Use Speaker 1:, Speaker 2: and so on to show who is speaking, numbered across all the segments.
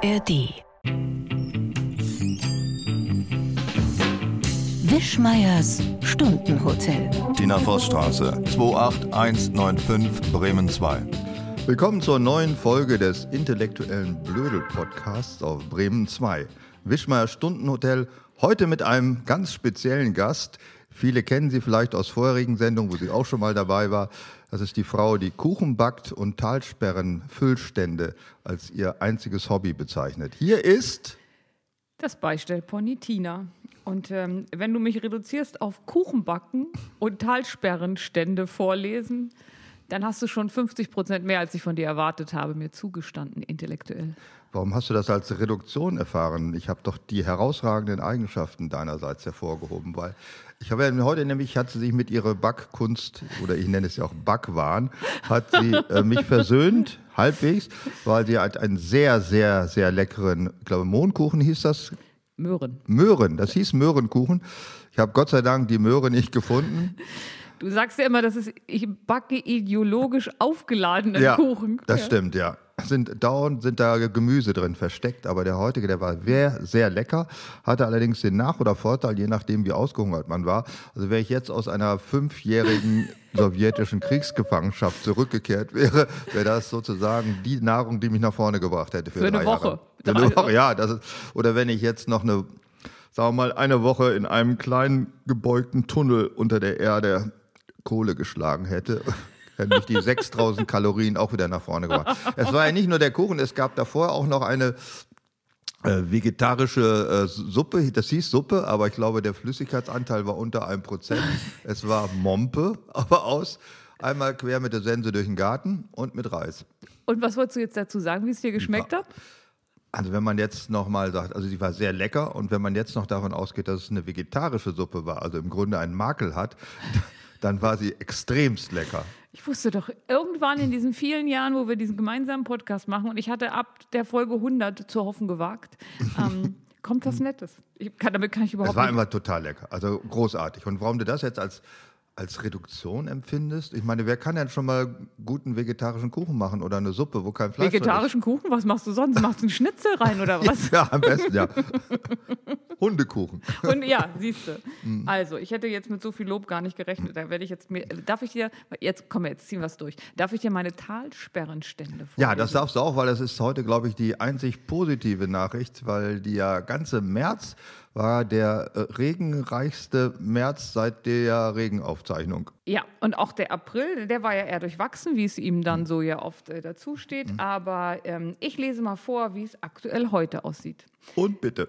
Speaker 1: ARD. Wischmeiers Stundenhotel.
Speaker 2: Tina Vossstraße, 28195 Bremen 2. Willkommen zur neuen Folge des intellektuellen Blödel-Podcasts auf Bremen 2. Wischmeier Stundenhotel, heute mit einem ganz speziellen Gast. Viele kennen sie vielleicht aus vorherigen Sendungen, wo sie auch schon mal dabei war. Das ist die Frau, die Kuchen backt und Talsperren, Füllstände als ihr einziges Hobby bezeichnet. Hier ist
Speaker 3: das Beistellpony Tina. Und ähm, wenn du mich reduzierst auf Kuchenbacken und Talsperrenstände vorlesen, dann hast du schon 50 Prozent mehr, als ich von dir erwartet habe, mir zugestanden, intellektuell.
Speaker 2: Warum hast du das als Reduktion erfahren? Ich habe doch die herausragenden Eigenschaften deinerseits hervorgehoben, weil ich habe ja heute nämlich, hat sie sich mit ihrer Backkunst, oder ich nenne es ja auch Backwahn, hat sie äh, mich versöhnt, halbwegs, weil sie hat einen sehr, sehr, sehr leckeren, ich glaube, Mohnkuchen hieß das.
Speaker 3: Möhren.
Speaker 2: Möhren, das hieß Möhrenkuchen. Ich habe Gott sei Dank die Möhre nicht gefunden.
Speaker 3: Du sagst ja immer, dass es, ich backe ideologisch aufgeladenen
Speaker 2: ja,
Speaker 3: Kuchen.
Speaker 2: Das ja. stimmt, ja. Sind, dauernd sind da Gemüse drin versteckt, aber der heutige, der war sehr, sehr lecker, hatte allerdings den Nach- oder Vorteil, je nachdem, wie ausgehungert man war. Also wäre ich jetzt aus einer fünfjährigen sowjetischen Kriegsgefangenschaft zurückgekehrt wäre, wäre das sozusagen die Nahrung, die mich nach vorne gebracht hätte
Speaker 3: für, für eine Woche. Jahre.
Speaker 2: Für eine Woche, ja. Das ist, oder wenn ich jetzt noch eine, sagen wir mal, eine Woche in einem kleinen gebeugten Tunnel unter der Erde Kohle geschlagen hätte, hätten mich die 6000 Kalorien auch wieder nach vorne gebracht. Es war ja nicht nur der Kuchen, es gab davor auch noch eine äh, vegetarische äh, Suppe, das hieß Suppe, aber ich glaube, der Flüssigkeitsanteil war unter einem Prozent. Es war Mompe, aber aus. Einmal quer mit der Sense durch den Garten und mit Reis.
Speaker 3: Und was wolltest du jetzt dazu sagen, wie es dir geschmeckt hat?
Speaker 2: Also wenn man jetzt nochmal sagt, also sie war sehr lecker und wenn man jetzt noch davon ausgeht, dass es eine vegetarische Suppe war, also im Grunde einen Makel hat, dann war sie extremst lecker.
Speaker 3: Ich wusste doch, irgendwann in diesen vielen Jahren, wo wir diesen gemeinsamen Podcast machen, und ich hatte ab der Folge 100 zu hoffen gewagt, ähm, kommt was Nettes. Ich kann, damit kann ich überhaupt
Speaker 2: Es war immer total lecker, also großartig. Und warum du das jetzt als als Reduktion empfindest? Ich meine, wer kann denn schon mal guten vegetarischen Kuchen machen oder eine Suppe, wo kein Fleisch
Speaker 3: Vegetarischen Kuchen? Was machst du sonst? Machst du einen Schnitzel rein oder was?
Speaker 2: ja, am besten, ja. Hundekuchen.
Speaker 3: Und ja, siehst du. Mhm. Also, ich hätte jetzt mit so viel Lob gar nicht gerechnet. Da werde ich jetzt mir, darf ich dir, jetzt komm, jetzt ziehen wir es durch. Darf ich dir meine Talsperrenstände vorlesen?
Speaker 2: Ja, das darfst du auch, weil das ist heute, glaube ich, die einzig positive Nachricht, weil die ja ganze März war der äh, regenreichste März seit der Regenaufzeichnung.
Speaker 3: Ja, und auch der April, der war ja eher durchwachsen, wie es ihm dann so ja oft äh, dazu steht. Mhm. Aber ähm, ich lese mal vor, wie es aktuell heute aussieht.
Speaker 2: Und bitte.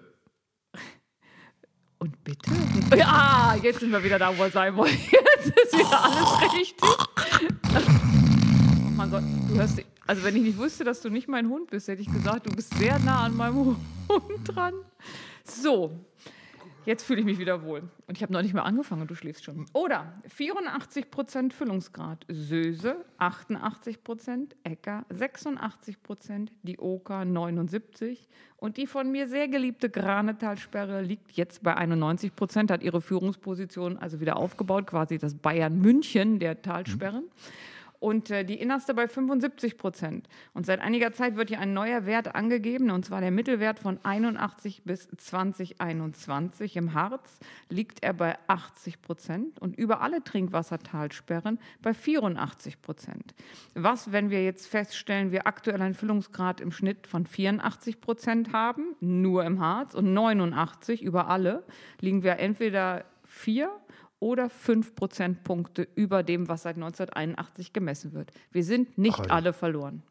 Speaker 3: Und bitte? Ja, jetzt sind wir wieder da, wo wir sein wollen. Jetzt ist wieder alles richtig. Man soll, du hörst, also wenn ich nicht wusste, dass du nicht mein Hund bist, hätte ich gesagt, du bist sehr nah an meinem Hund dran. So, Jetzt fühle ich mich wieder wohl. Und ich habe noch nicht mal angefangen und du schläfst schon. Oder 84% Füllungsgrad. Söse 88%, Äcker 86%, die Oker 79% und die von mir sehr geliebte Granetalsperre liegt jetzt bei 91%, hat ihre Führungsposition also wieder aufgebaut, quasi das Bayern München der Talsperren. Mhm und äh, die innerste bei 75 Prozent. Und seit einiger Zeit wird hier ein neuer Wert angegeben, und zwar der Mittelwert von 81 bis 2021. Im Harz liegt er bei 80 Prozent und über alle Trinkwassertalsperren bei 84 Prozent. Was, wenn wir jetzt feststellen, wir aktuell einen Füllungsgrad im Schnitt von 84 Prozent haben, nur im Harz, und 89 über alle, liegen wir entweder vier oder fünf Prozentpunkte über dem, was seit 1981 gemessen wird. Wir sind nicht Ach, alle verloren.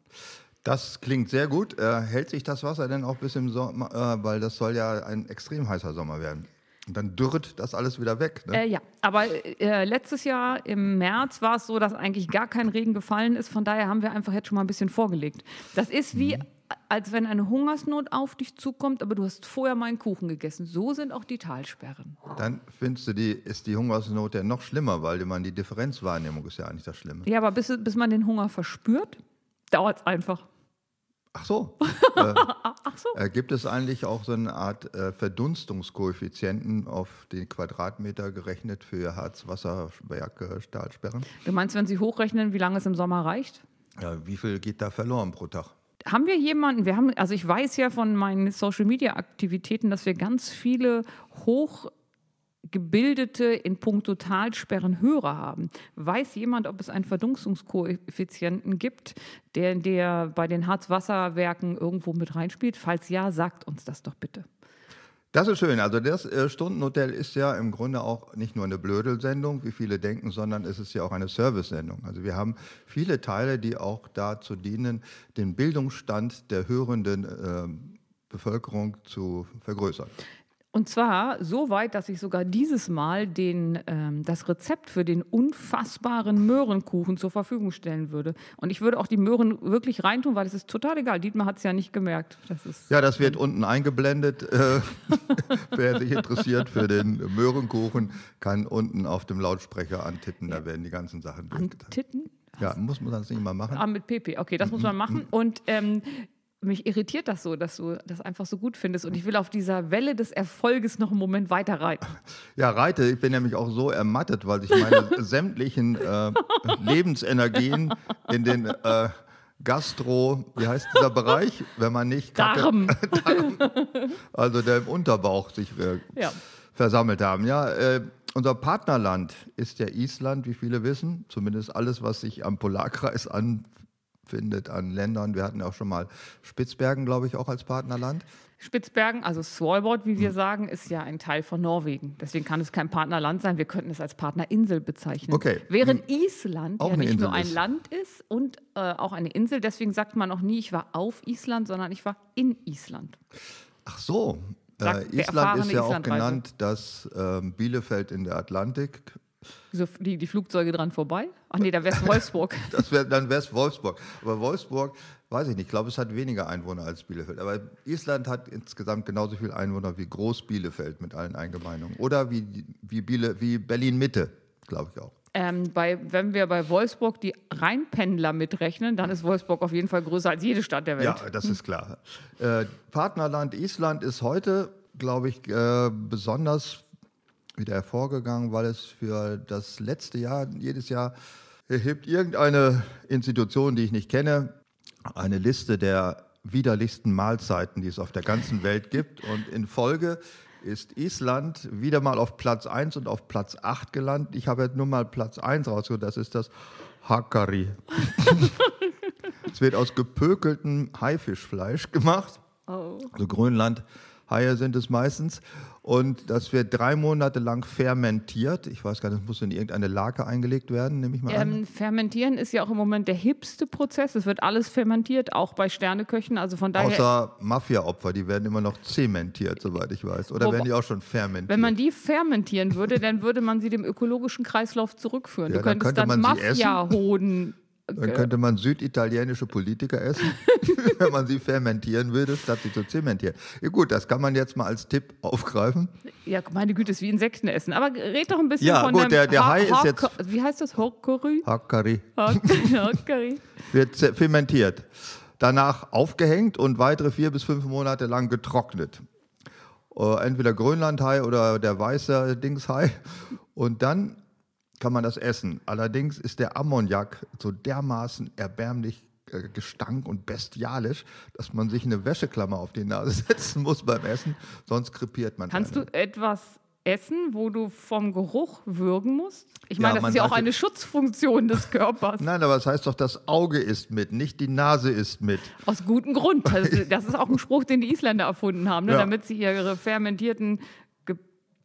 Speaker 2: Das klingt sehr gut. Äh, hält sich das Wasser denn auch bis im Sommer, äh, weil das soll ja ein extrem heißer Sommer werden? Und dann dürrt das alles wieder weg.
Speaker 3: Ne? Äh, ja, aber äh, letztes Jahr im März war es so, dass eigentlich gar kein Regen gefallen ist. Von daher haben wir einfach jetzt schon mal ein bisschen vorgelegt. Das ist wie mhm als wenn eine Hungersnot auf dich zukommt, aber du hast vorher meinen Kuchen gegessen. So sind auch die Talsperren.
Speaker 2: Dann findest du, die, ist die Hungersnot ja noch schlimmer, weil man die Differenzwahrnehmung ist ja eigentlich das Schlimme.
Speaker 3: Ja, aber bis, bis man den Hunger verspürt, dauert es einfach.
Speaker 2: Ach so. äh, Ach so. Äh, gibt es eigentlich auch so eine Art äh, Verdunstungskoeffizienten auf den Quadratmeter gerechnet für Harzwasserwerke, Stahlsperren?
Speaker 3: Du meinst, wenn Sie hochrechnen, wie lange es im Sommer reicht?
Speaker 2: Ja, wie viel geht da verloren pro Tag?
Speaker 3: Haben wir jemanden, wir haben, also ich weiß ja von meinen Social Media Aktivitäten, dass wir ganz viele hochgebildete in puncto Talsperren Hörer haben. Weiß jemand, ob es einen Verdunstungskoeffizienten gibt, der, der bei den Harzwasserwerken irgendwo mit reinspielt? Falls ja, sagt uns das doch bitte.
Speaker 2: Das ist schön. Also das äh, Stundenhotel ist ja im Grunde auch nicht nur eine Blödelsendung, wie viele denken, sondern es ist ja auch eine Servicesendung. Also wir haben viele Teile, die auch dazu dienen, den Bildungsstand der hörenden äh, Bevölkerung zu vergrößern.
Speaker 3: Und zwar so weit, dass ich sogar dieses Mal den, ähm, das Rezept für den unfassbaren Möhrenkuchen zur Verfügung stellen würde. Und ich würde auch die Möhren wirklich reintun, weil es ist total egal. Dietmar hat es ja nicht gemerkt.
Speaker 2: Das ist ja, das wird unten eingeblendet. Äh, wer sich interessiert für den Möhrenkuchen, kann unten auf dem Lautsprecher antippen. Da werden die ganzen Sachen
Speaker 3: Antitten?
Speaker 2: Ja, muss man das nicht mal machen.
Speaker 3: Ah, mit PP, okay, das muss man machen. Und ähm, mich irritiert das so, dass du das einfach so gut findest. Und ich will auf dieser Welle des Erfolges noch einen Moment weiter reiten.
Speaker 2: Ja, reite. Ich bin nämlich auch so ermattet, weil sich meine sämtlichen äh, Lebensenergien in den äh, Gastro, wie heißt dieser Bereich, wenn man nicht
Speaker 3: Kacke, Darm.
Speaker 2: Darm, also der im Unterbauch sich äh, ja. versammelt haben. Ja, äh, unser Partnerland ist ja Island, wie viele wissen. Zumindest alles, was sich am Polarkreis an findet an Ländern. Wir hatten auch schon mal Spitzbergen, glaube ich, auch als Partnerland.
Speaker 3: Spitzbergen, also Svalbard, wie wir hm. sagen, ist ja ein Teil von Norwegen. Deswegen kann es kein Partnerland sein. Wir könnten es als Partnerinsel bezeichnen.
Speaker 2: Okay.
Speaker 3: Während hm. Island auch ja nicht nur ein ist. Land ist und äh, auch eine Insel. Deswegen sagt man auch nie, ich war auf Island, sondern ich war in Island.
Speaker 2: Ach so. Äh, Island ist ja auch genannt das äh, Bielefeld in der Atlantik
Speaker 3: Wieso fliegen die Flugzeuge dran vorbei? Ach nee, da wäre es Wolfsburg.
Speaker 2: das wär, dann wäre es Wolfsburg. Aber Wolfsburg, weiß ich nicht, ich glaube, es hat weniger Einwohner als Bielefeld. Aber Island hat insgesamt genauso viele Einwohner wie Groß-Bielefeld mit allen Eingemeindungen. Oder wie, wie, Biele, wie Berlin-Mitte, glaube ich auch.
Speaker 3: Ähm, bei, wenn wir bei Wolfsburg die Rheinpendler mitrechnen, dann ist Wolfsburg auf jeden Fall größer als jede Stadt der Welt.
Speaker 2: Ja, das ist klar. Äh, Partnerland Island ist heute, glaube ich, äh, besonders wieder hervorgegangen, weil es für das letzte Jahr, jedes Jahr erhebt irgendeine Institution, die ich nicht kenne, eine Liste der widerlichsten Mahlzeiten, die es auf der ganzen Welt gibt. Und in Folge ist Island wieder mal auf Platz 1 und auf Platz 8 gelandet. Ich habe jetzt nur mal Platz 1 rausgeholt, das ist das Hakari. es wird aus gepökeltem Haifischfleisch gemacht. Oh. Also Grönland Haie sind es meistens. Und das wird drei Monate lang fermentiert. Ich weiß gar nicht, das muss in irgendeine Lake eingelegt werden, nehme ich mal ähm,
Speaker 3: an. Fermentieren ist ja auch im Moment der hipste Prozess. Es wird alles fermentiert, auch bei Sterneköchen. Also von daher
Speaker 2: Außer Mafia-Opfer, die werden immer noch zementiert, soweit ich weiß. Oder Wo, werden die auch schon fermentiert?
Speaker 3: Wenn man die fermentieren würde, dann würde man sie dem ökologischen Kreislauf zurückführen. Ja, du könntest dann, dann Mafia-Hoden
Speaker 2: dann könnte man süditalienische Politiker essen, wenn man sie fermentieren würde, statt sie zu zementieren. Ja, gut, das kann man jetzt mal als Tipp aufgreifen.
Speaker 3: Ja, meine Güte, ist wie Insekten essen. Aber red doch ein bisschen
Speaker 2: ja,
Speaker 3: von
Speaker 2: gut, der, der Hai ist jetzt.
Speaker 3: Wie heißt das? Hokkari?
Speaker 2: Hokkari.
Speaker 3: Hokkari.
Speaker 2: Wird fermentiert. Danach aufgehängt und weitere vier bis fünf Monate lang getrocknet. Äh, entweder Grönlandhai oder der weiße Dingshai. Und dann kann man das essen. Allerdings ist der Ammoniak so dermaßen erbärmlich äh, Gestank und bestialisch, dass man sich eine Wäscheklammer auf die Nase setzen muss beim Essen, sonst krepiert man.
Speaker 3: Kannst eine. du etwas essen, wo du vom Geruch würgen musst? Ich meine, ja, das ist ja auch eine Schutzfunktion des Körpers.
Speaker 2: Nein, aber es das heißt doch, das Auge ist mit, nicht die Nase ist mit.
Speaker 3: Aus gutem Grund. Das ist auch ein Spruch, den die Isländer erfunden haben, ne? ja. damit sie ihre fermentierten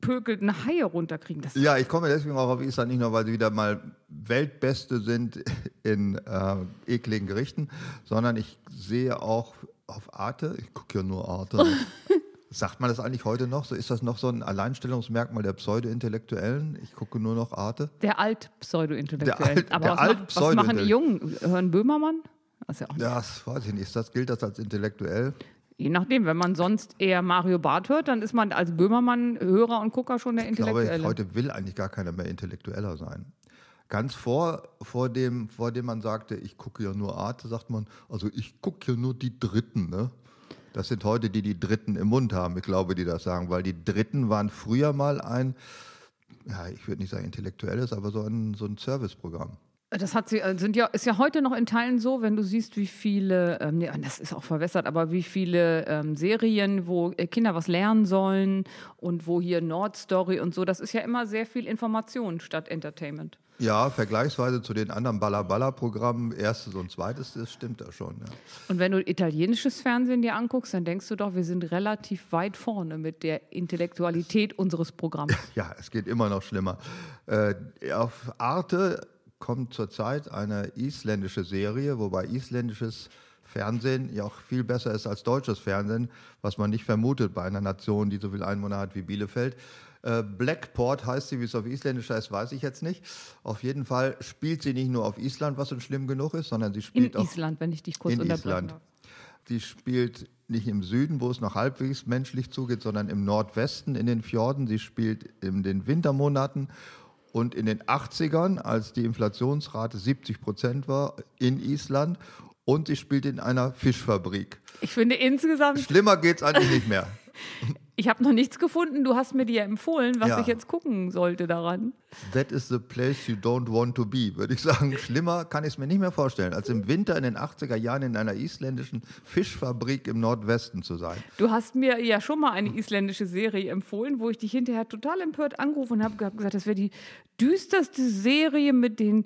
Speaker 3: gepökelten Haie runterkriegen.
Speaker 2: Das ja, ich komme deswegen auch auf Island nicht nur, weil sie wieder mal Weltbeste sind in äh, ekligen Gerichten, sondern ich sehe auch auf Arte, ich gucke ja nur Arte. Sagt man das eigentlich heute noch? So ist das noch so ein Alleinstellungsmerkmal der Pseudo-Intellektuellen? Ich gucke nur noch Arte.
Speaker 3: Der Alt-Pseudo-Intellektuellen.
Speaker 2: Alt, Aber was, Alt
Speaker 3: macht, was machen die Jungen? Hören Böhmermann?
Speaker 2: Das, ja das weiß ich nicht. Das gilt das als intellektuell?
Speaker 3: Je nachdem, wenn man sonst eher Mario Barth hört, dann ist man als Böhmermann Hörer und Gucker schon der Intellektuelle. Ich
Speaker 2: glaube, heute will eigentlich gar keiner mehr intellektueller sein. Ganz vor, vor, dem, vor dem man sagte, ich gucke ja nur Arte, sagt man, also ich gucke ja nur die Dritten. Ne? Das sind heute die, die Dritten im Mund haben, ich glaube, die das sagen, weil die Dritten waren früher mal ein, ja, ich würde nicht sagen intellektuelles, aber so ein, so ein Serviceprogramm.
Speaker 3: Das hat sie, äh, sind ja, ist ja heute noch in Teilen so, wenn du siehst, wie viele, ähm, nee, das ist auch verwässert, aber wie viele ähm, Serien, wo äh, Kinder was lernen sollen und wo hier Nordstory und so, das ist ja immer sehr viel Information statt Entertainment.
Speaker 2: Ja, vergleichsweise zu den anderen Balla-Balla-Programmen, erstes und zweites, das stimmt da schon. Ja.
Speaker 3: Und wenn du italienisches Fernsehen dir anguckst, dann denkst du doch, wir sind relativ weit vorne mit der Intellektualität unseres Programms.
Speaker 2: Ja, es geht immer noch schlimmer. Äh, auf Arte kommt zurzeit eine isländische Serie, wobei isländisches Fernsehen ja auch viel besser ist als deutsches Fernsehen, was man nicht vermutet bei einer Nation, die so viele Einwohner hat wie Bielefeld. Äh, Blackport heißt sie, wie es auf Isländisch heißt, weiß ich jetzt nicht. Auf jeden Fall spielt sie nicht nur auf Island, was schon schlimm genug ist, sondern sie spielt
Speaker 3: in
Speaker 2: auch
Speaker 3: Island, wenn ich dich kurz
Speaker 2: in Island.
Speaker 3: darf.
Speaker 2: Die spielt nicht im Süden, wo es noch halbwegs menschlich zugeht, sondern im Nordwesten in den Fjorden. Sie spielt in den Wintermonaten und in den 80ern, als die Inflationsrate 70 Prozent war, in Island. Und sie spielt in einer Fischfabrik.
Speaker 3: Ich finde insgesamt,
Speaker 2: Schlimmer geht's eigentlich nicht mehr.
Speaker 3: ich habe noch nichts gefunden. Du hast mir die ja empfohlen, was
Speaker 2: Ja.
Speaker 3: ich jetzt gucken sollte daran.
Speaker 2: That is the place you don't want to be, würde ich sagen. Schlimmer kann ich es mir nicht mehr vorstellen, als im Winter in den 80er Jahren in einer isländischen Fischfabrik im Nordwesten zu sein.
Speaker 3: Du hast mir ja schon mal eine isländische Serie empfohlen, wo ich dich hinterher total empört angerufen habe und habe gesagt, das wäre die düsterste Serie mit den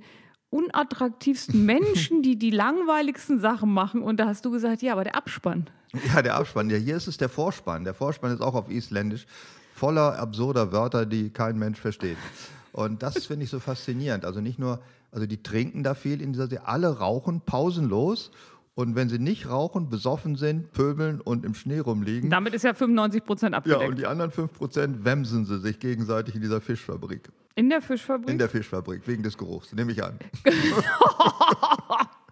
Speaker 3: unattraktivsten Menschen, die die langweiligsten Sachen machen. Und da hast du gesagt, ja, aber der Abspann.
Speaker 2: Ja, der Abspann. Ja, hier ist es der Vorspann. Der Vorspann ist auch auf Isländisch voller absurder Wörter, die kein Mensch versteht. Und das finde ich so faszinierend. Also nicht nur, also die trinken da viel in dieser Serie. Alle rauchen pausenlos. Und wenn sie nicht rauchen, besoffen sind, pöbeln und im Schnee rumliegen.
Speaker 3: Damit ist ja 95 Prozent
Speaker 2: Ja,
Speaker 3: abgedeckt.
Speaker 2: und die anderen 5% wemsen sie sich gegenseitig in dieser Fischfabrik.
Speaker 3: In der Fischfabrik?
Speaker 2: In der Fischfabrik, wegen des Geruchs, nehme ich an.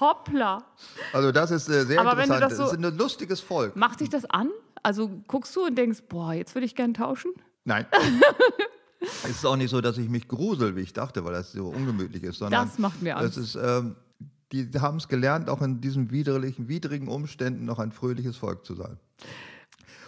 Speaker 3: Hoppla.
Speaker 2: Also das ist äh, sehr
Speaker 3: Aber
Speaker 2: interessant.
Speaker 3: das
Speaker 2: Das,
Speaker 3: so-
Speaker 2: ist ein lustiges Volk.
Speaker 3: Macht dich das an? Also guckst du und denkst, boah, jetzt würde ich gern tauschen?
Speaker 2: Nein. es ist auch nicht so, dass ich mich grusel, wie ich dachte, weil das so ungemütlich ist. Sondern
Speaker 3: Das macht mir Angst.
Speaker 2: Ist, ähm, die haben es gelernt, auch in diesen widrigen, widrigen Umständen noch ein fröhliches Volk zu sein.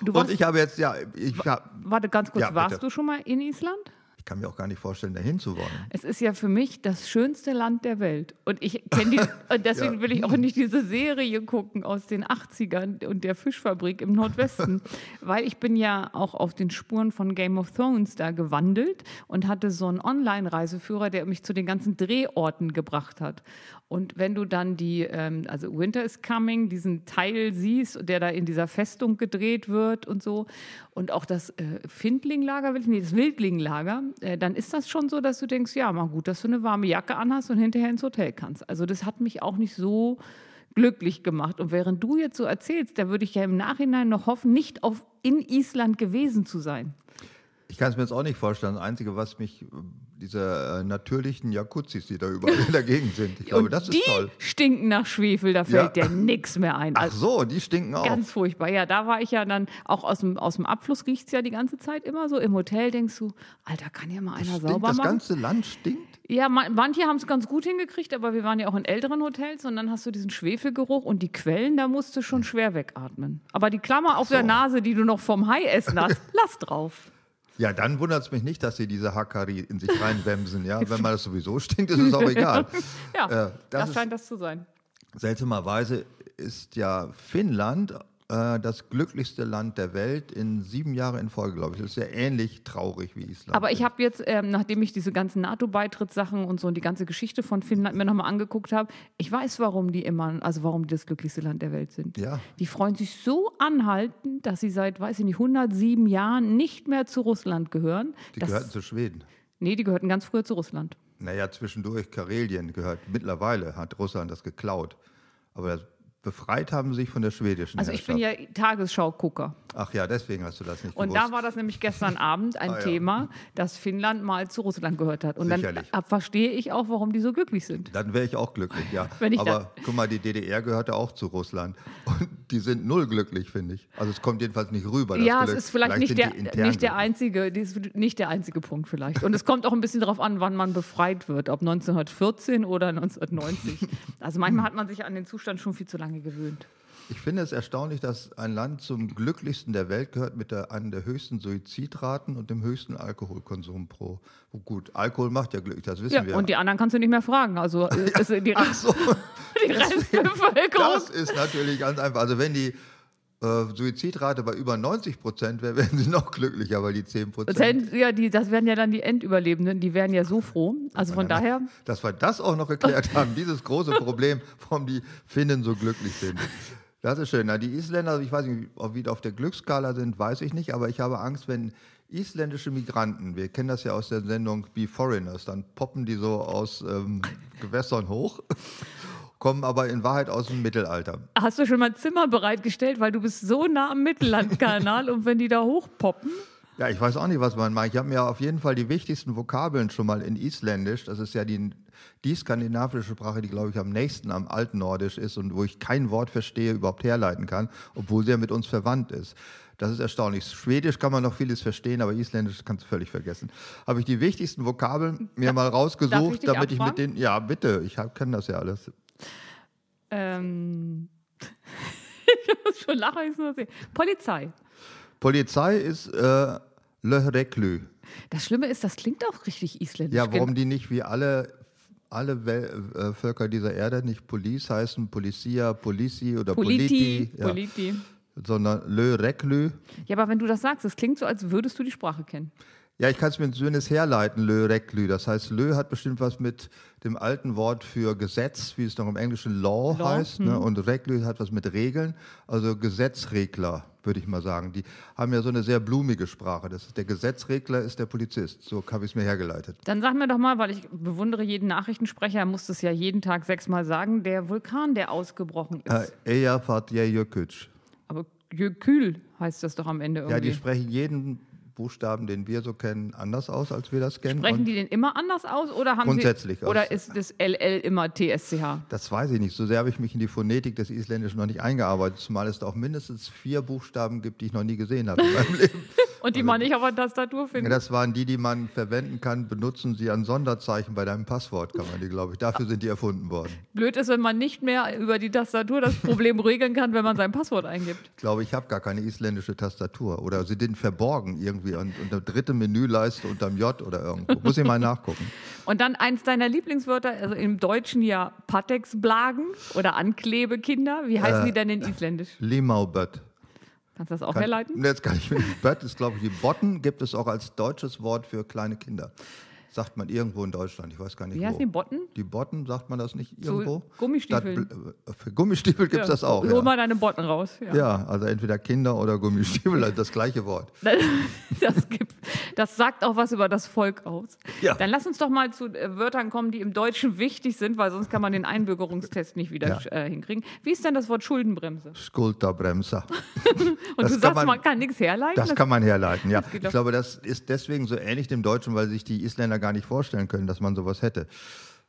Speaker 3: Du
Speaker 2: Und ich habe jetzt, ja, ich, hab,
Speaker 3: warte ganz kurz,
Speaker 2: Ja,
Speaker 3: warst du schon mal in Island?
Speaker 2: Ich kann mir auch gar nicht vorstellen, dahin zu wollen.
Speaker 3: Es ist ja für mich das schönste Land der Welt. Und ich kenne die, und deswegen
Speaker 2: Ja.
Speaker 3: will ich auch nicht diese Serie gucken aus den 80ern und der Fischfabrik im Nordwesten. weil ich bin ja auch auf den Spuren von Game of Thrones da gewandelt und hatte so einen Online-Reiseführer, der mich zu den ganzen Drehorten gebracht hat. Und wenn du dann die, ähm, also Winter is Coming, diesen Teil siehst, der da in dieser Festung gedreht wird und so, und auch das äh, Findlinglager, will ich nee, das Wildlinglager, dann ist das schon so, dass du denkst, ja, mal gut, dass du eine warme Jacke anhast und hinterher ins Hotel kannst. Also das hat mich auch nicht so glücklich gemacht. Und während du jetzt so erzählst, da würde ich ja im Nachhinein noch hoffen, nicht auf in Island gewesen zu sein.
Speaker 2: Ich kann es mir jetzt auch nicht vorstellen. Das Einzige, was mich, diese äh, natürlichen Jakuzis, die da überall in der Gegend sind, ich glaube, das
Speaker 3: die
Speaker 2: ist toll.
Speaker 3: stinken nach Schwefel, da fällt
Speaker 2: Ja.
Speaker 3: dir nichts mehr ein.
Speaker 2: Ach
Speaker 3: Also
Speaker 2: so, die stinken auch.
Speaker 3: Ganz furchtbar. Ja, da war ich ja dann auch aus dem, aus dem Abfluss riecht es ja die ganze Zeit immer so. Im Hotel denkst du, Alter, kann ja mal einer
Speaker 2: Stinkt,
Speaker 3: sauber
Speaker 2: das
Speaker 3: machen?
Speaker 2: ganze Land stinkt?
Speaker 3: Ja, ma- manche haben es ganz gut hingekriegt, aber wir waren ja auch in älteren Hotels und dann hast du diesen Schwefelgeruch und die Quellen, da musst du schon schwer wegatmen. Aber die Klammer auf der Nase, die du noch vom Hai essen hast, lass drauf.
Speaker 2: Ja, dann wundert es mich nicht, dass sie diese Hakari in sich reinwemsen. Ja, wenn man das sowieso stinkt, ist es auch egal.
Speaker 3: Ja,
Speaker 2: Äh,
Speaker 3: das,
Speaker 2: das
Speaker 3: scheint das zu sein.
Speaker 2: Seltsamerweise ist ja Finnland äh, das glücklichste Land der Welt in sieben Jahre in Folge, glaube ich. Das ist ja ähnlich traurig wie Island.
Speaker 3: Aber ich habe jetzt, ähm, nachdem ich diese ganzen NATO-Beitrittssachen und so und die ganze Geschichte von Finnland mir nochmal angeguckt habe, ich weiß, warum die immer, also warum die das glücklichste Land der Welt sind.
Speaker 2: Ja.
Speaker 3: Die freuen sich so anhaltend, dass sie seit, weiß ich nicht, 107 Jahren nicht mehr zu Russland gehören.
Speaker 2: die
Speaker 3: Das-
Speaker 2: gehörten zu Schweden.
Speaker 3: nee, die gehörten ganz früher zu Russland.
Speaker 2: Naja, zwischendurch Karelien gehört. Mittlerweile hat Russland das geklaut. Aber das, befreit haben sich von der schwedischen
Speaker 3: Also ich bin ja Tagesschau-Gucker.
Speaker 2: Ach ja, deswegen hast du das nicht
Speaker 3: Und
Speaker 2: gewusst.
Speaker 3: da war das nämlich gestern Abend ein
Speaker 2: Ah, ja.
Speaker 3: Thema, dass Finnland mal zu Russland gehört hat. Und
Speaker 2: Sicherlich.
Speaker 3: dann verstehe ich auch, warum die so glücklich sind.
Speaker 2: Dann wäre ich auch glücklich, ja.
Speaker 3: Wenn ich
Speaker 2: Aber guck mal, die DDR gehörte auch zu Russland. Und die sind null glücklich, finde ich. Also es kommt jedenfalls nicht rüber. das
Speaker 3: Ja, es
Speaker 2: Glück.
Speaker 3: ist vielleicht, nicht,
Speaker 2: sind
Speaker 3: der, nicht der einzige, nicht der einzige Punkt vielleicht. Und es kommt auch ein bisschen darauf an, wann man befreit wird, ob 1914 oder 1990. Also manchmal hat man sich an den Zustand schon viel zu lange gewöhnt.
Speaker 2: Ich finde es erstaunlich, dass ein Land zum glücklichsten der Welt gehört mit der, einer der höchsten Suizidraten und dem höchsten Alkoholkonsum pro. Oh gut, Alkohol macht ja glücklich, das wissen
Speaker 3: Ja,
Speaker 2: wir.
Speaker 3: und die anderen kannst du nicht mehr fragen. Also äh, ist die,
Speaker 2: Ach so,
Speaker 3: die Restbevölkerung.
Speaker 2: das ist natürlich ganz einfach. Also wenn die äh, Suizidrate bei über 90 Prozent wäre, wären sie noch glücklicher, weil die 10
Speaker 3: Das,
Speaker 2: Prozent.
Speaker 3: ja, die, das wären ja dann die Endüberlebenden, die wären ja so froh. Also von daher,
Speaker 2: Dass wir das auch noch geklärt haben, dieses große Problem, warum die Finnen so glücklich sind. Das ist schön. Na, die Isländer, ich weiß nicht, ob die auf der Glücksskala sind, weiß ich nicht, aber ich habe Angst, wenn isländische Migranten, wir kennen das ja aus der Sendung Be Foreigners, dann poppen die so aus ähm, Gewässern hoch, kommen aber in Wahrheit aus dem Mittelalter.
Speaker 3: hast du schon mal ein Zimmer bereitgestellt, weil du bist so nah am Mittellandkanal und wenn die da hochpoppen,
Speaker 2: Ja, ich weiß auch nicht, was man meint. Ich habe mir auf jeden Fall die wichtigsten Vokabeln schon mal in Isländisch, das ist ja die, die skandinavische Sprache, die, glaube ich, am nächsten am Altnordisch ist und wo ich kein Wort verstehe, überhaupt herleiten kann, obwohl sie ja mit uns verwandt ist. Das ist erstaunlich. Schwedisch kann man noch vieles verstehen, aber Isländisch kannst du völlig vergessen. Habe ich die wichtigsten Vokabeln mir mal
Speaker 3: darf
Speaker 2: rausgesucht,
Speaker 3: ich
Speaker 2: damit ich mit
Speaker 3: abfragen?
Speaker 2: den. Ja, bitte, ich kenne das ja alles.
Speaker 3: ähm, ich muss schon lachen, ich nur sehen. Polizei.
Speaker 2: Polizei ist äh, Löhreklü.
Speaker 3: Das Schlimme ist, das klingt auch richtig isländisch.
Speaker 2: Ja, warum die nicht wie alle, alle Wel äh, Völker dieser Erde nicht Police heißen, Policia, Polici oder
Speaker 3: Politi,
Speaker 2: Politi, ja,
Speaker 3: Politi.
Speaker 2: sondern Le Reklü.
Speaker 3: Ja, aber wenn du das sagst, es klingt so, als würdest du die Sprache kennen.
Speaker 2: Ja, ich kann es mir zumindest herleiten, Le Reklü. Das heißt, Le hat bestimmt was mit dem alten Wort für Gesetz, wie es noch im Englischen Law,
Speaker 3: Law,
Speaker 2: heißt. Ne? Und Reklü hat was mit Regeln, also Gesetzregler, würde ich mal sagen. Die haben ja so eine sehr blumige Sprache. Das ist, der Gesetzregler ist der Polizist. So habe ich es mir hergeleitet.
Speaker 3: Dann sag mir doch mal, weil ich bewundere jeden Nachrichtensprecher, er muss das ja jeden Tag sechsmal sagen, der Vulkan, der ausgebrochen ist.
Speaker 2: Äh, Eja Fatje Jökuc.
Speaker 3: Aber Jökül heißt das doch am Ende irgendwie.
Speaker 2: Ja, die sprechen jeden Buchstaben, den wir so kennen, anders aus, als wir das kennen.
Speaker 3: Sprechen die den immer anders aus oder haben
Speaker 2: Grundsätzlich
Speaker 3: sie,
Speaker 2: aus.
Speaker 3: oder ist das LL immer TSCH?
Speaker 2: das weiß ich nicht. So sehr habe ich mich in die Phonetik des Isländischen noch nicht eingearbeitet, zumal es da auch mindestens vier Buchstaben gibt, die ich noch nie gesehen habe in meinem Leben.
Speaker 3: Und die man nicht auf der Tastatur
Speaker 2: Ja,
Speaker 3: findet.
Speaker 2: Das waren die, die man verwenden kann. Benutzen sie an Sonderzeichen bei deinem Passwort, kann man die, glaube ich. Dafür sind die erfunden worden.
Speaker 3: Blöd ist, wenn man nicht mehr über die Tastatur das Problem regeln kann, wenn man sein Passwort eingibt.
Speaker 2: Ich glaube, ich habe gar keine isländische Tastatur. Oder sie sind verborgen irgendwie und unter dritte Menüleiste unterm J oder irgendwo. Muss ich mal nachgucken.
Speaker 3: Und dann eins deiner Lieblingswörter, also im Deutschen ja Patexblagen oder Anklebekinder. Wie heißen
Speaker 2: Äh,
Speaker 3: die denn in Isländisch?
Speaker 2: Limauböt.
Speaker 3: Kannst du das auch
Speaker 2: Kann-
Speaker 3: herleiten?
Speaker 2: Jetzt kann ich. Bött ist, glaube ich, die Botten gibt es auch als deutsches Wort für kleine Kinder. Sagt man irgendwo in Deutschland. Ich weiß gar nicht
Speaker 3: Wie
Speaker 2: wo.
Speaker 3: heißen die Botten?
Speaker 2: Die Botten, sagt man das nicht
Speaker 3: So
Speaker 2: irgendwo?
Speaker 3: Gummistiefeln.
Speaker 2: Statt Bl- äh, für Gummistiefel gibt es das auch.
Speaker 3: Hol
Speaker 2: Ja.
Speaker 3: mal deine Botten raus. Ja.
Speaker 2: ja, also entweder Kinder oder Gummistiefel, also das gleiche Wort.
Speaker 3: Das, gibt, das sagt auch was über das Volk aus.
Speaker 2: Ja.
Speaker 3: Dann lass uns doch mal zu äh, Wörtern kommen, die im Deutschen wichtig sind, weil sonst kann man den Einbürgerungstest nicht wieder
Speaker 2: Ja.
Speaker 3: äh, hinkriegen. Wie ist denn das Wort Schuldenbremse?
Speaker 2: Skulderbremser.
Speaker 3: Und
Speaker 2: Das
Speaker 3: du sagst,
Speaker 2: man-
Speaker 3: man, kann nichts herleiten?
Speaker 2: Das kann man herleiten, ja. Ich glaube, das ist deswegen so ähnlich dem Deutschen, weil sich die Isländer gar nicht vorstellen können, dass man sowas hätte.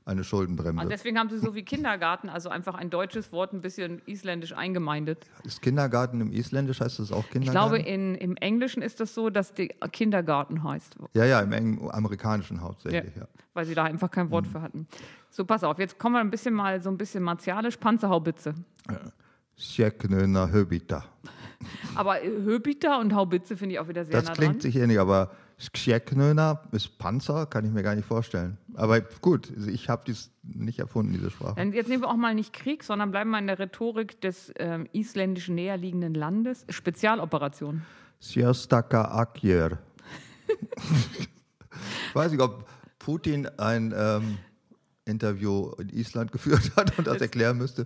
Speaker 2: Eine Schuldenbremse.
Speaker 3: Und deswegen haben sie so wie Kindergarten, also einfach ein deutsches Wort ein bisschen isländisch eingemeindet.
Speaker 2: ist Kindergarten im Isländisch, heißt das auch
Speaker 3: Ich
Speaker 2: Kindergarten?
Speaker 3: glaube, in, im Englischen ist das so, dass die Kindergarten heißt,
Speaker 2: ja, ja, im Eng amerikanischen hauptsächlich, ja.
Speaker 3: weil sie da einfach kein
Speaker 2: Mhm.
Speaker 3: Wort für hatten. So, pass auf, jetzt kommen wir ein bisschen mal so ein bisschen martialisch, Panzerhaubitze.
Speaker 2: Sjeknöna Höbita.
Speaker 3: Aber Höbiter und Haubitze finde ich auch wieder sehr
Speaker 2: Das
Speaker 3: nah
Speaker 2: klingt
Speaker 3: dran.
Speaker 2: sich ähnlich, aber Sjeknöna ist Panzer, kann ich mir gar nicht vorstellen. Aber gut, ich habe dies nicht erfunden, diese Sprache.
Speaker 3: Dann jetzt nehmen wir auch mal nicht Krieg, sondern bleiben mal in der Rhetorik des ähm, isländischen näherliegenden Landes. Spezialoperation.
Speaker 2: Sjostaka Akjer. ich weiß nicht, ob Putin ein ähm, Interview in Island geführt hat und das erklären müsste.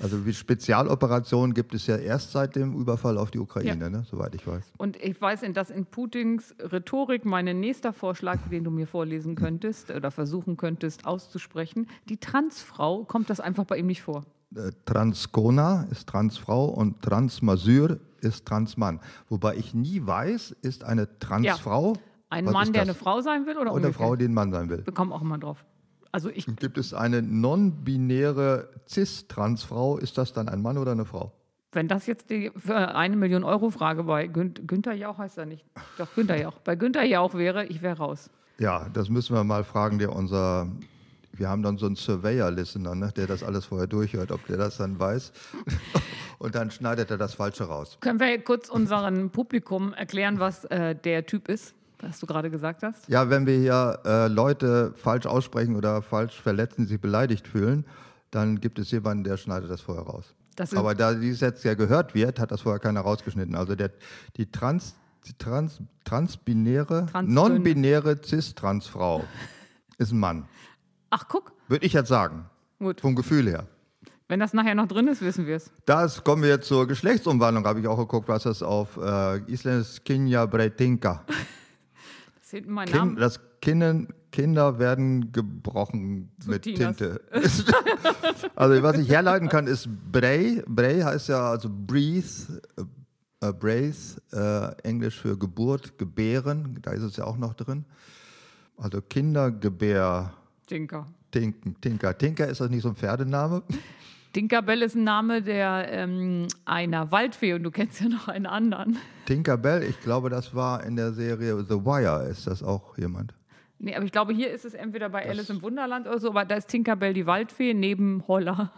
Speaker 2: Also wie Spezialoperationen gibt es ja erst seit dem Überfall auf die Ukraine,
Speaker 3: Ja.
Speaker 2: ne? soweit ich weiß.
Speaker 3: Und ich weiß, dass in Putins Rhetorik mein nächster Vorschlag, den du mir vorlesen könntest oder versuchen könntest auszusprechen, die Transfrau, kommt das einfach bei ihm nicht vor.
Speaker 2: Äh, Transkona ist Transfrau und Transmasyr ist Transmann. Wobei ich nie weiß, ist eine Transfrau
Speaker 3: Ein
Speaker 2: was
Speaker 3: Mann, der eine Frau sein will oder,
Speaker 2: oder eine? Frau, die ein Mann sein will.
Speaker 3: Wir kommen auch immer drauf. Also ich,
Speaker 2: Gibt es eine non-binäre Cis-Transfrau, ist das dann ein Mann oder eine Frau?
Speaker 3: wenn das jetzt die eine Million Euro Frage bei Gün Günther Jauch heißt er nicht. Doch, Günther Jauch. Bei Günther Jauch wäre, ich wäre raus.
Speaker 2: Ja, das müssen wir mal fragen, der unser, wir haben dann so einen Surveyor-Listener, ne, der das alles vorher durchhört, ob der das dann weiß. und dann schneidet er das Falsche raus.
Speaker 3: Können wir kurz unserem Publikum erklären, was äh, der Typ ist, was du gerade gesagt hast?
Speaker 2: Ja, wenn wir hier äh, Leute falsch aussprechen oder falsch verletzen, sich beleidigt fühlen, dann gibt es jemanden, der schneidet das vorher raus.
Speaker 3: Das
Speaker 2: Aber da dies jetzt ja gehört wird, hat das vorher keiner rausgeschnitten. Also der, die Trans, Trans, transbinäre, non-binäre Cis-Trans-Frau ist ein Mann.
Speaker 3: Ach, guck.
Speaker 2: Würde ich jetzt sagen,
Speaker 3: Gut.
Speaker 2: vom Gefühl her.
Speaker 3: Wenn das nachher noch drin ist, wissen wir es.
Speaker 2: Das kommen wir jetzt zur Geschlechtsumwandlung, habe ich auch geguckt, was das auf äh, Isländisch. Kinja Bretinka.
Speaker 3: Hinten mein
Speaker 2: Kind,
Speaker 3: Name.
Speaker 2: das Kinder, Kinder werden gebrochen mit
Speaker 3: Tinas.
Speaker 2: Tinte. also was ich herleiten kann, ist Brei. Brei heißt ja also breathe, äh, äh, brace, äh, Englisch für Geburt, Gebären. Da ist es ja auch noch drin. Also Kindergebär.
Speaker 3: Tinker.
Speaker 2: Tinken, Tinker. Tinker ist das nicht so ein Pferdename?
Speaker 3: Tinkerbell ist ein Name der ähm, einer Waldfee und du kennst ja noch einen anderen.
Speaker 2: Tinkerbell, ich glaube, das war in der Serie The Wire. Ist das auch jemand?
Speaker 3: Nee, aber ich glaube, hier ist es entweder bei Alice im Wunderland oder so, aber da ist Tinkerbell die Waldfee neben Holler.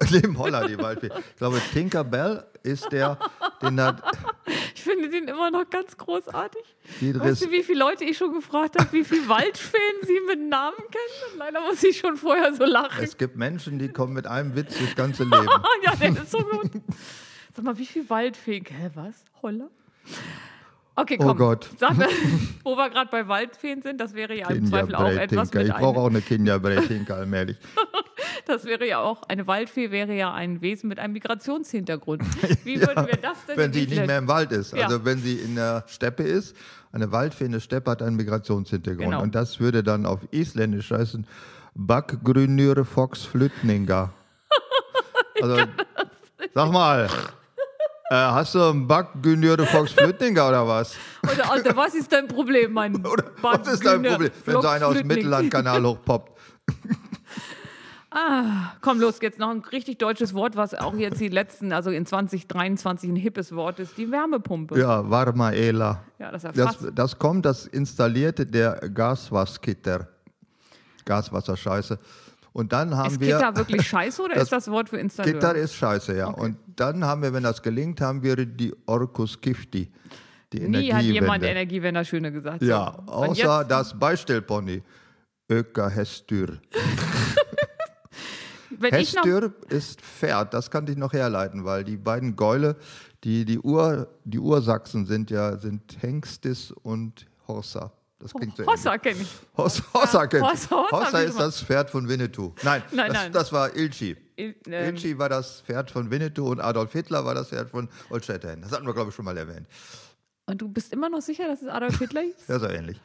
Speaker 2: Neben Holler, die Waldfee. Ich glaube, Tinkerbell ist der, den hat
Speaker 3: Ich finde den immer noch ganz großartig. Weißt du, wie viele Leute ich schon gefragt habe, wie viele Waldfeen sie mit Namen kennen? Und leider muss ich schon vorher so lachen.
Speaker 2: Es gibt Menschen, die kommen mit einem Witz das ganze Leben.
Speaker 3: Ja, der ist so gut. Sag mal, wie viel Waldfeen? Hä, was? Holler? Okay,
Speaker 2: Oh
Speaker 3: komm.
Speaker 2: Gott.
Speaker 3: Sag wo wir gerade bei Waldfeen sind, das wäre ja im Zweifel auch etwas mit
Speaker 2: Ich brauche auch eine Kinja Breitinka allmählich.
Speaker 3: Das wäre ja auch, eine Waldfee wäre ja ein Wesen mit einem Migrationshintergrund. Wie würden wir das denn
Speaker 2: Wenn sie nicht mehr im Wald ist.
Speaker 3: Ja.
Speaker 2: Also wenn sie in der Steppe ist, eine Waldfee in der Steppe hat einen Migrationshintergrund.
Speaker 3: Genau.
Speaker 2: Und das würde dann auf Isländisch heißen Backgrünür Fox Flütninga. Also, sag mal, hast du einen Backgrünür Fox Flütninga oder was?
Speaker 3: Oder, Alter, was ist dein Problem, mein
Speaker 2: Oder was ist dein Problem, wenn so einer aus dem? Mittellandkanal hochpoppt?
Speaker 3: Komm, los, jetzt noch ein richtig deutsches Wort, was auch jetzt die letzten, also in 2023 ein hippes Wort ist, die Wärmepumpe.
Speaker 2: Ja, Varmaela.
Speaker 3: Ja, das
Speaker 2: Das, das kommt, das installierte der Gaswaskitter. Gaswasserscheiße. Und dann haben
Speaker 3: ist
Speaker 2: wir.
Speaker 3: Gitter wirklich scheiße oder
Speaker 2: das
Speaker 3: ist das Wort für Installeur?
Speaker 2: Gitter ist scheiße, ja. Und dann haben wir, wenn das gelingt, haben wir die Orcus Gifti. Die
Speaker 3: Nie hat
Speaker 2: Energiewende.
Speaker 3: jemand Energiewender schöner gesagt.
Speaker 2: Ja,
Speaker 3: So.
Speaker 2: Außer das Beistellpony. Öka Hestür.
Speaker 3: wenn
Speaker 2: Hestür ist Pferd, das kannte ich noch herleiten, weil die beiden Gäule, die, die, Ur, die Ursachsen sind ja sind Hengstis und Horsa. Das klingt so ähnlich.
Speaker 3: Hossa kenne ich.
Speaker 2: Hossa, Hossa, kennt-
Speaker 3: Hossa, Hossa
Speaker 2: Hossa
Speaker 3: ich
Speaker 2: ist das Pferd von Winnetou. Nein,
Speaker 3: Nein,
Speaker 2: das,
Speaker 3: nein.
Speaker 2: das war Ilchi.
Speaker 3: Il- ähm,
Speaker 2: Ilchi war das Pferd von Winnetou und Adolf Hitler war das Pferd von Old Shatterhand. Das hatten wir, glaube ich, schon mal erwähnt.
Speaker 3: Und du bist immer noch sicher, dass es Adolf Hitler ist?
Speaker 2: Ja, so ähnlich.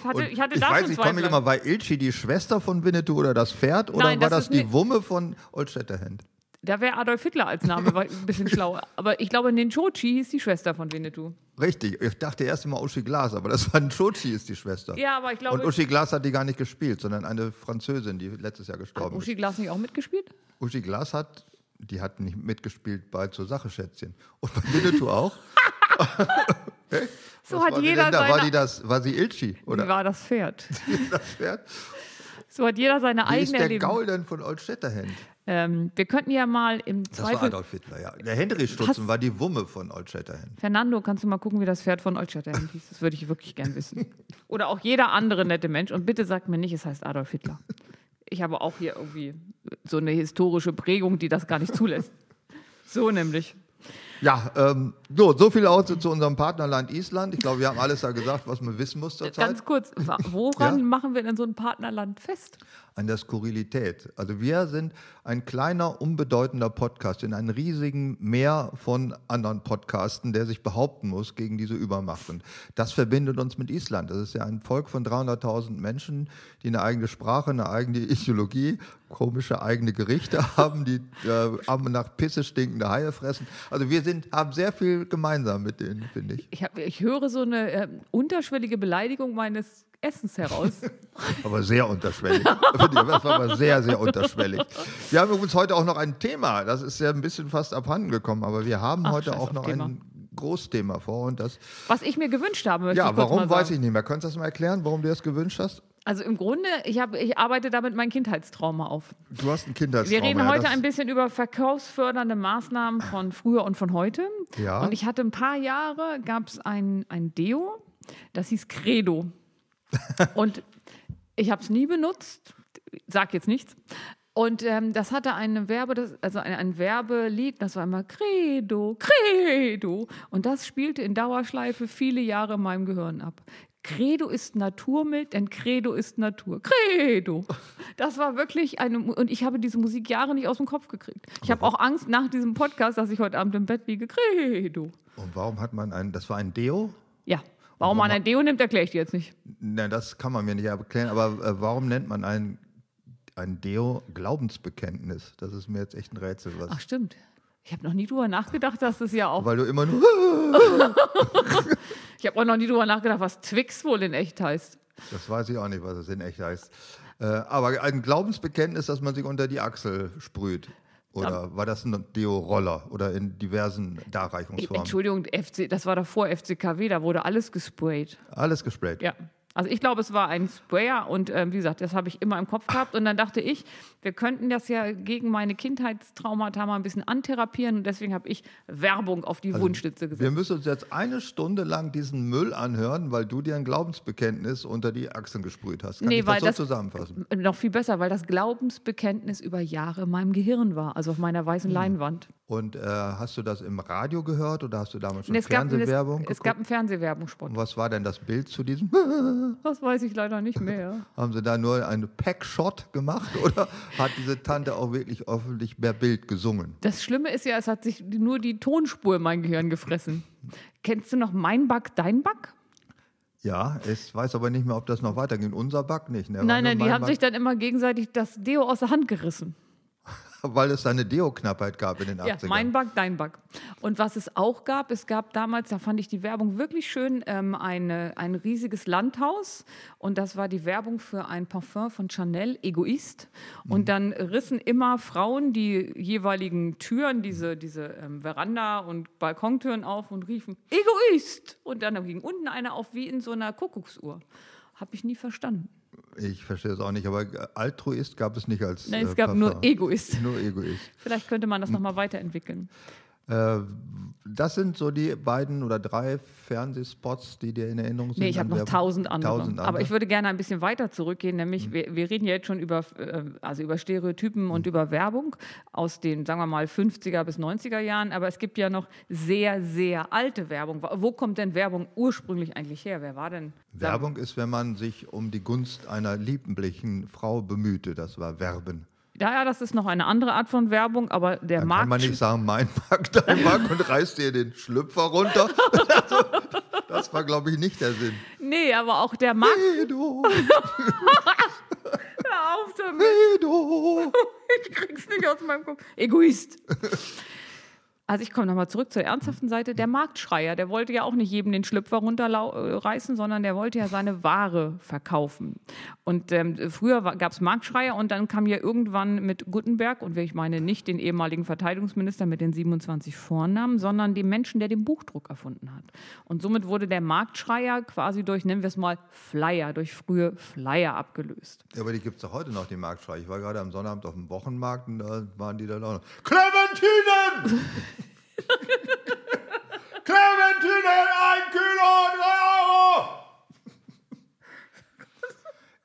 Speaker 3: Ich hatte, ich hatte
Speaker 2: ich
Speaker 3: da
Speaker 2: weiß
Speaker 3: schon
Speaker 2: nicht, komme ich
Speaker 3: Zweifel.
Speaker 2: immer, war Ilchi die Schwester von Winnetou oder das Pferd oder
Speaker 3: Nein,
Speaker 2: war
Speaker 3: das
Speaker 2: die Wumme von Old Shatterhand?
Speaker 3: Da wäre Adolf Hitler als Name war ein bisschen schlauer. Aber ich glaube, Ninchochi hieß die Schwester von Winnetou.
Speaker 2: Richtig, ich dachte erst immer Uschi Glas, aber das war ein Chochi ist die Schwester.
Speaker 3: Ja, aber ich glaube,
Speaker 2: Und Uschi Glas hat die gar nicht gespielt, sondern eine Französin, die letztes Jahr gestorben
Speaker 3: Uschi
Speaker 2: ist.
Speaker 3: Glas nicht auch mitgespielt?
Speaker 2: Uschi Glas hat, die hat nicht mitgespielt bei Zur Sache Schätzchen. Und bei Winnetou auch.
Speaker 3: So
Speaker 2: Was
Speaker 3: hat
Speaker 2: war die
Speaker 3: jeder
Speaker 2: da? War,
Speaker 3: seine-
Speaker 2: die das, war sie Ilchi?
Speaker 3: Wie
Speaker 2: Oder
Speaker 3: war das Pferd?
Speaker 2: das Pferd?
Speaker 3: So hat jeder seine
Speaker 2: Wie ist
Speaker 3: eigene
Speaker 2: der
Speaker 3: Erlebnis.
Speaker 2: Gaul denn von Old Shatterhand?
Speaker 3: Ähm, wir könnten ja mal im
Speaker 2: Das war
Speaker 3: Zweifel.
Speaker 2: Adolf Hitler, ja. Der Henry Stutzen war die Wumme von Old Shatterhand.
Speaker 3: Fernando, kannst du mal gucken, wie das Pferd von Olschatter hieß? Das würde ich wirklich gern wissen. Oder auch jeder andere nette Mensch. Und bitte sagt mir nicht, es heißt Adolf Hitler. Ich habe auch hier irgendwie so eine historische Prägung, die das gar nicht zulässt. So nämlich.
Speaker 2: Ja, ähm, so, so viel auch zu, unserem Partnerland Island. Ich glaube, wir haben alles da gesagt, was man wissen muss zurzeit.
Speaker 3: Ganz kurz, woran
Speaker 2: Ja?
Speaker 3: machen wir denn so ein Partnerland fest?
Speaker 2: an der Skurrilität. Also wir sind ein kleiner, unbedeutender Podcast in einem riesigen Meer von anderen Podcasten, der sich behaupten muss gegen diese Übermacht. Und das verbindet uns mit Island. Das ist ja ein Volk von 300.000 Menschen, die eine eigene Sprache, eine eigene Ideologie, komische eigene Gerichte haben, die äh, nach Pisse stinkende Haie fressen. Also wir sind, haben sehr viel gemeinsam mit denen, finde ich.
Speaker 3: Ich, hab, ich höre so eine äh, unterschwellige Beleidigung meines Essens heraus.
Speaker 2: Aber sehr unterschwellig. Das war aber sehr, sehr unterschwellig. Wir haben übrigens heute auch noch ein Thema. Das ist ja ein bisschen fast abhanden gekommen, aber wir haben
Speaker 3: Ach,
Speaker 2: heute auch noch
Speaker 3: Thema.
Speaker 2: ein Großthema vor. Und das,
Speaker 3: Was ich mir gewünscht habe, möchte
Speaker 2: ja, warum weiß ich nicht mehr. Könntest du das mal erklären, warum du das gewünscht hast?
Speaker 3: Also im Grunde, ich, hab, ich arbeite damit mein Kindheitstrauma auf.
Speaker 2: Du hast ein Kindheitstrauma.
Speaker 3: Wir reden
Speaker 2: ja,
Speaker 3: heute
Speaker 2: das-
Speaker 3: ein bisschen über verkaufsfördernde Maßnahmen von früher und von heute.
Speaker 2: Ja.
Speaker 3: Und ich hatte ein paar Jahre, gab es ein, ein Deo, das hieß Credo. und ich habe es nie benutzt, sag jetzt nichts. Und ähm, das hatte eine Werbe, das, also ein, ein Werbelied, das war immer Credo, Credo. Und das spielte in Dauerschleife viele Jahre in meinem Gehirn ab. Credo ist naturmild, denn Credo ist Natur. Credo. Das war wirklich eine, und ich habe diese Musik Jahre nicht aus dem Kopf gekriegt. Ich habe auch Angst nach diesem Podcast, dass ich heute Abend im Bett liege. Credo.
Speaker 2: Und warum hat man ein, das war ein Deo?
Speaker 3: Ja. Warum man ein Deo nimmt, erkläre ich dir jetzt nicht.
Speaker 2: Nein, das kann man mir nicht erklären, aber äh, warum nennt man ein, ein Deo Glaubensbekenntnis? Das ist mir jetzt echt ein Rätsel. Was,
Speaker 3: Ach, stimmt. Ich habe noch nie drüber nachgedacht, dass das ja auch.
Speaker 2: weil du immer nur.
Speaker 3: Ich habe auch noch nie drüber nachgedacht, was Twix wohl in echt heißt.
Speaker 2: Das weiß ich auch nicht, was es in echt heißt. Äh, aber ein Glaubensbekenntnis, dass man sich unter die Achsel sprüht. Oder war das ein Deo-Roller oder in diversen Darreichungsformen?
Speaker 3: Entschuldigung, FC, das war davor FCKW, da wurde alles gesprayt.
Speaker 2: Alles gesprayt.
Speaker 3: Ja. Also ich glaube, es war ein Sprayer und ähm, wie gesagt, das habe ich immer im Kopf gehabt. Und dann dachte ich, wir könnten das ja gegen meine Kindheitstraumata mal ein bisschen antherapieren und deswegen habe ich Werbung auf die Wunschliste gesetzt.
Speaker 2: Wir müssen uns jetzt eine Stunde lang diesen Müll anhören, weil du dir ein Glaubensbekenntnis unter die Achseln gesprüht hast. Kann
Speaker 3: Nee,
Speaker 2: ich das so
Speaker 3: das-
Speaker 2: zusammenfassen?
Speaker 3: Noch viel besser, weil das Glaubensbekenntnis über Jahre in meinem Gehirn war, also auf meiner weißen
Speaker 2: Hm.
Speaker 3: Leinwand.
Speaker 2: Und äh, hast du das im Radio gehört oder hast du damals schon
Speaker 3: es gab, es,
Speaker 2: Fernsehwerbung
Speaker 3: es gab einen Fernsehwerbungsspot.
Speaker 2: Und was war denn das Bild zu diesem?
Speaker 3: Das weiß ich leider nicht mehr.
Speaker 2: Haben sie da nur einen Packshot gemacht oder hat diese Tante auch wirklich öffentlich per Bild gesungen?
Speaker 3: Das Schlimme ist ja, es hat sich nur die Tonspur in mein Gehirn gefressen. Kennst du noch Mein Back, Dein Back?
Speaker 2: Ja, ich weiß aber nicht mehr, ob das noch weitergeht. Unser Back nicht. Ne?
Speaker 3: Nein, nein, die haben
Speaker 2: Back,
Speaker 3: sich dann immer gegenseitig das Deo aus der Hand gerissen.
Speaker 2: Weil es eine Deo-Knappheit gab in den 80ern.
Speaker 3: Ja, mein Back, dein Back. Und was es auch gab, es gab damals, da fand ich die Werbung wirklich schön, ähm, eine, ein riesiges Landhaus. Und das war die Werbung für ein Parfum von Chanel, Egoist. Und dann rissen immer Frauen die jeweiligen Türen, diese, diese ähm, Veranda- und Balkontüren auf und riefen, Egoist! Und dann ging unten eine auf wie in so einer Kuckucksuhr. Habe ich nie verstanden.
Speaker 2: Ich verstehe es auch nicht, aber Altruist gab es nicht als.
Speaker 3: Nein, es
Speaker 2: äh,
Speaker 3: gab nur
Speaker 2: Parfum.
Speaker 3: Egoist.
Speaker 2: Nur Egoist.
Speaker 3: Vielleicht könnte man das nochmal weiterentwickeln.
Speaker 2: Äh, das sind so die beiden oder drei Fernsehspots, die dir in Erinnerung sind.
Speaker 3: Nee, ich habe noch tausend andere.
Speaker 2: Tausend
Speaker 3: Aber
Speaker 2: andere.
Speaker 3: ich würde gerne ein bisschen weiter zurückgehen, nämlich wir, wir reden ja jetzt schon über, äh, also über Stereotypen und über Werbung aus den, sagen wir mal, 50er bis 90er Jahren. Aber es gibt ja noch sehr, sehr alte Werbung. Wo kommt denn Werbung ursprünglich eigentlich her? Wer war denn?
Speaker 2: Werbung ist, wenn man sich um die Gunst einer lieblichen Frau bemühte. Das war Werben.
Speaker 3: Ja, ja, das ist noch eine andere Art von Werbung, aber der
Speaker 2: Dann
Speaker 3: Markt.
Speaker 2: kann man nicht sagen, mein Markt, dein Markt und reißt dir den Schlüpfer runter. Also, das war, glaube ich, nicht der Sinn.
Speaker 3: Nee, aber auch der Markt.
Speaker 2: Edo,
Speaker 3: Hör auf damit.
Speaker 2: Edo.
Speaker 3: Ich krieg's nicht aus meinem Kopf. Egoist. Also ich komme nochmal zurück zur ernsthaften Seite. Der Marktschreier, der wollte ja auch nicht jedem den Schlüpfer runterreißen, sondern der wollte ja seine Ware verkaufen. Und ähm, früher gab es Marktschreier und dann kam ja irgendwann mit Gutenberg, und ich meine nicht den ehemaligen Verteidigungsminister mit den 27 Vornamen, sondern den Menschen, der den Buchdruck erfunden hat. Und somit wurde der Marktschreier quasi durch, nennen wir es mal, Flyer, durch frühe Flyer abgelöst.
Speaker 2: Ja, aber die gibt es doch heute noch, die Marktschrei. Ich war gerade am Sonnabend auf dem Wochenmarkt und da waren die dann auch noch. Clementinen! Clementinen, ein Kilo, drei Euro!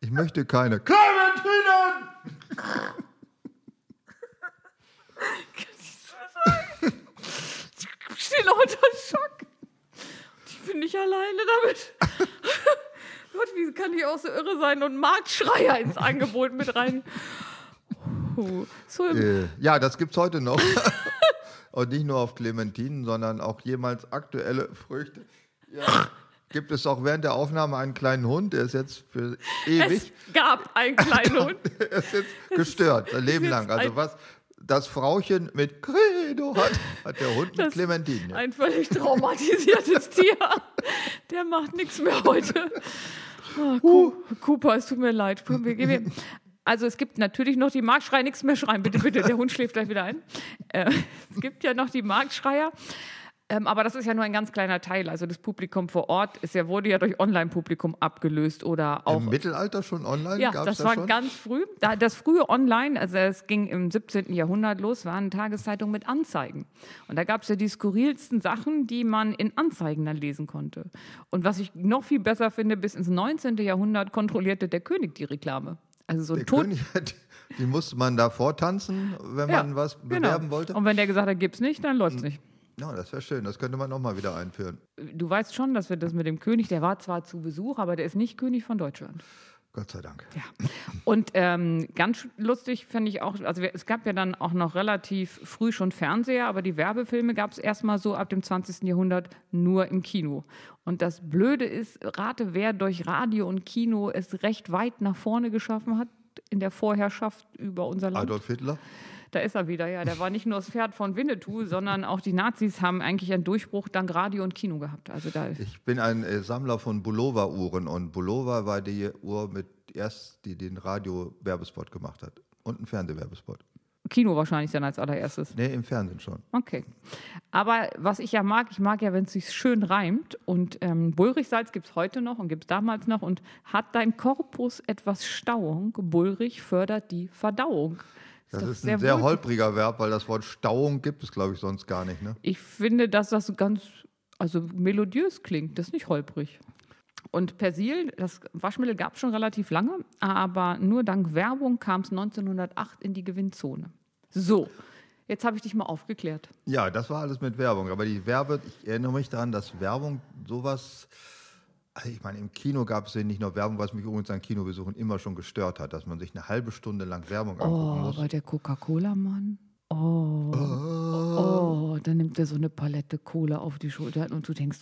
Speaker 2: Ich möchte keine. Clementinen!
Speaker 3: Ich stehe noch unter Schock. Ich bin nicht alleine damit. Gott, wie kann ich auch so irre sein und Marktschreier ins Angebot mit rein? So
Speaker 2: Äh, ja, das gibt es heute noch. Und nicht nur auf Clementinen, sondern auch jemals aktuelle Früchte. Ja. Gibt es auch während der Aufnahme einen kleinen Hund, der ist jetzt für
Speaker 3: es
Speaker 2: ewig
Speaker 3: gab einen kleinen Hund.
Speaker 2: er ist jetzt gestört, sein Leben lang. Also was das Frauchen mit Credo hat, hat der Hund mit Clementinen.
Speaker 3: Ein völlig traumatisiertes Tier. Der macht nichts mehr heute. Ku- Cooper, es tut mir leid. Also es gibt natürlich noch die Marktschreier, nichts mehr schreien, bitte, bitte, der Hund schläft gleich wieder ein. Äh, es gibt ja noch die Marktschreier. Ähm, aber das ist ja nur ein ganz kleiner Teil. Also das Publikum vor Ort ist ja, wurde ja durch Online-Publikum abgelöst oder auch.
Speaker 2: Im Mittelalter schon online?
Speaker 3: Ja, das
Speaker 2: da
Speaker 3: war
Speaker 2: schon?
Speaker 3: ganz früh. Da, das frühe Online, also es ging im 17. Jahrhundert los, waren Tageszeitungen mit Anzeigen. Und da gab es ja die skurrilsten Sachen, die man in Anzeigen dann lesen konnte. Und was ich noch viel besser finde, bis ins 19. Jahrhundert kontrollierte der König die Reklame. Also so ein
Speaker 2: Der
Speaker 3: Tod.
Speaker 2: König, die musste man da vortanzen, wenn
Speaker 3: Ja,
Speaker 2: man was
Speaker 3: genau.
Speaker 2: bewerben wollte.
Speaker 3: Und wenn der gesagt hat, gibt's nicht, dann läuft's nicht.
Speaker 2: Ja, das wäre schön. Das könnte man auch mal wieder einführen.
Speaker 3: Du weißt schon, dass wir das mit dem König, der war zwar zu Besuch, aber der ist nicht König von Deutschland.
Speaker 2: Gott sei Dank.
Speaker 3: Ja. Und ähm, ganz lustig finde ich auch, also es gab ja dann auch noch relativ früh schon Fernseher, aber die Werbefilme gab es erstmal so ab dem 20. Jahrhundert nur im Kino. Und das Blöde ist, rate, wer durch Radio und Kino es recht weit nach vorne geschaffen hat in der Vorherrschaft über unser Land.
Speaker 2: Adolf Hitler?
Speaker 3: Da ist er wieder, ja. Der war nicht nur das Pferd von Winnetou, sondern auch die Nazis haben eigentlich einen Durchbruch dank Radio und Kino gehabt. Also da
Speaker 2: Ich bin ein äh, Sammler von Bulova-Uhren und Bulova war die Uhr mit erst, die den Radio-Werbespot gemacht hat und einen Fernsehwerbespot.
Speaker 3: Kino wahrscheinlich dann als allererstes.
Speaker 2: Nee, im Fernsehen schon.
Speaker 3: Okay. Aber was ich ja mag, ich mag ja, wenn es sich schön reimt. Und ähm, Bullrichsalz gibt es heute noch und gibt es damals noch. Und hat dein Korpus etwas Stauung, Bullrich fördert die Verdauung.
Speaker 2: Das
Speaker 3: doch
Speaker 2: ist ein sehr holpriger Verb, weil das Wort Stauung gibt es, glaube ich, sonst gar nicht. Ne?
Speaker 3: Ich finde, dass das ganz also melodiös klingt. Das ist nicht holprig. Und Persil, das Waschmittel gab es schon relativ lange, aber nur dank Werbung kam es 1908 in die Gewinnzone. So, jetzt habe ich dich mal aufgeklärt.
Speaker 2: Ja, das war alles mit Werbung. Aber die Werbe, ich erinnere mich daran, dass Werbung sowas. Also ich meine, im Kino gab es ja nicht nur Werbung, was mich übrigens an Kinobesuchen immer schon gestört hat, dass man sich eine halbe Stunde lang Werbung angucken
Speaker 3: Oh,
Speaker 2: muss.
Speaker 3: bei der Coca-Cola-Mann. Oh, oh, dann nimmt er so eine Palette Cola auf die Schulter und du denkst,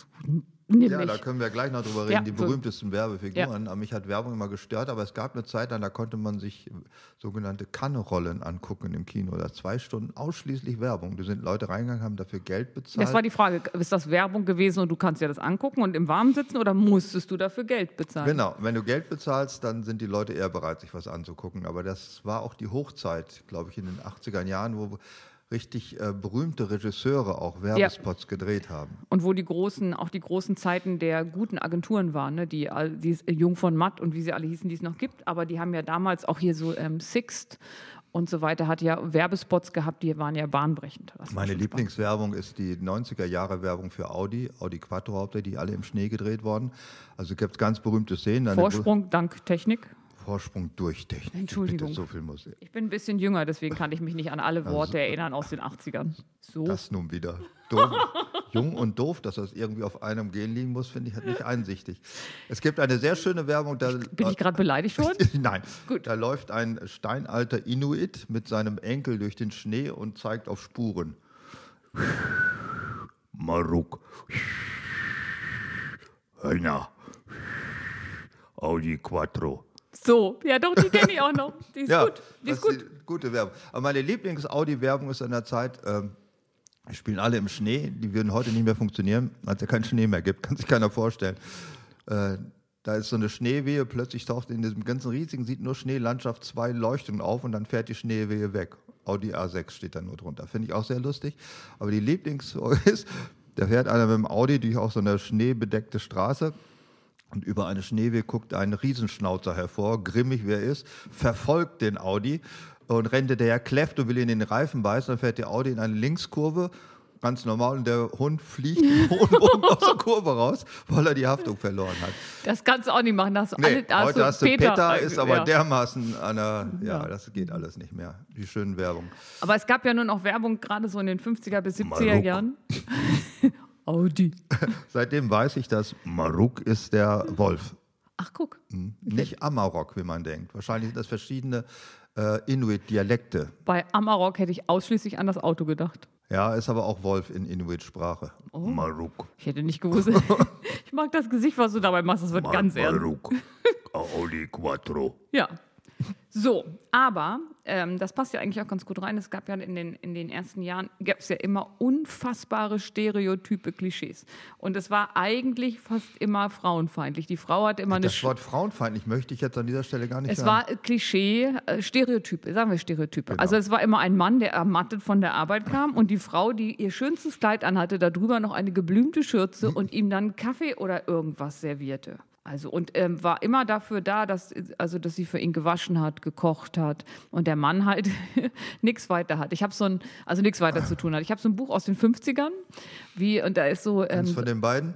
Speaker 3: nimm
Speaker 2: Ja, da können wir gleich noch drüber reden,
Speaker 3: Ja,
Speaker 2: die
Speaker 3: so.
Speaker 2: berühmtesten Werbefiguren. Aber mich hat Werbung immer gestört, aber es gab eine Zeit da konnte man sich sogenannte Kannrollen angucken im Kino. Da zwei Stunden ausschließlich Werbung. Da sind Leute reingegangen, haben dafür Geld bezahlt.
Speaker 3: Das war die Frage, ist das Werbung gewesen und du kannst dir das angucken und im Warmen sitzen oder musstest du dafür Geld bezahlen?
Speaker 2: Genau, wenn du Geld bezahlst, dann sind die Leute eher bereit, sich was anzugucken. Aber das war auch die Hochzeit, glaube ich, in den 80er Jahren, wo richtig äh, berühmte Regisseure auch Werbespots gedreht haben.
Speaker 3: Und wo die großen, auch die großen Zeiten der guten Agenturen waren, ne? die, die Jung von Matt und wie sie alle hießen, die es noch gibt. Aber die haben ja damals auch hier so ähm, Sixt und so weiter, hat ja Werbespots gehabt, die waren ja bahnbrechend.
Speaker 2: Meine Lieblingswerbung ist die 90er Jahre Werbung für Audi, Audi Quattro hauptsächlich, die alle im Schnee gedreht worden. Also gibt es ganz berühmte Szenen.
Speaker 3: Vorsprung dank Technik.
Speaker 2: Vorsprung durch Technik.
Speaker 3: Entschuldigung.
Speaker 2: Bitte, so viel muss ich.
Speaker 3: Ich bin ein bisschen jünger, deswegen kann ich mich nicht an alle Worte erinnern aus den 80ern. So.
Speaker 2: Das nun wieder. Doof. Jung und doof, dass das irgendwie auf einem Gen liegen muss, finde ich halt nicht einsichtig. Es gibt eine sehr schöne Werbung. Da,
Speaker 3: Bin ich gerade beleidigt worden?
Speaker 2: Nein,
Speaker 3: Gut.
Speaker 2: da läuft ein steinalter Inuit mit seinem Enkel durch den Schnee und zeigt auf Spuren. Maruk. Einer. Audi Quattro.
Speaker 3: So, ja doch, die kenne ich auch noch. Die ist gut. Die ist gut.
Speaker 2: die gute Werbung. Aber meine Lieblings-Audi-Werbung ist an der Zeit, ähm, die spielen alle im Schnee, die würden heute nicht mehr funktionieren, weil es ja keinen Schnee mehr gibt, kann sich keiner vorstellen. Äh, da ist so eine Schneewehe, plötzlich taucht in diesem ganzen riesigen, sieht nur Schneelandschaft zwei Leuchtungen auf und dann fährt die Schneewehe weg. Audi A6 steht da nur drunter. Finde ich auch sehr lustig. Aber die Lieblings ist, da fährt einer mit dem Audi durch auch so eine schneebedeckte Straße und über eine Schneewehe guckt ein Riesenschnauzer hervor, grimmig wie er ist, verfolgt den Audi und rennt hinterher, kläfft und will in den Reifen beißen. Dann fährt der Audi in eine Linkskurve, ganz normal, und der Hund fliegt aus der Kurve raus, weil er die Haftung verloren hat.
Speaker 3: Das kannst du auch nicht machen. Da hast
Speaker 2: Nee,
Speaker 3: alle, da
Speaker 2: heute hast du Peter, ist aber
Speaker 3: ja.
Speaker 2: dermaßen an der, ja, das geht alles nicht mehr. Die schönen Werbung.
Speaker 3: Aber es gab ja nun auch Werbung, gerade so in den 50er bis 70er
Speaker 2: Marokko.
Speaker 3: Jahren. Audi.
Speaker 2: Seitdem weiß ich, dass Maruk ist der Wolf.
Speaker 3: Ach, guck.
Speaker 2: Nicht Amarok, wie man denkt. Wahrscheinlich sind das verschiedene äh, Inuit-Dialekte.
Speaker 3: Bei Amarok hätte ich ausschließlich an das Auto gedacht.
Speaker 2: Ja, ist aber auch Wolf in Inuit-Sprache.
Speaker 3: Oh.
Speaker 2: Maruk.
Speaker 3: Ich hätte nicht gewusst. ich mag das Gesicht, was du dabei machst. Das wird ganz ernst.
Speaker 2: Audi Quattro.
Speaker 3: Ja. So, aber ähm, das passt ja eigentlich auch ganz gut rein. Es gab ja in den, in den ersten Jahren, gab es ja immer unfassbare Stereotype, Klischees. Und es war eigentlich fast immer frauenfeindlich. Die Frau hatte immer eine...
Speaker 2: Das Wort frauenfeindlich möchte ich jetzt an dieser Stelle gar nicht
Speaker 3: Es
Speaker 2: hören.
Speaker 3: war äh, Klischee, äh, Stereotype, sagen wir Stereotype.
Speaker 2: Genau.
Speaker 3: Also es war immer ein Mann, der ermattet von der Arbeit kam und die Frau, die ihr schönstes Kleid anhatte, darüber noch eine geblümte Schürze
Speaker 2: Hm.
Speaker 3: und ihm dann Kaffee oder irgendwas servierte. Also und ähm, war immer dafür da, dass, also, dass sie für ihn gewaschen hat, gekocht hat und der Mann halt nichts weiter hat. Ich habe so ein, also nichts weiter zu tun hat. Ich habe so ein Buch aus den 50ern, wie, und da ist so
Speaker 2: Eins
Speaker 3: ähm,
Speaker 2: von den beiden?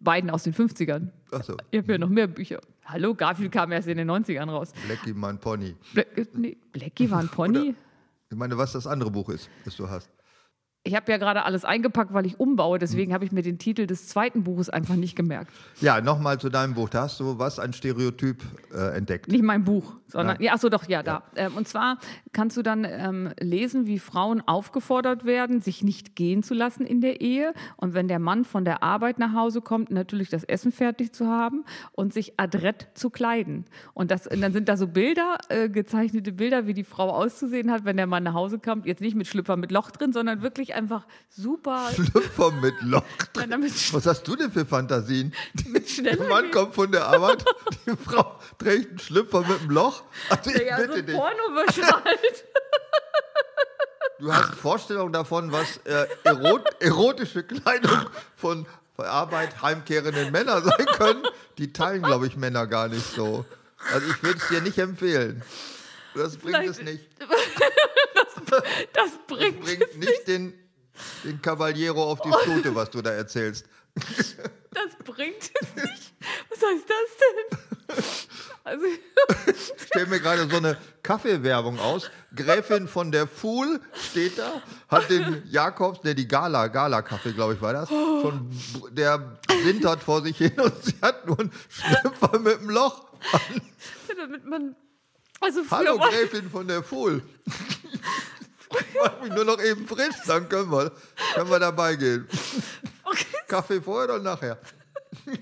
Speaker 3: beiden aus den 50ern.
Speaker 2: Achso,
Speaker 3: Ich habe ja noch mehr Bücher. Hallo, Garfield kam erst in den 90ern raus.
Speaker 2: Blackie, mein Pony.
Speaker 3: Bla äh, nee, Blackie war ein Pony.
Speaker 2: Ich meine, was das andere Buch ist, das du hast.
Speaker 3: Ich habe ja gerade alles eingepackt, weil ich umbaue. Deswegen habe ich mir den Titel des zweiten Buches einfach nicht gemerkt.
Speaker 2: Ja, nochmal zu deinem Buch. Da hast du was, ein Stereotyp äh, entdeckt.
Speaker 3: Nicht mein Buch, sondern, ja, ach so, doch, ja, da. Ähm, und zwar kannst du dann ähm, lesen, wie Frauen aufgefordert werden, sich nicht gehen zu lassen in der Ehe. Und wenn der Mann von der Arbeit nach Hause kommt, natürlich das Essen fertig zu haben und sich adrett zu kleiden. Und, das, und dann sind da so Bilder, äh, gezeichnete Bilder, wie die Frau auszusehen hat, wenn der Mann nach Hause kommt. Jetzt nicht mit Schlüpper mit Loch drin, sondern wirklich einfach super.
Speaker 2: Schlüpfer mit Loch.
Speaker 3: Nein, damit sch-
Speaker 2: Was hast du denn für Fantasien? Der Mann kommt von der Arbeit, die Frau trägt einen Schlüpfer mit einem Loch. Also ich
Speaker 3: Ja, so
Speaker 2: bitte
Speaker 3: ein
Speaker 2: dich.
Speaker 3: Pornowäsche halt.
Speaker 2: Du hast Vorstellungen davon, was äh, erot erotische Kleidung von Arbeit heimkehrenden Männern sein können. Die teilen, glaube ich, Männer gar nicht so. Also ich würde es dir nicht empfehlen. Das bringt
Speaker 3: Vielleicht-
Speaker 2: es nicht.
Speaker 3: Das bringt.
Speaker 2: Bringt nicht den, den Cavaliero auf die Stute, was du da erzählst.
Speaker 3: Das bringt es nicht. Was heißt das denn? Also,
Speaker 2: stelle mir gerade so eine Kaffeewerbung aus. Gräfin von der Fuhl steht da, hat den Jakobs, der die Gala, Gala-Kaffee, glaube ich, war das, schon, der wintert vor sich hin und sie hat nur einen Schlüpfer mit einem Loch.
Speaker 3: damit man. Also
Speaker 2: Hallo Gräfin von der Fuhl. Ich mach mich nur noch eben frisch, dann können wir, können wir dabei gehen.
Speaker 3: okay,
Speaker 2: Kaffee vorher oder nachher?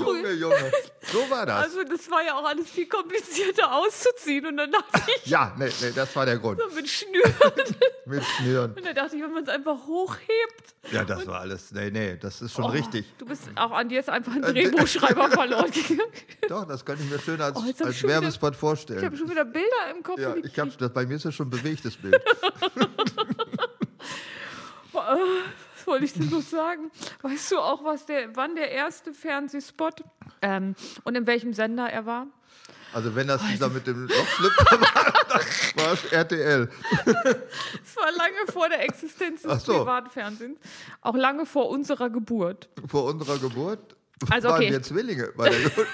Speaker 2: Junge,
Speaker 3: früher,
Speaker 2: Junge. So war das.
Speaker 3: also das war ja auch alles viel komplizierter auszuziehen und dann dachte ich,
Speaker 2: Ja, nee, nee, das war der Grund.
Speaker 3: so mit Schnüren.
Speaker 2: Mit Schnüren.
Speaker 3: Und dann dachte ich, wenn man es einfach hochhebt.
Speaker 2: Ja, das war alles. Nee, nee, das ist schon
Speaker 3: Oh,
Speaker 2: richtig.
Speaker 3: Du bist auch an dir ist einfach ein
Speaker 2: Äh,
Speaker 3: Drehbuchschreiber verloren gegangen.
Speaker 2: Doch, das kann ich mir schön als,
Speaker 3: Oh,
Speaker 2: als
Speaker 3: schon wieder-
Speaker 2: Werbespot
Speaker 3: Ich
Speaker 2: vorstellen.
Speaker 3: habe schon wieder Bilder im Kopf.
Speaker 2: Ja, ich hab, das, bei mir ist das schon ein bewegtes Bild.
Speaker 3: Wollte ich denn noch sagen? Weißt du auch, was der, wann der erste Fernsehspot ähm, und in welchem Sender er war?
Speaker 2: Also wenn das dieser mit dem Lochschlüpfer war, dann war es RTL.
Speaker 3: Es war lange vor der Existenz des
Speaker 2: so.
Speaker 3: Privatfernsehens. Auch lange vor unserer Geburt.
Speaker 2: Vor unserer Geburt
Speaker 3: Also,
Speaker 2: waren
Speaker 3: okay.
Speaker 2: wir Zwillinge bei der Geburt.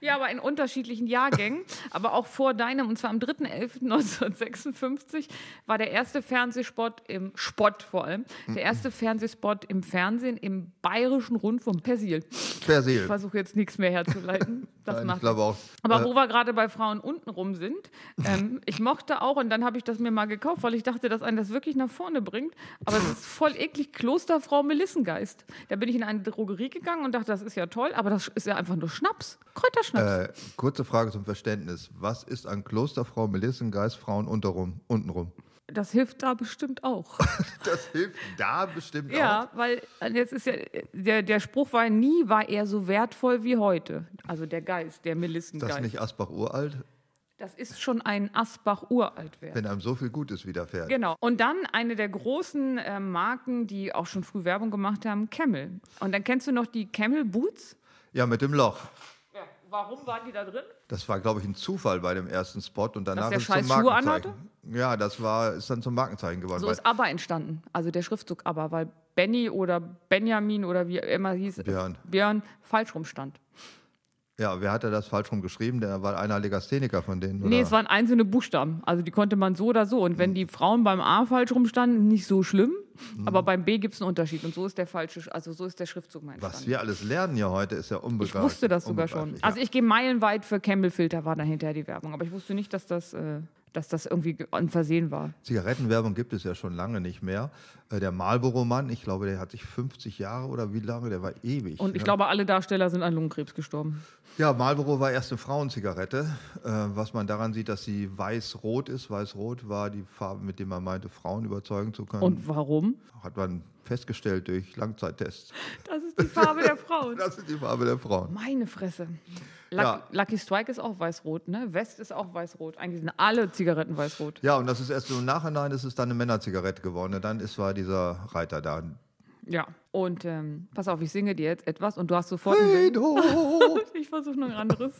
Speaker 3: Ja, aber in unterschiedlichen Jahrgängen. aber auch vor deinem, und zwar am 3.11.1956, war der erste Fernsehspot im Spott vor allem, der erste Fernsehspot im Fernsehen im Bayerischen Rundfunk. Persil.
Speaker 2: Persil.
Speaker 3: Ich versuche jetzt nichts mehr herzuleiten. Das
Speaker 2: Nein,
Speaker 3: macht
Speaker 2: ich glaube auch.
Speaker 3: Aber
Speaker 2: äh,
Speaker 3: wo wir gerade bei Frauen untenrum sind, ähm, ich mochte auch, und dann habe ich das mir mal gekauft, weil ich dachte, dass einen das wirklich nach vorne bringt. Aber es ist voll eklig, Klosterfrau Melissengeist. Da bin ich in eine Drogerie gegangen und dachte, das ist ja toll, aber das ist ja einfach nur Schnaps. Kräuterschnaps.
Speaker 2: Äh, kurze Frage zum Verständnis. Was ist an Klosterfrau Melissengeist Frauen unterrum, untenrum?
Speaker 3: Das hilft da bestimmt auch.
Speaker 2: Das hilft da bestimmt auch.
Speaker 3: ja, weil äh, jetzt ist ja, der, der Spruch war, nie war er so wertvoll wie heute. Also der Geist, der
Speaker 2: Ist das
Speaker 3: Melissengeist.
Speaker 2: nicht Asbach uralt,
Speaker 3: Das ist schon ein Asbach-Uralt-Wert.
Speaker 2: wenn einem so viel Gutes widerfährt?
Speaker 3: Genau. Und dann eine der großen äh, Marken, die auch schon früh Werbung gemacht haben, Camel. Und dann kennst du noch die Camel Boots?
Speaker 2: Ja, mit dem Loch.
Speaker 3: Warum waren die da drin?
Speaker 2: Das war, glaube ich, ein Zufall bei dem ersten Spot und danach
Speaker 3: der
Speaker 2: ist es zum
Speaker 3: Schuhe
Speaker 2: Markenzeichen. Ja, das war, ist dann zum Markenzeichen geworden.
Speaker 3: So ist ABBA entstanden. Also der Schriftzug ABBA, weil Benny oder Benjamin oder wie immer hieß,
Speaker 2: Björn.
Speaker 3: Björn falsch rum stand.
Speaker 2: Ja, wer hatte das falsch rum geschrieben? Der war einer Legastheniker von denen.
Speaker 3: Nee,
Speaker 2: oder?
Speaker 3: es waren einzelne Buchstaben. Also die konnte man so oder so. Und wenn die Frauen beim A falsch rumstanden, nicht so schlimm.
Speaker 2: Hm.
Speaker 3: Aber beim B gibt es einen Unterschied. Und so ist der falsche, also so ist der Schriftzug mein
Speaker 2: Was wir alles lernen hier heute, ist ja
Speaker 3: Ich
Speaker 2: unbegreiflich.
Speaker 3: wusste das sogar schon. Also
Speaker 2: ja.
Speaker 3: ich gehe meilenweit für Campbell Filter war dann hinterher die Werbung. Aber ich wusste nicht, dass das äh, dass das irgendwie ge- ein Versehen war.
Speaker 2: Zigarettenwerbung gibt es ja schon lange nicht mehr. Äh, Der Marlboro-Mann, ich glaube, der hat sich 50 Jahre oder wie lange, der war ewig.
Speaker 3: Und ich
Speaker 2: ne?
Speaker 3: glaube, alle Darsteller sind an Lungenkrebs gestorben.
Speaker 2: Ja, Marlboro war erst eine Frauenzigarette, äh, was man daran sieht, dass sie weiß-rot ist. Weiß-rot war die Farbe, mit der man meinte, Frauen überzeugen zu können.
Speaker 3: Und warum?
Speaker 2: Hat man festgestellt durch Langzeittests.
Speaker 3: Das ist die Farbe der Frauen.
Speaker 2: Das ist die Farbe der Frauen.
Speaker 3: Meine Fresse. Lucky,
Speaker 2: Ja.
Speaker 3: Lucky Strike ist auch weiß-rot, ne? West ist auch weiß-rot. Eigentlich sind alle Zigaretten weiß-rot.
Speaker 2: Ja, und das ist erst so im Nachhinein, ist es dann eine Männerzigarette geworden. Und dann ist war dieser Reiter da.
Speaker 3: Ja. Und ähm, pass auf, ich singe dir jetzt etwas und du hast sofort.
Speaker 2: Hey.
Speaker 3: Ich versuche noch ein anderes.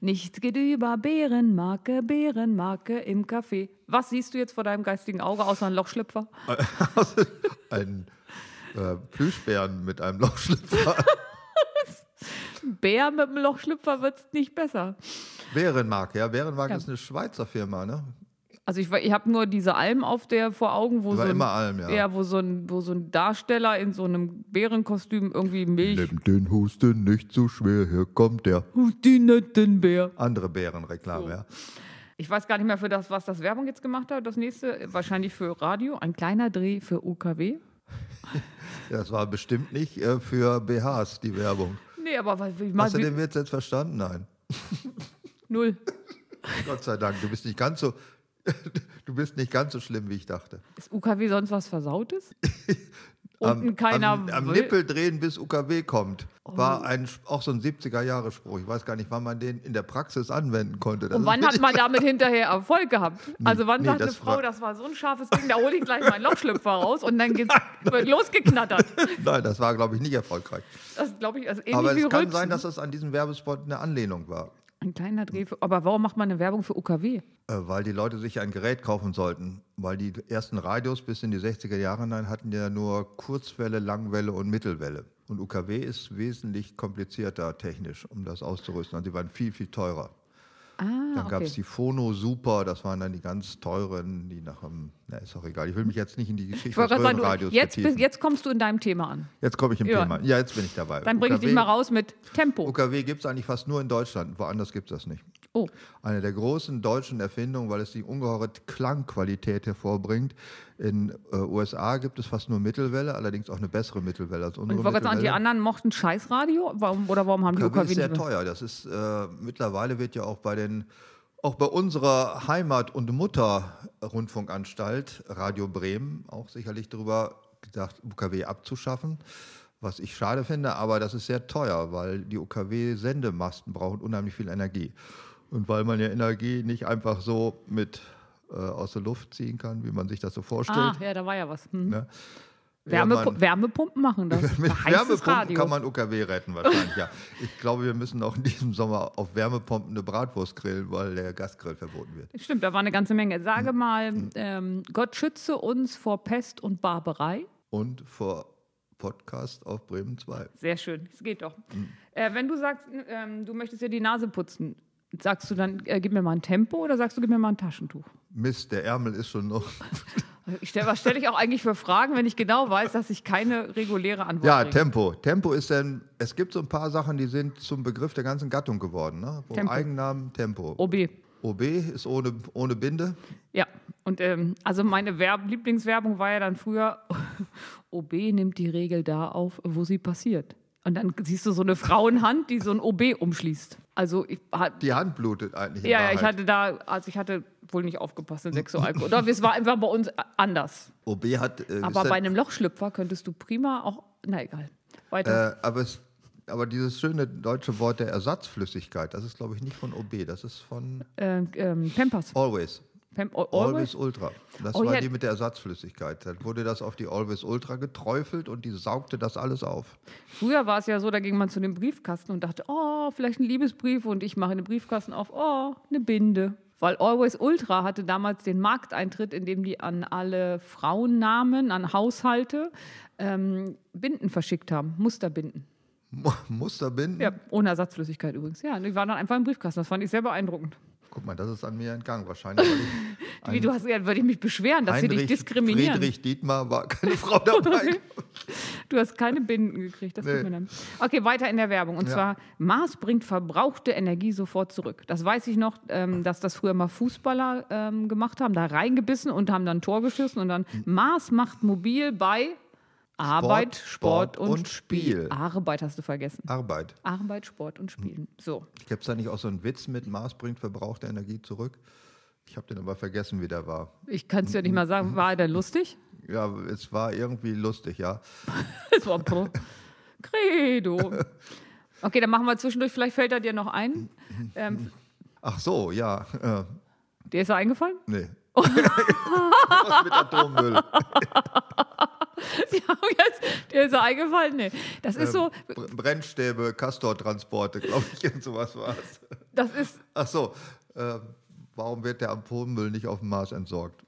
Speaker 3: Nichts geht über Bärenmarke, Bärenmarke im Café. Was siehst du jetzt vor deinem geistigen Auge außer ein Lochschlüpfer?
Speaker 2: Ein äh, Plüschbären mit einem Lochschlüpfer.
Speaker 3: Bär mit einem Lochschlüpfer wird es nicht besser.
Speaker 2: Bärenmark, ja. Bärenmark
Speaker 3: Ja.
Speaker 2: ist eine Schweizer Firma, ne?
Speaker 3: Also ich, ich habe nur diese Alm auf der vor Augen, wo so ein,
Speaker 2: Alm, ja.
Speaker 3: wo so ein, wo so ein Darsteller in so einem Bärenkostüm irgendwie Milch.
Speaker 2: Nimm den Husten nicht zu schwer, hier kommt der.
Speaker 3: Die netten Bär.
Speaker 2: Andere Bärenreklame,
Speaker 3: So.
Speaker 2: ja.
Speaker 3: Ich weiß gar nicht mehr, für das, was das Werbung jetzt gemacht hat. Das nächste wahrscheinlich für Radio. Ein kleiner Dreh für UKW.
Speaker 2: Das war bestimmt nicht äh, für BHs, die Werbung.
Speaker 3: Nee, aber was- wie, mal,
Speaker 2: Hast du den Witz jetzt verstanden? Nein.
Speaker 3: null.
Speaker 2: Gott sei Dank, du bist nicht ganz so, du bist nicht ganz so schlimm, wie ich dachte.
Speaker 3: Ist UKW sonst was Versautes? Unten
Speaker 2: am,
Speaker 3: keiner.
Speaker 2: am, am Nippel drehen, bis UKW kommt,
Speaker 3: Oh.
Speaker 2: war ein, auch so ein 70er-Jahre-Spruch. Ich weiß gar nicht, wann man den in der Praxis anwenden konnte. Das
Speaker 3: Und wann hat man damit hinterher Erfolg gehabt? Also wann
Speaker 2: nee,
Speaker 3: sagt eine Frau, das war so ein scharfes Ding, da hole ich gleich meinen Lochschlüpfer raus und dann geht's, wird losgeknattert.
Speaker 2: Nein, das war, glaube ich, nicht erfolgreich.
Speaker 3: Das glaube ich, also ähnlich
Speaker 2: Aber es kann
Speaker 3: Rülpsen.
Speaker 2: sein, dass das an diesem Werbespot eine Anlehnung war.
Speaker 3: Ein kleiner Dreh. Für, aber warum macht man eine Werbung für UKW?
Speaker 2: Äh, Weil die Leute sich ein Gerät kaufen sollten. Weil die ersten Radios bis in die 60er Jahre hinein hatten ja nur Kurzwelle, Langwelle und Mittelwelle. Und UKW ist wesentlich komplizierter technisch, um das auszurüsten. Also die waren viel, viel teurer.
Speaker 3: Ah,
Speaker 2: Dann gab es die Phono Super, das waren dann die ganz teuren, die nach dem, na ist auch egal. Ich will mich jetzt nicht in die Geschichte des
Speaker 3: sagen,
Speaker 2: Röhrenradios
Speaker 3: jetzt,
Speaker 2: vertiefen.
Speaker 3: jetzt kommst du in deinem Thema an.
Speaker 2: Jetzt komme ich im
Speaker 3: Ja.
Speaker 2: Thema. Ja, jetzt bin ich dabei.
Speaker 3: Dann bringe ich dich mal raus mit Tempo.
Speaker 2: UKW gibt es eigentlich fast nur in Deutschland, woanders gibt es das nicht.
Speaker 3: Oh,
Speaker 2: Eine der großen deutschen Erfindungen, weil es die ungeheure Klangqualität hervorbringt. In äh, USA gibt es fast nur Mittelwelle, allerdings auch eine bessere Mittelwelle als
Speaker 3: und
Speaker 2: unsere
Speaker 3: ich wollte sagen, die anderen mochten Scheißradio? Warum, oder warum haben die
Speaker 2: UKW
Speaker 3: UKW
Speaker 2: ist sehr teuer. Das ist äh, mittlerweile wird ja auch bei den auch bei unserer Heimat- und Mutter-Rundfunkanstalt Radio Bremen auch sicherlich darüber gedacht, UKW abzuschaffen, was ich schade finde, aber das ist sehr teuer, weil die UKW-Sendemasten brauchen unheimlich viel Energie. Und weil man ja Energie nicht einfach so mit äh, aus der Luft ziehen kann, wie man sich das so vorstellt.
Speaker 3: Ah, ja, da war ja was. Hm.
Speaker 2: Ne?
Speaker 3: Wärmepu
Speaker 2: man-
Speaker 3: Wärmepumpen machen das.
Speaker 2: mit Wärmepumpen
Speaker 3: Radio.
Speaker 2: kann man UKW retten wahrscheinlich, ja. Ich glaube, wir müssen auch in diesem Sommer auf Wärmepumpen eine Bratwurst grillen, weil der Gasgrill verboten wird.
Speaker 3: Stimmt, da war eine ganze Menge. Sage
Speaker 2: Hm.
Speaker 3: mal, ähm, Gott schütze uns vor Pest und Barbarei.
Speaker 2: Und vor Podcast auf Bremen 2.
Speaker 3: Sehr schön, es geht doch.
Speaker 2: Hm.
Speaker 3: Äh, wenn du sagst, ähm, du möchtest dir die Nase putzen, sagst du dann, äh, gib mir mal ein Tempo oder sagst du, gib mir mal ein Taschentuch?
Speaker 2: Mist, der Ärmel ist schon noch.
Speaker 3: Ich stell, was stelle ich auch eigentlich für Fragen, wenn ich genau weiß, dass ich keine reguläre Antwort
Speaker 2: Ja,
Speaker 3: kriege?
Speaker 2: Tempo. Tempo ist denn, es gibt so ein paar Sachen, die sind zum Begriff der ganzen Gattung geworden. Ne?
Speaker 3: Tempo.
Speaker 2: Eigennamen Tempo.
Speaker 3: OB.
Speaker 2: OB ist ohne, ohne Binde.
Speaker 3: Ja, und ähm, also meine Verb Lieblingswerbung war ja dann früher, OB nimmt die Regel da auf, wo sie passiert. Und dann siehst du so eine Frauenhand, die so ein OB umschließt. Also ich hat,
Speaker 2: Die Hand blutet eigentlich.
Speaker 3: ja,
Speaker 2: Wahrheit.
Speaker 3: ich hatte da, also ich hatte wohl nicht aufgepasst in Sexualkohol. Oder es war einfach bei uns anders.
Speaker 2: OB hat. Äh,
Speaker 3: Aber bei einem Lochschlüpfer könntest du prima auch, na egal. Weiter.
Speaker 2: Äh, aber, es, aber dieses schöne deutsche Wort der Ersatzflüssigkeit, das ist, glaube ich, nicht von OB, das ist von
Speaker 3: Äh, ähm, Pampers.
Speaker 2: Always.
Speaker 3: Al-
Speaker 2: Always,
Speaker 3: Always?
Speaker 2: Ultra. Das
Speaker 3: Oh,
Speaker 2: war
Speaker 3: ja.
Speaker 2: die mit der Ersatzflüssigkeit. Dann wurde das auf die Always Ultra geträufelt und die saugte das alles auf.
Speaker 3: Früher war es ja so, da ging man zu dem Briefkasten und dachte, oh, vielleicht ein Liebesbrief und ich mache den Briefkasten auf, oh, eine Binde. Weil Always Ultra hatte damals den Markteintritt, in dem die an alle Frauennamen, an Haushalte ähm, Binden verschickt haben, Musterbinden.
Speaker 2: Mu- Musterbinden.
Speaker 3: Ja, ohne Ersatzflüssigkeit übrigens. Ja, die waren dann einfach im Briefkasten. Das fand ich sehr beeindruckend.
Speaker 2: Guck mal, das ist an mir entgangen. Wahrscheinlich,
Speaker 3: Wie du hast, ja, würde ich mich beschweren, dass sie dich
Speaker 2: Heinrich
Speaker 3: diskriminieren.
Speaker 2: Friedrich Dietmar war keine Frau dabei.
Speaker 3: Du hast keine Binden gekriegt, das
Speaker 2: Nee.
Speaker 3: tut mir leid. Okay, weiter in der Werbung. Und
Speaker 2: Ja.
Speaker 3: zwar, Mars bringt verbrauchte Energie sofort zurück. Das weiß ich noch, ähm, dass das früher mal Fußballer ähm, gemacht haben, da reingebissen und haben dann ein Tor geschossen. Und dann, Mars macht mobil bei Arbeit, Sport,
Speaker 2: Sport
Speaker 3: und,
Speaker 2: und
Speaker 3: Spiel.
Speaker 2: Spiel.
Speaker 3: Arbeit hast du vergessen.
Speaker 2: Arbeit.
Speaker 3: Arbeit, Sport und Spielen. So.
Speaker 2: Gibt es da nicht auch so einen Witz mit Mars bringt verbrauchte Energie zurück? Ich habe den aber vergessen, wie der war.
Speaker 3: Ich kann es ja nicht mal sagen, war er denn lustig?
Speaker 2: Ja, es war irgendwie lustig, ja.
Speaker 3: Es war pro. Credo. Okay, dann machen wir zwischendurch, vielleicht fällt er dir noch ein. Ähm,
Speaker 2: Ach so, ja. Äh,
Speaker 3: dir ist er eingefallen?
Speaker 2: nee. Mit Atommüll.
Speaker 3: Sie haben jetzt, dir ist eingefallen? Nee. Das ist so,
Speaker 2: Br- Brennstäbe, Castortransporte, glaube ich, irgend sowas war es.
Speaker 3: das ist,
Speaker 2: Ach so, äh, warum wird der Atommüll nicht auf dem Mars entsorgt?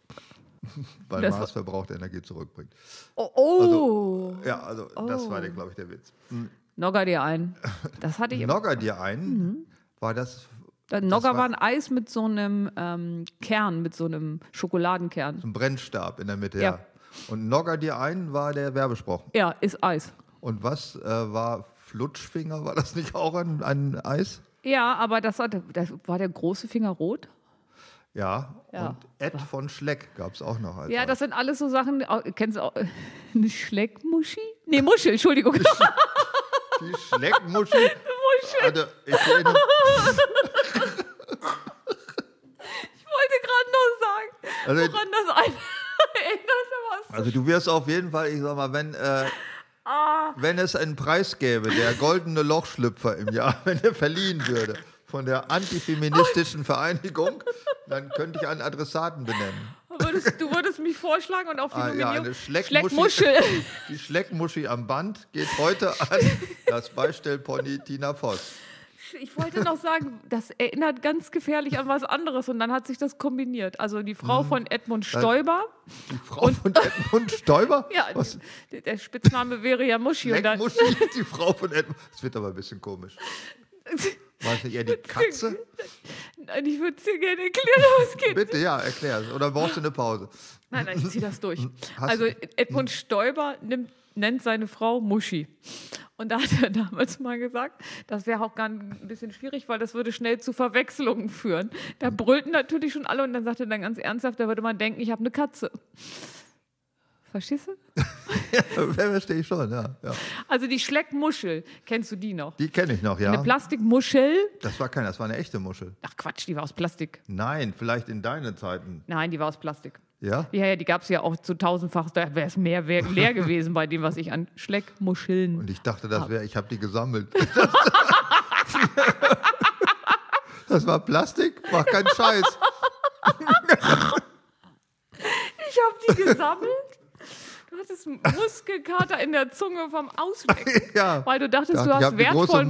Speaker 2: Weil
Speaker 3: Das
Speaker 2: Mars verbrauchte Energie zurückbringt.
Speaker 3: oh, oh.
Speaker 2: Ja, also das war, der, glaube ich, der Witz.
Speaker 3: Nogger dir ein. Das hatte ich.
Speaker 2: Nogger dir ein, war das
Speaker 3: Nogger
Speaker 2: war-
Speaker 3: ein Eis mit so einem ähm, Kern, mit so einem Schokoladenkern.
Speaker 2: ein Brennstab in der Mitte,
Speaker 3: Ja.
Speaker 2: ja. Und Nogger dir ein war der Werbespruch.
Speaker 3: Ja, ist Eis.
Speaker 2: Und was äh, war Flutschfinger? War das nicht auch ein, ein Eis?
Speaker 3: Ja, aber das, war, das war der große Finger rot.
Speaker 2: Ja.
Speaker 3: Ja.
Speaker 2: Und Ed von Schleck gab es auch noch.
Speaker 3: Ja,
Speaker 2: Eis.
Speaker 3: das sind alles so Sachen. Kennst du auch eine Schleckmuschi? Nee, Muschel, Entschuldigung.
Speaker 2: Die Schleckmuschi.
Speaker 3: Muschel.
Speaker 2: Also, ich
Speaker 3: Ich wollte gerade noch sagen,
Speaker 2: Also-
Speaker 3: woran das ein erinnert,
Speaker 2: also du wirst auf jeden Fall, ich sag mal, wenn, äh,
Speaker 3: Ah.
Speaker 2: wenn es einen Preis gäbe, der goldene Lochschlüpfer im Jahr, wenn er verliehen würde von der antifeministischen Vereinigung, dann könnte ich einen Adressaten benennen.
Speaker 3: Würdest, du würdest mich vorschlagen und auf die
Speaker 2: Ah, ja,
Speaker 3: Nominierung.
Speaker 2: eine Schleckmuschi.
Speaker 3: Schleckmuschel.
Speaker 2: Die Schleckmuschi am Band geht heute an das Beistellpony Tina Voss.
Speaker 3: Ich wollte noch sagen, das erinnert ganz gefährlich an was anderes und dann hat sich das kombiniert. Also die Frau
Speaker 2: Mhm.
Speaker 3: von Edmund Stoiber.
Speaker 2: Die Frau von Edmund Stoiber?
Speaker 3: Ja,
Speaker 2: Was?
Speaker 3: der Spitzname wäre ja Muschi. Und
Speaker 2: Schleckmuschi, die Frau von Edmund. Das wird aber ein bisschen komisch. War es nicht eher die Katze?
Speaker 3: Nein, ich würde es dir gerne erklären, es geht.
Speaker 2: Bitte, ja, erklär es. Oder brauchst du eine Pause?
Speaker 3: Nein, nein, ich ziehe das durch.
Speaker 2: Hast
Speaker 3: Also
Speaker 2: du-
Speaker 3: Edmund Stoiber nimmt, nennt seine Frau Muschi. Und da hat er damals mal gesagt, das wäre auch gar ein bisschen schwierig, weil das würde schnell zu Verwechslungen führen. Da brüllten natürlich schon alle und dann sagte er dann ganz ernsthaft, da würde man denken, ich habe eine Katze. Verstehst du?
Speaker 2: Ja, verstehe ich schon, ja. ja.
Speaker 3: Also die Schleckmuschel, kennst du die noch?
Speaker 2: Die kenne ich noch, ja.
Speaker 3: Eine Plastikmuschel.
Speaker 2: Das war keine, das war eine echte Muschel.
Speaker 3: Ach Quatsch, die war aus Plastik.
Speaker 2: Nein, vielleicht in deinen Zeiten.
Speaker 3: Nein, die war aus Plastik.
Speaker 2: Ja?
Speaker 3: Ja, ja, die gab es ja auch zu tausendfach. Da wäre es mehr wär, leer gewesen bei dem, was ich an Schleckmuscheln.
Speaker 2: Und ich dachte, das wäre, ich habe die gesammelt. Das war Plastik, war kein Scheiß.
Speaker 3: Ich habe die gesammelt. Du hattest Muskelkater in der Zunge vom Auslecken.
Speaker 2: Ja.
Speaker 3: Weil du dachtest,
Speaker 2: Ja,
Speaker 3: du hast wertvollen,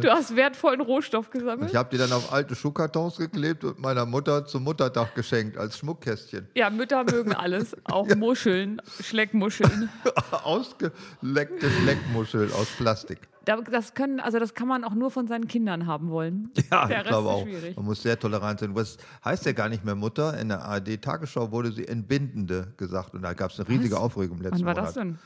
Speaker 3: du hast wertvollen Rohstoff gesammelt.
Speaker 2: Ich habe die dann auf alte Schuhkartons geklebt und meiner Mutter zum Muttertag geschenkt als Schmuckkästchen.
Speaker 3: Ja, Mütter mögen alles, auch Muscheln, Schleckmuscheln.
Speaker 2: Ausgeleckte Schleckmuschel aus Plastik.
Speaker 3: Da- Das können, also das kann man auch nur von seinen Kindern haben wollen.
Speaker 2: Ja,
Speaker 3: Der
Speaker 2: ich
Speaker 3: Rest
Speaker 2: glaube auch.
Speaker 3: schwierig.
Speaker 2: Man muss sehr tolerant sein. Was heißt ja gar nicht mehr Mutter? In der ARD-Tagesschau wurde sie Entbindende gesagt und da gab es eine riesige Aufregung im letzten
Speaker 3: Wann war
Speaker 2: Monat.
Speaker 3: das denn?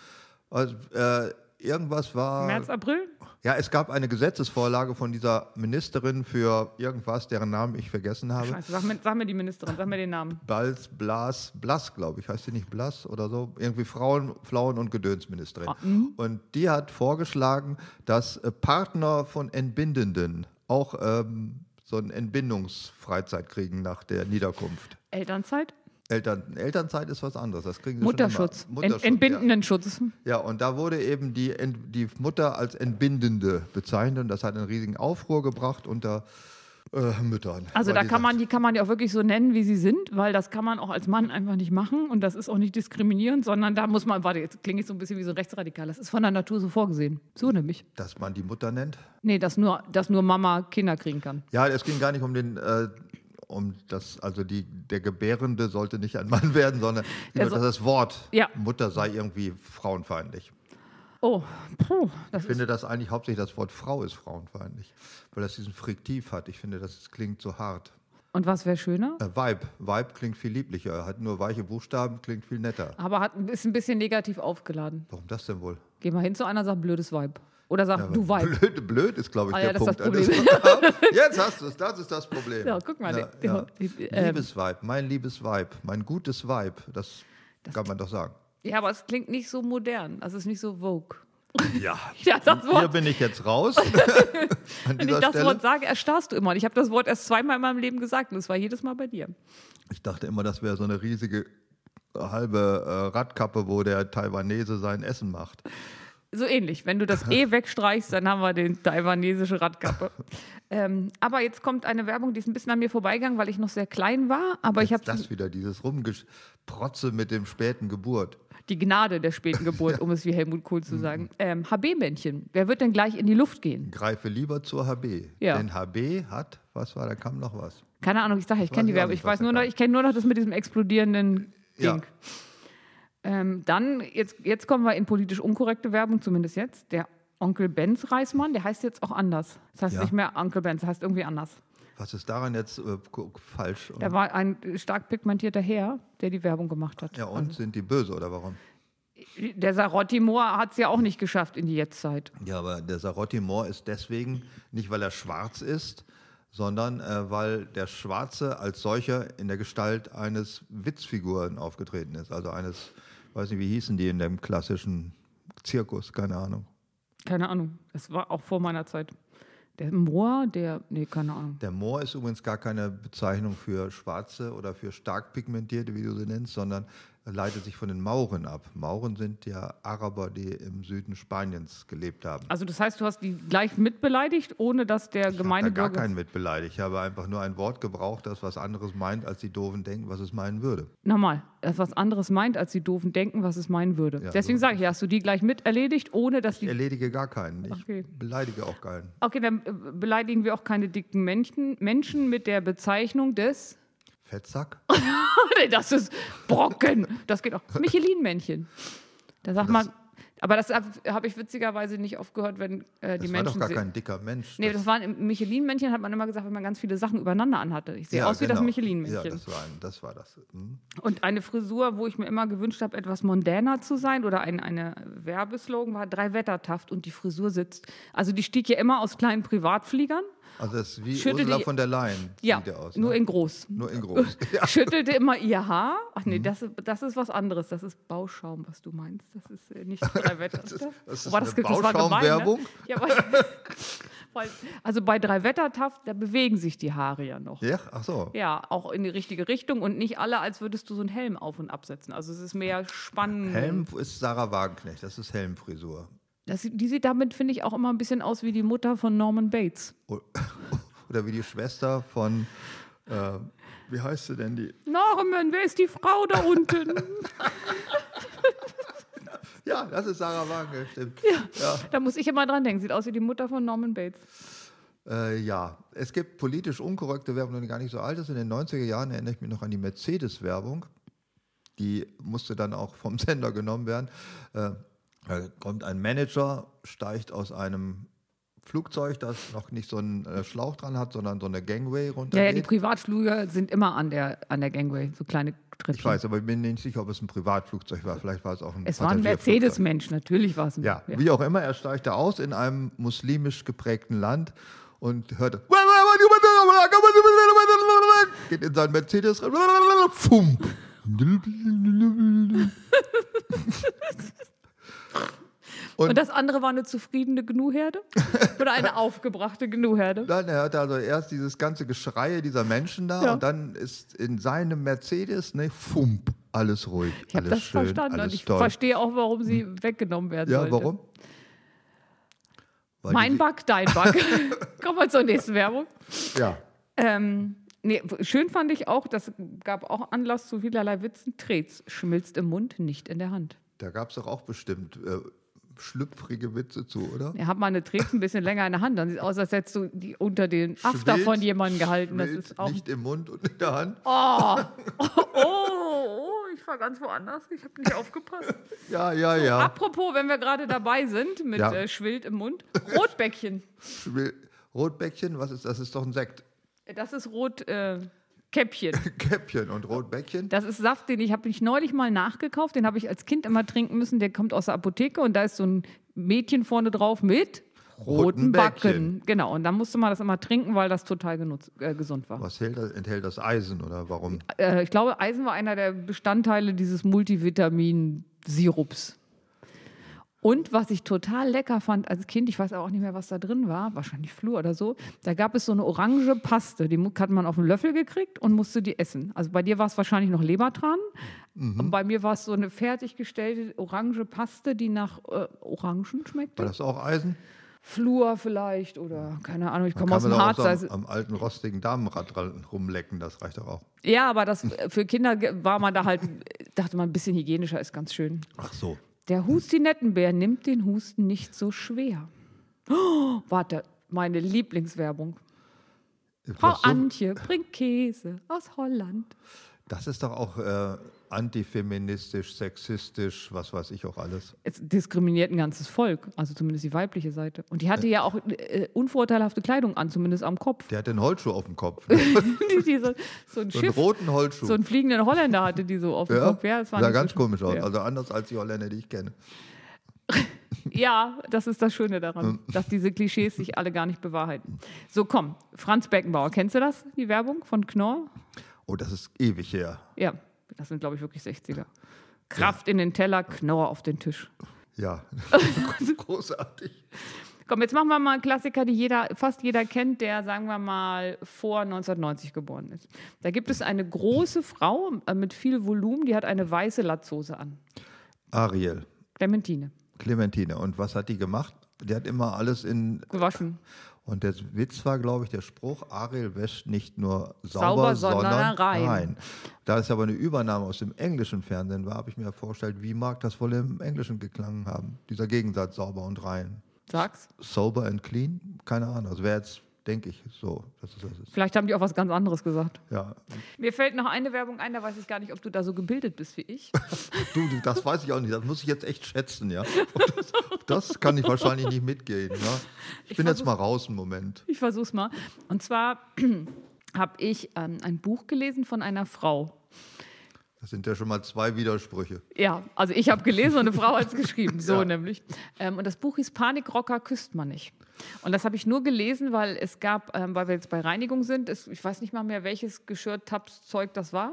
Speaker 2: Also, äh, irgendwas war.
Speaker 3: März, April?
Speaker 2: Ja, es gab eine Gesetzesvorlage von dieser Ministerin für irgendwas, deren Namen ich vergessen habe.
Speaker 3: Scheiße, sag mir, sag mir die Ministerin, sag mir den Namen.
Speaker 2: Bals, Blas, Blas, glaube ich, heißt sie nicht Blas oder so? Irgendwie Frauen, Frauen- und Gedönsministerin.
Speaker 3: Mhm.
Speaker 2: Und die hat vorgeschlagen, dass äh, Partner von Entbindenden auch ähm, so eine Entbindungsfreizeit kriegen nach der Niederkunft.
Speaker 3: Elternzeit?
Speaker 2: Eltern, Elternzeit ist was anderes. Das kriegen sie
Speaker 3: Mutterschutz.
Speaker 2: Schon immer.
Speaker 3: Ent
Speaker 2: Mutterschutz, ja.
Speaker 3: Entbindendenschutz.
Speaker 2: Ja, und da wurde eben die, die Mutter als Entbindende bezeichnet und das hat einen riesigen Aufruhr gebracht unter äh, Müttern.
Speaker 3: Also da kann man, die kann man ja auch wirklich so nennen, wie sie sind, weil das kann man auch als Mann einfach nicht machen und das ist auch nicht diskriminierend, sondern da muss man, warte, jetzt klinge ich so ein bisschen wie so ein Rechtsradikal, das ist von der Natur so vorgesehen. So nämlich.
Speaker 2: Dass man die Mutter nennt.
Speaker 3: Nee, dass nur, dass nur Mama Kinder kriegen kann.
Speaker 2: Ja, es ging gar nicht um den, äh, um das, also die, der Gebärende sollte nicht ein Mann werden, sondern
Speaker 3: Der
Speaker 2: nur,
Speaker 3: so-
Speaker 2: dass das Wort
Speaker 3: Ja.
Speaker 2: Mutter sei irgendwie frauenfeindlich.
Speaker 3: Oh, puh,
Speaker 2: Ich finde das eigentlich hauptsächlich das Wort Frau ist frauenfeindlich, weil das diesen Friktiv hat. Ich finde, das klingt so hart.
Speaker 3: Und was wäre schöner?
Speaker 2: Äh, Vibe. Vibe klingt viel lieblicher. Hat nur weiche Buchstaben, klingt viel netter.
Speaker 3: Aber hat, ist ein bisschen negativ aufgeladen.
Speaker 2: Warum das denn wohl?
Speaker 3: Geh mal hin zu einer, sag blödes Vibe. Oder sag du Vibe.
Speaker 2: Blöd, blöd ist, glaube ich,
Speaker 3: Ah
Speaker 2: der
Speaker 3: ja, das
Speaker 2: Punkt.
Speaker 3: das
Speaker 2: an das- Jetzt hast du es, das ist das Problem.
Speaker 3: Ja, guck mal,
Speaker 2: Ja, ja.
Speaker 3: ähm,
Speaker 2: Liebesvibe, mein liebes Vibe, mein gutes Vibe, das, kann man doch sagen.
Speaker 3: Ja, aber es klingt nicht so modern. Also es ist nicht so Vogue.
Speaker 2: Ja,
Speaker 3: Ja, das
Speaker 2: hier bin ich jetzt raus.
Speaker 3: wenn ich das
Speaker 2: Stelle.
Speaker 3: Wort sage, erstarrst du immer. Und ich habe das Wort erst zweimal in meinem Leben gesagt und es war jedes Mal bei dir.
Speaker 2: Ich dachte immer, das wäre so eine riesige halbe äh, Radkappe, wo der Taiwanese sein Essen macht.
Speaker 3: So ähnlich. Wenn du das E wegstreichst, dann haben wir den taiwanesische Radkappe. ähm, aber jetzt kommt eine Werbung, die ist ein bisschen an mir vorbeigegangen, weil ich noch sehr klein war. Aber ich habe
Speaker 2: Das wieder, dieses Rumgeprotze mit dem späten Geburt.
Speaker 3: die Gnade der späten Geburt, um es wie Helmut Kohl zu sagen. Ähm, HB-Männchen. Wer wird denn gleich in die Luft gehen?
Speaker 2: Greife lieber zur HB.
Speaker 3: Ja.
Speaker 2: Denn HB hat, was war, da kam noch was.
Speaker 3: Keine Ahnung, ich sage, ich kenne die Werbung. Ich weiß nur noch, ich kenne nur noch das mit diesem explodierenden
Speaker 2: Ja.
Speaker 3: Ähm, dann, jetzt, jetzt kommen wir in politisch unkorrekte Werbung, zumindest jetzt. Der Onkel Benz Reismann, der heißt jetzt auch anders. Das heißt
Speaker 2: Ja.
Speaker 3: nicht mehr Onkel Benz, das heißt irgendwie anders.
Speaker 2: Was ist daran jetzt äh, falsch?
Speaker 3: Er war ein stark pigmentierter Herr, der die Werbung gemacht hat.
Speaker 2: ja, und sind die böse oder warum?
Speaker 3: Der Sarotti Moor hat es ja auch nicht geschafft in die Jetztzeit.
Speaker 2: Ja, aber der Sarotti Moor ist deswegen nicht, weil er schwarz ist, sondern äh, weil der Schwarze als solcher in der Gestalt eines Witzfiguren aufgetreten ist. Also eines, weiß nicht, wie hießen die in dem klassischen Zirkus, keine Ahnung.
Speaker 3: Keine Ahnung, das war auch vor meiner Zeit. Der Moor, der, nee, keine Ahnung.
Speaker 2: Der Moor ist übrigens gar keine Bezeichnung für Schwarze oder für stark pigmentierte, wie du sie nennst, sondern leitet sich von den Mauren ab. Mauren sind ja Araber, die im Süden Spaniens gelebt haben.
Speaker 3: Also das heißt, du hast die gleich mitbeleidigt, ohne dass der
Speaker 2: Ich habe da gar keinen mit beleidigt. Ich habe einfach nur ein Wort gebraucht, das was anderes meint, als die Doofen denken, was es meinen würde.
Speaker 3: Nochmal, das was anderes meint, als die Doofen denken, was es meinen würde.
Speaker 2: Ja,
Speaker 3: Deswegen
Speaker 2: so
Speaker 3: sage ich, hast du die gleich mit erledigt, ohne dass
Speaker 2: Ich
Speaker 3: die...
Speaker 2: erledige gar keinen. Ich
Speaker 3: Okay.
Speaker 2: beleidige auch keinen.
Speaker 3: Okay, dann äh, beleidigen wir auch keine dicken Menschen, Menschen mit der Bezeichnung des...
Speaker 2: Fettsack?
Speaker 3: Nee, das ist Brocken. Das geht auch. Michelin-Männchen. Da sagt man... Aber das habe hab ich witzigerweise nicht oft gehört, wenn äh, die
Speaker 2: Das war
Speaker 3: Menschen...
Speaker 2: doch gar kein dicker Mensch.
Speaker 3: Nee, das waren im Michelin-Männchen, hat man immer gesagt, wenn man ganz viele Sachen übereinander anhatte. Ich sehe
Speaker 2: Ja,
Speaker 3: aus wie das
Speaker 2: genau.
Speaker 3: Michelin-Männchen.
Speaker 2: Ja, das war, ein, das, war das. Hm.
Speaker 3: Und eine Frisur, wo ich mir immer gewünscht habe, etwas mondäner zu sein oder ein eine Werbeslogan war drei Wettertaft und die Frisur sitzt. Also die stieg ja immer aus kleinen Privatfliegern.
Speaker 2: Also das ist wie
Speaker 3: Schüttel
Speaker 2: Ursula von der Leyen.
Speaker 3: Ja,
Speaker 2: aus,
Speaker 3: nur
Speaker 2: ne?
Speaker 3: in groß.
Speaker 2: nur in groß. ja.
Speaker 3: Schüttelte immer ihr Haar. Ach nee, das, ist- das ist was anderes. Das ist Bauschaum, was du meinst. Das ist äh, nicht drei Wettertaft.
Speaker 2: ist- das ist
Speaker 3: Wobei
Speaker 2: eine
Speaker 3: war gemein,
Speaker 2: Bauschaumwerbung?
Speaker 3: Ne? Ja, weil, weil, also bei drei Wettertaft, da bewegen sich die Haare ja noch.
Speaker 2: ja, ach so.
Speaker 3: Ja, auch in die richtige Richtung und nicht alle, als würdest du so einen Helm auf und absetzen. Also es ist mehr spannend.
Speaker 2: Helm ist Sarah Wagenknecht, das ist Helmfrisur.
Speaker 3: Das, die sieht damit, finde ich, auch immer ein bisschen aus wie die Mutter von Norman Bates.
Speaker 2: Oder wie die Schwester von, äh, wie heißt sie denn die?
Speaker 3: Norman, wer ist die Frau da unten?
Speaker 2: Ja, das ist Sarah Wagenknecht, stimmt.
Speaker 3: da muss ich immer dran denken. Sieht aus wie die Mutter von Norman Bates.
Speaker 2: Äh, ja, es gibt politisch unkorrekte Werbung, die gar nicht so alt ist. In den 90er Jahren erinnere ich mich noch an die Mercedes-Werbung. Die musste dann auch vom Sender genommen werden. Äh, da kommt ein Manager, steigt aus einem Flugzeug, das noch nicht so einen äh, Schlauch dran hat, sondern so eine Gangway
Speaker 3: Ja,
Speaker 2: runtergeht.
Speaker 3: ja, die Privatflüge sind immer an der, an der Gangway, so kleine Trittchen.
Speaker 2: ich weiß, aber ich bin nicht sicher, ob es ein Privatflugzeug war. Vielleicht war es auch ein
Speaker 3: Es war ein. Mercedes-Mensch, natürlich war es ein.
Speaker 2: Ja, wie auch immer, er steigt da aus in einem muslimisch geprägten Land und hört, geht in sein Mercedes, rein. Und,
Speaker 3: Und das andere war eine zufriedene Gnuherde? Oder eine aufgebrachte Gnuherde?
Speaker 2: dann hört er also erst dieses ganze Geschreie dieser Menschen da
Speaker 3: Ja.
Speaker 2: und dann ist in seinem Mercedes, ne, Fump, alles ruhig,
Speaker 3: Ich habe
Speaker 2: alles
Speaker 3: das
Speaker 2: schön,
Speaker 3: verstanden und
Speaker 2: alles
Speaker 3: ich
Speaker 2: toll.
Speaker 3: verstehe auch, warum sie weggenommen werden
Speaker 2: Ja,
Speaker 3: sollte.
Speaker 2: warum? Weil
Speaker 3: Mein Bug, dein Bug. Kommen wir zur nächsten Werbung.
Speaker 2: Ja,
Speaker 3: Ähm, nee, schön fand ich auch, das gab auch Anlass zu vielerlei Witzen. Trets schmilzt im Mund, nicht in der Hand.
Speaker 2: Da gab es doch auch bestimmt äh, schlüpfrige Witze zu, oder?
Speaker 3: Er hat mal eine Trets ein bisschen länger in der Hand, dann sieht es aus, als hättest du die unter den After von jemandem gehalten. Das ist auch.
Speaker 2: nicht im Mund und in der Hand.
Speaker 3: Oh, oh, ich war ganz woanders. Ich habe nicht aufgepasst.
Speaker 2: Ja, ja, ja.
Speaker 3: Apropos, wenn wir gerade dabei sind mit
Speaker 2: Ja.
Speaker 3: äh, Schwild im Mund, Rotbäckchen.
Speaker 2: Schwill- Rotbäckchen, was ist das? Ist doch ein Sekt.
Speaker 3: Das ist rot. Äh, Käppchen.
Speaker 2: Käppchen und Rotbäckchen.
Speaker 3: Das ist Saft, den ich habe ich neulich mal nachgekauft. Den habe ich als Kind immer trinken müssen. Der kommt aus der Apotheke und da ist so ein Mädchen vorne drauf mit roten Backen. Genau. Und dann musste man das immer trinken, weil das total genutzt, äh, gesund war.
Speaker 2: Was hält das, enthält das Eisen oder warum?
Speaker 3: Äh, ich glaube, Eisen war einer der Bestandteile dieses Multivitamin-Sirups. Und was ich total lecker fand als Kind, ich weiß aber auch nicht mehr, was da drin war, wahrscheinlich Flur oder so, da gab es so eine orange Paste, die hat man auf einen Löffel gekriegt und musste die essen. Also bei dir war es wahrscheinlich noch Lebertran und bei mir war es so eine fertiggestellte orange Paste, die nach äh, Orangen schmeckte.
Speaker 2: War das auch Eisen?
Speaker 3: Flur vielleicht oder keine Ahnung, ich komme aus dem Harz.
Speaker 2: so
Speaker 3: also-
Speaker 2: am, am alten rostigen Damenrad rumlecken, das reicht doch auch.
Speaker 3: Ja, aber das für Kinder war man da halt, dachte man, ein bisschen hygienischer ist ganz schön.
Speaker 2: Ach so.
Speaker 3: Der Hustinettenbär nimmt den Husten nicht so schwer. Oh, warte, meine Lieblingswerbung. Frau Antje bringt Käse aus Holland.
Speaker 2: das ist doch auch äh, antifeministisch, sexistisch, was weiß ich auch alles.
Speaker 3: Es diskriminiert ein ganzes Volk, also zumindest die weibliche Seite. Und die hatte ja auch äh, unvorteilhafte Kleidung an, zumindest am Kopf.
Speaker 2: Der hat den Holzschuh auf dem Kopf.
Speaker 3: Die, die so, so ein
Speaker 2: so einen
Speaker 3: Schiff,
Speaker 2: roten Holzschuh.
Speaker 3: so einen fliegenden Holländer hatte die so auf dem
Speaker 2: ja,
Speaker 3: Kopf. Ja, das war
Speaker 2: sah ganz
Speaker 3: so
Speaker 2: komisch aus.
Speaker 3: Ja.
Speaker 2: Also anders als die Holländer, die ich kenne.
Speaker 3: Ja, das ist das Schöne daran, dass diese Klischees sich alle gar nicht bewahrheiten. So, komm, Franz Beckenbauer, kennst du das, die Werbung von Knorr?
Speaker 2: Oh, das ist ewig her.
Speaker 3: Ja, das sind, glaube ich, wirklich 60er. Kraft in den Teller, Knorr auf den Tisch.
Speaker 2: Ja, großartig.
Speaker 3: Komm, jetzt machen wir mal einen Klassiker, die jeder, fast jeder kennt, der, sagen wir mal, vor 1990 geboren ist. Da gibt es eine große Frau äh, mit viel Volumen, die hat eine weiße Latzhose an.
Speaker 2: Ariel,
Speaker 3: Clementine.
Speaker 2: Clementine. Und was hat die gemacht? Die hat immer alles in.
Speaker 3: Gewaschen.
Speaker 2: Und der Witz war, glaube ich, der Spruch: Ariel wäscht nicht nur
Speaker 3: Sauber,
Speaker 2: sauber,
Speaker 3: sondern rein.
Speaker 2: Da es aber eine Übernahme aus dem englischen Fernsehen war, habe ich mir vorgestellt, wie mag das wohl im Englischen geklungen haben? Dieser Gegensatz sauber und rein.
Speaker 3: Sag's.
Speaker 2: Sober and clean? Keine Ahnung. Das wäre jetzt, denke ich, so, dass es das ist.
Speaker 3: Vielleicht haben die auch was ganz anderes gesagt.
Speaker 2: Ja.
Speaker 3: Mir fällt noch eine Werbung ein, da weiß ich gar nicht, ob du da so gebildet bist wie ich.
Speaker 2: Du, das weiß ich auch nicht. Das muss ich jetzt echt schätzen, ja. Das, das kann ich wahrscheinlich nicht mitgehen. Ja. Ich,
Speaker 3: Ich
Speaker 2: bin jetzt mal raus einen Moment.
Speaker 3: Ich versuch's mal. Und zwar habe ich ähm, ein Buch gelesen von einer Frau.
Speaker 2: Das sind ja schon mal zwei Widersprüche.
Speaker 3: Ja, also ich habe gelesen und eine Frau hat es geschrieben, so
Speaker 2: Ja.
Speaker 3: nämlich. Ähm, und das Buch hieß Panikrocker küsst man nicht. Und das habe ich nur gelesen, weil es gab, ähm, weil wir jetzt bei Reinigung sind, es, ich weiß nicht mal mehr, welches Geschirrtabszeug das war,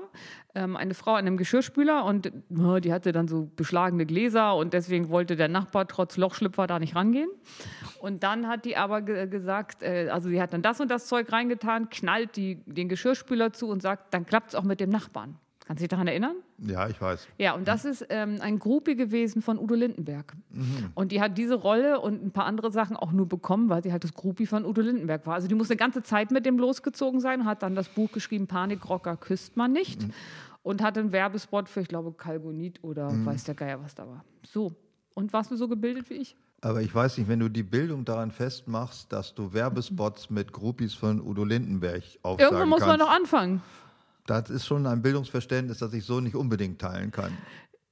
Speaker 3: ähm, eine Frau an einem Geschirrspüler und äh, die hatte dann so beschlagene Gläser und deswegen wollte der Nachbar trotz Lochschlüpfer da nicht rangehen. Und dann hat die aber ge gesagt, äh, also sie hat dann das und das Zeug reingetan, knallt die, den Geschirrspüler zu und sagt, dann klappt es auch mit dem Nachbarn. Kannst du dich daran erinnern?
Speaker 2: Ja, ich weiß.
Speaker 3: Ja, und das ist ähm, ein Groupie gewesen von Udo Lindenberg. Und die hat diese Rolle und ein paar andere Sachen auch nur bekommen, weil sie halt das Groupie von Udo Lindenberg war. Also die muss eine ganze Zeit mit dem losgezogen sein, hat dann das Buch geschrieben, Panikrocker küsst man nicht. Und hat einen Werbespot für, ich glaube, Kalgonit oder weiß der Geier, was da war. So. Und warst du so gebildet wie ich?
Speaker 2: Aber ich weiß nicht, wenn du die Bildung daran festmachst, dass du Werbespots mit Groupies von Udo Lindenberg aufsagen
Speaker 3: Irgendwo muss man
Speaker 2: kannst,
Speaker 3: noch anfangen.
Speaker 2: Das ist schon ein Bildungsverständnis, das ich so nicht unbedingt teilen kann.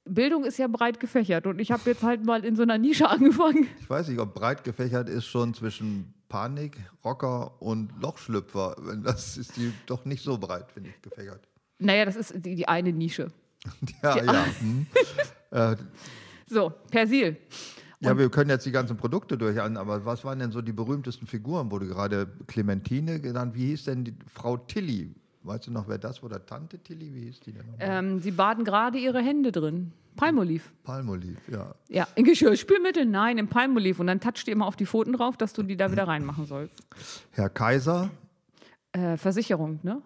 Speaker 3: Bildung ist ja breit gefächert und ich habe jetzt halt mal in so einer Nische angefangen.
Speaker 2: Ich weiß nicht, ob breit gefächert ist schon zwischen Panik, Rocker und Lochschlüpfer. Das ist die doch nicht so breit, finde ich, gefächert.
Speaker 3: Naja, das ist die, die eine Nische.
Speaker 2: Ja, ja. Hm. äh,
Speaker 3: So, Persil.
Speaker 2: ja, wir können jetzt die ganzen Produkte durchhauen, aber was waren denn so die berühmtesten Figuren? Wurde gerade Clementine genannt. Wie hieß denn die Frau Tilly? Weißt du noch, wer das war? Oder Tante Tilly? Wie hieß die denn?
Speaker 3: Ähm, sie baden gerade ihre Hände drin. Palmolive.
Speaker 2: Palmolive, ja.
Speaker 3: Ja, in Geschirrspülmittel? Nein, im Palmolive. Und dann toucht die immer auf die Pfoten drauf, dass du die da wieder reinmachen sollst.
Speaker 2: Herr Kaiser,
Speaker 3: Äh, Versicherung, ne?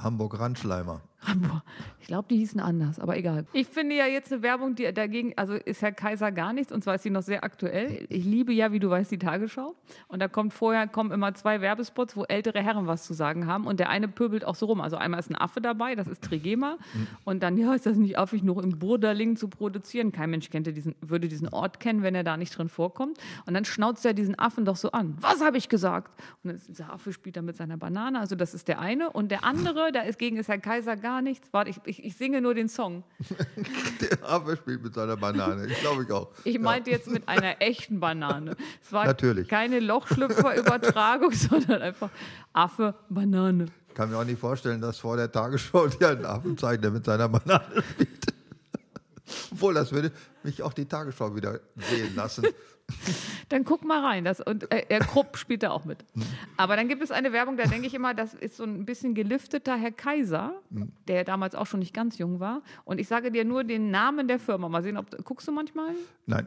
Speaker 2: Hamburg-Randschleimer.
Speaker 3: Boah, ich glaube, die hießen anders, aber egal. Ich finde ja jetzt eine Werbung, die dagegen, also ist Herr Kaiser gar nichts und zwar ist sie noch sehr aktuell. Ich liebe ja, wie du weißt, die Tagesschau. Und da kommt vorher kommen immer zwei Werbespots, wo ältere Herren was zu sagen haben und der eine pöbelt auch so rum. Also einmal ist ein Affe dabei, das ist Trigema. Und dann, ja, ist das nicht affig, noch im Burderling zu produzieren? Kein Mensch kennt diesen, würde diesen Ort kennen, wenn er da nicht drin vorkommt. Und dann schnauzt er diesen Affen doch so an. Was habe ich gesagt? Und dann ist dieser Affe spielt da mit seiner Banane. Also das ist der eine. Und der andere, da ist gegen ist Herr Kaiser gar nichts. Warte, ich, ich, ich singe nur den Song.
Speaker 2: Der Affe spielt mit seiner Banane. Ich glaube ich auch.
Speaker 3: Ich meinte jetzt mit einer echten Banane. Es war
Speaker 2: Natürlich.
Speaker 3: keine Lochschlüpfer-Übertragung, sondern einfach Affe, Banane.
Speaker 2: kann mir auch nicht vorstellen, dass vor der Tagesschau dir ein Affen zeigt, der mit seiner Banane spielt. Obwohl, das würde mich auch die Tagesschau wieder sehen lassen.
Speaker 3: Dann guck mal rein. Das, und äh, Herr Krupp spielt da auch mit. Aber dann gibt es eine Werbung, da denke ich immer, das ist so ein bisschen gelifteter Herr Kaiser, der damals auch schon nicht ganz jung war. Und ich sage dir nur den Namen der Firma. Mal sehen, ob guckst du manchmal?
Speaker 2: Nein.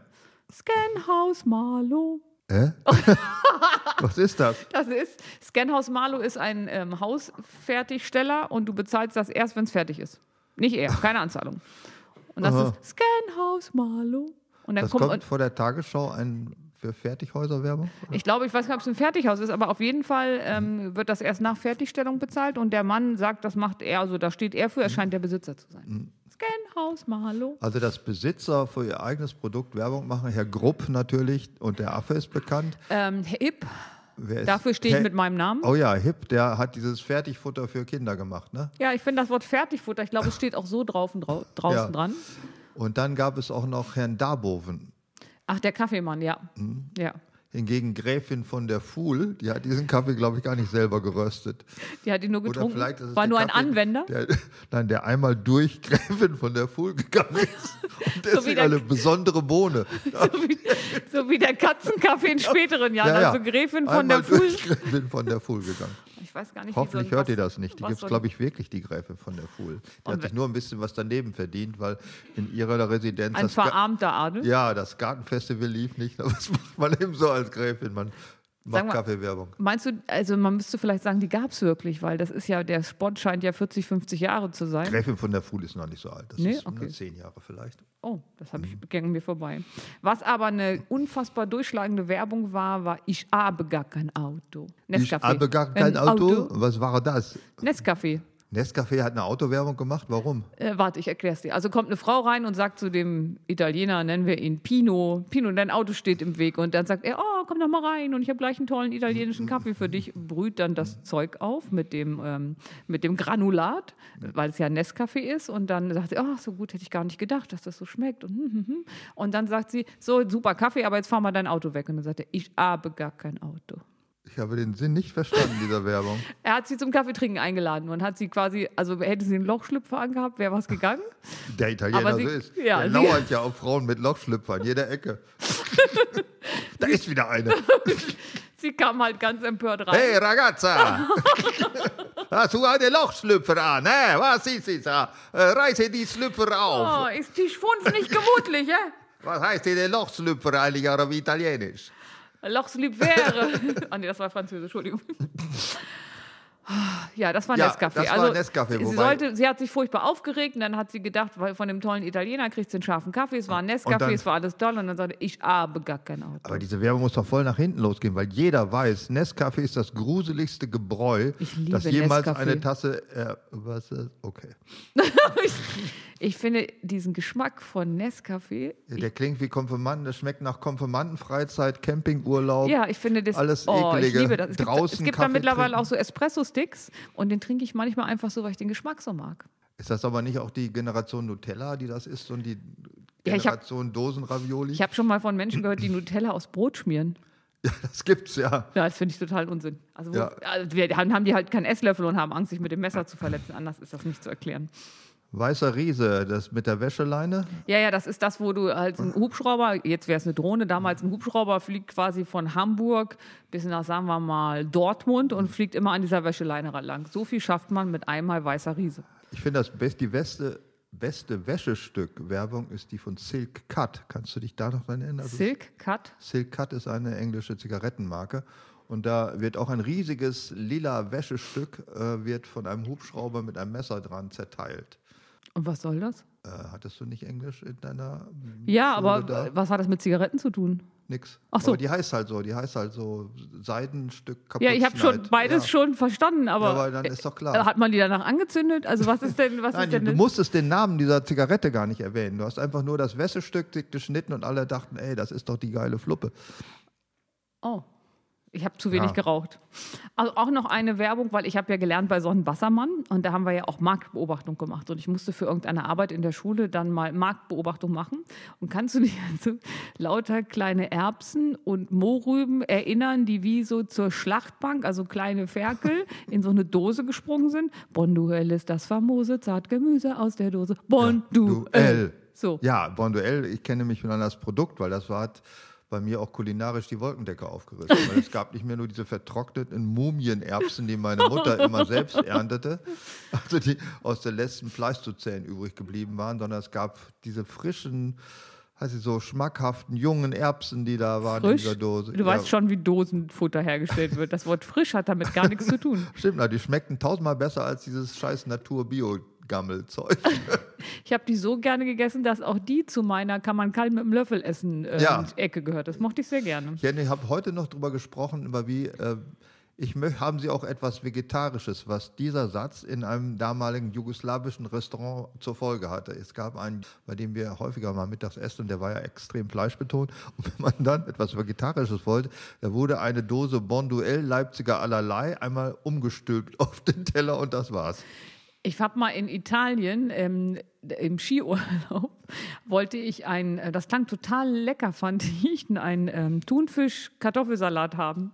Speaker 3: Scanhaus Marlow.
Speaker 2: Hä? Was ist das?
Speaker 3: Das ist, Scanhaus Marlow ist ein ähm, Hausfertigsteller und du bezahlst das erst, wenn es fertig ist. Nicht er, keine Anzahlung. Und das
Speaker 2: Aha.
Speaker 3: ist Scanhaus Marlow. Und dann
Speaker 2: Das
Speaker 3: kommt,
Speaker 2: kommt vor der Tagesschau ein für Fertighäuser-Werbung?
Speaker 3: ich glaube, ich weiß gar nicht, ob es ein Fertighaus ist, aber auf jeden Fall ähm, wird das erst nach Fertigstellung bezahlt und der Mann sagt, das macht er, also da steht er für, er scheint der Besitzer zu sein. Scanhaus Marlow.
Speaker 2: Also, dass Besitzer für ihr eigenes Produkt Werbung machen, Herr Grupp natürlich und der Affe ist bekannt.
Speaker 3: Ähm, Hip,
Speaker 2: Wer
Speaker 3: dafür stehe ich mit meinem Namen.
Speaker 2: Oh ja, Hip, der hat dieses Fertigfutter für Kinder gemacht, ne?
Speaker 3: Ja, ich finde das Wort Fertigfutter, ich glaube, es steht auch so drauf und drau draußen
Speaker 2: Ja.
Speaker 3: dran.
Speaker 2: Und dann gab es auch noch Herrn Darboven.
Speaker 3: Ach, der Kaffeemann, ja.
Speaker 2: Mhm.
Speaker 3: Ja.
Speaker 2: Hingegen Gräfin von der Fuhl, die hat diesen Kaffee, glaube ich, gar nicht selber geröstet.
Speaker 3: Die hat ihn nur
Speaker 2: Oder
Speaker 3: getrunken.
Speaker 2: vielleicht ist es
Speaker 3: War nur ein
Speaker 2: Kaffee,
Speaker 3: Anwender.
Speaker 2: Der, nein, der einmal durch Gräfin von der Fuhl gegangen ist. Und
Speaker 3: So
Speaker 2: deswegen
Speaker 3: der-
Speaker 2: eine besondere Bohne.
Speaker 3: so, wie, so wie der Katzenkaffee in späteren Jahren. also Gräfin von
Speaker 2: einmal
Speaker 3: der Fuhl.
Speaker 2: durch Gräfin von der Fuhl gegangen.
Speaker 3: Ich weiß gar nicht,
Speaker 2: Hoffentlich
Speaker 3: so ein-
Speaker 2: hört ihr das nicht. Die gibt es,
Speaker 3: so ein-
Speaker 2: glaube ich, wirklich, die Gräfin von der Fuhl. Die
Speaker 3: Und
Speaker 2: hat sich nur ein bisschen was daneben verdient, weil in ihrer Residenz
Speaker 3: Ein verarmter Adel.
Speaker 2: Ja, das Gartenfestival lief nicht. Aber was macht man eben so als Gräfin? Man macht
Speaker 3: mal-
Speaker 2: Kaffeewerbung.
Speaker 3: Meinst du, also man müsste vielleicht sagen, die gab es wirklich, weil das ist ja, der Spot scheint ja 40, 50 Jahre zu sein.
Speaker 2: Gräfin von der Fuhl ist noch nicht so alt. Das
Speaker 3: Nee?
Speaker 2: ist
Speaker 3: Okay.
Speaker 2: nur zehn Jahre vielleicht.
Speaker 3: Oh, das habe ich
Speaker 2: Mhm.
Speaker 3: gegen mir vorbei. Was aber eine unfassbar durchschlagende Werbung war, war Ich habe gar kein Auto.
Speaker 2: Ich habe gar kein
Speaker 3: Ein
Speaker 2: Auto. Was war das?
Speaker 3: Nescafé.
Speaker 2: Nescafé hat eine Autowerbung gemacht. Warum?
Speaker 3: Äh, warte, ich erkläre es dir. Also kommt eine Frau rein und sagt zu dem Italiener, nennen wir ihn Pino, Pino, dein Auto steht im Weg. Und dann sagt er, oh, komm doch mal rein und ich habe gleich einen tollen italienischen Kaffee für dich. Brüht dann das Zeug auf mit dem, ähm, mit dem Granulat, weil es ja Nescafé ist. Und dann sagt sie, oh, so gut hätte ich gar nicht gedacht, dass das so schmeckt. Und, hm, hm, hm. und dann sagt sie, so, super Kaffee, aber jetzt fahr mal dein Auto weg. Und dann sagt er, ich habe gar kein Auto.
Speaker 2: Ich habe den Sinn nicht verstanden dieser Werbung.
Speaker 3: Er hat sie zum Kaffeetrinken eingeladen und hat sie quasi, also hätte sie einen Lochschlüpfer angehabt, wäre was gegangen.
Speaker 2: Der Italiener
Speaker 3: Aber sie-
Speaker 2: so ist.
Speaker 3: ja,
Speaker 2: der lauert ja auf Frauen mit Lochschlüpfer an jeder Ecke. da ist wieder eine.
Speaker 3: Sie kam halt ganz empört rein.
Speaker 2: Hey Ragazza! Hast du eine Lochschlüpfer an? Hä? Was ist es? da? Äh, Reiße die Schlüpfer auf.
Speaker 3: Oh, ist die Schwunz nicht gemütlich, ja?
Speaker 2: Was heißt denn Lochschlüpfer eigentlich auf Italienisch?
Speaker 3: Lochslüb wäre. Ah, nee, das war Französisch, Entschuldigung. Ja, das war
Speaker 2: Ja,
Speaker 3: Nescafé.
Speaker 2: das war
Speaker 3: also,
Speaker 2: Nescafé,
Speaker 3: sie, sollte, sie hat sich furchtbar aufgeregt und dann hat sie gedacht, weil von dem tollen Italiener kriegt sie einen scharfen Kaffee. Es war ein Nescafé,
Speaker 2: dann-
Speaker 3: es war alles toll. Und dann sagte ich habe gar kein Auto.
Speaker 2: Aber diese Werbung muss doch voll nach hinten losgehen, weil jeder weiß, Nescafé ist das gruseligste Gebräu, das jemals
Speaker 3: Nescafé.
Speaker 2: eine Tasse. Äh, was ist? Okay.
Speaker 3: Ich finde diesen Geschmack von Nescafé.
Speaker 2: Der klingt wie Konfirmanden, das schmeckt nach Konfirmandenfreizeit, Campingurlaub.
Speaker 3: Ja, ich finde das.
Speaker 2: Alles
Speaker 3: oh, ich
Speaker 2: Eklige.
Speaker 3: liebe das. Es gibt,
Speaker 2: Draußen
Speaker 3: es gibt da mittlerweile auch so Espresso-Sticks und den trinke ich manchmal einfach so, weil ich den Geschmack so mag.
Speaker 2: Ist das aber nicht auch die Generation Nutella, die das ist und die
Speaker 3: Ja, ich
Speaker 2: Generation Dosenravioli?
Speaker 3: Ich habe schon mal von Menschen gehört, die Nutella aus Brot schmieren.
Speaker 2: ja, das gibt's ja.
Speaker 3: Ja, das finde ich total Unsinn. Also,
Speaker 2: Ja.
Speaker 3: also wir haben, haben die halt keinen Esslöffel und haben Angst, sich mit dem Messer zu verletzen. Anders ist das nicht zu erklären.
Speaker 2: Weißer Riese, das mit der Wäscheleine.
Speaker 3: Ja, ja, das ist das, wo du halt ein Hubschrauber, jetzt wäre es eine Drohne, damals ein Hubschrauber fliegt quasi von Hamburg bis nach, sagen wir mal, Dortmund und fliegt immer an dieser Wäscheleine lang. So viel schafft man mit einmal weißer Riese.
Speaker 2: Ich finde, das best, die beste, beste Wäschestück Werbung ist die von Silk Cut. Kannst du dich da noch dran erinnern? Also
Speaker 3: Silk Cut.
Speaker 2: Silk Cut ist eine englische Zigarettenmarke. Und da wird auch ein riesiges lila Wäschestück äh, wird von einem Hubschrauber mit einem Messer dran zerteilt.
Speaker 3: Und was soll das?
Speaker 2: Äh, hattest du nicht Englisch in deiner
Speaker 3: Ja,
Speaker 2: Schule
Speaker 3: aber
Speaker 2: da?
Speaker 3: was hat das mit Zigaretten zu tun?
Speaker 2: Nix.
Speaker 3: Ach so.
Speaker 2: Aber die heißt halt so, die heißt halt so Seidenstück kaputt.
Speaker 3: Ja, ich habe schon beides
Speaker 2: ja.
Speaker 3: schon verstanden, aber,
Speaker 2: Ja, aber dann ist doch klar.
Speaker 3: äh, hat man die danach angezündet? Also was ist denn, was
Speaker 2: Nein,
Speaker 3: ist denn
Speaker 2: du musstest den Namen dieser Zigarette gar nicht erwähnen. Du hast einfach nur das Wäschestück dick geschnitten und alle dachten, ey, das ist doch die geile Fluppe.
Speaker 3: Oh. Ich habe zu wenig
Speaker 2: Ja.
Speaker 3: geraucht. Also auch noch eine Werbung, weil ich habe ja gelernt bei Sonnenwassermann und da haben wir ja auch Marktbeobachtung gemacht und ich musste für irgendeine Arbeit in der Schule dann mal Marktbeobachtung machen. Und kannst du dich an so lauter kleine Erbsen und Mohrrüben erinnern, die wie so zur Schlachtbank, also kleine Ferkel, in so eine Dose gesprungen sind? Bonduell ist das famose Zartgemüse aus der Dose. Bonduell.
Speaker 2: Duell.
Speaker 3: So.
Speaker 2: Ja, Bonduell, ich kenne mich mit an das Produkt, weil das war hat bei mir auch kulinarisch die Wolkendecke aufgerissen. Weil es gab nicht mehr nur diese vertrockneten Mumienerbsen, die meine Mutter immer selbst erntete, also die aus der letzten Fleischzuzellen übrig geblieben waren, sondern es gab diese frischen, heißt ich so schmackhaften jungen Erbsen, die da waren in
Speaker 3: Frisch.
Speaker 2: dieser Dose.
Speaker 3: Du
Speaker 2: Ja,
Speaker 3: weißt schon, wie Dosenfutter hergestellt wird. Das Wort frisch hat damit gar nichts zu tun.
Speaker 2: Stimmt, na, die schmeckten tausendmal besser als dieses scheiß Natur-Bio-Gammelzeug.
Speaker 3: Ich habe die so gerne gegessen, dass auch die zu meiner kann man kalt mit dem Löffel essen äh,
Speaker 2: Ja.
Speaker 3: Ecke gehört. Das mochte ich sehr gerne.
Speaker 2: Ich habe heute noch drüber gesprochen, über wie, äh, ich haben Sie auch etwas Vegetarisches, was dieser Satz in einem damaligen jugoslawischen Restaurant zur Folge hatte. Es gab einen, bei dem wir häufiger mal mittags essen und der war ja extrem fleischbetont. Und wenn man dann etwas Vegetarisches wollte, da wurde eine Dose Bonduell Leipziger allerlei einmal umgestülpt auf den Teller und das war's.
Speaker 3: Ich habe mal in Italien ähm, im Skiurlaub wollte ich ein, äh, das klang total lecker, fand ich, einen ähm, Thunfisch-Kartoffelsalat haben.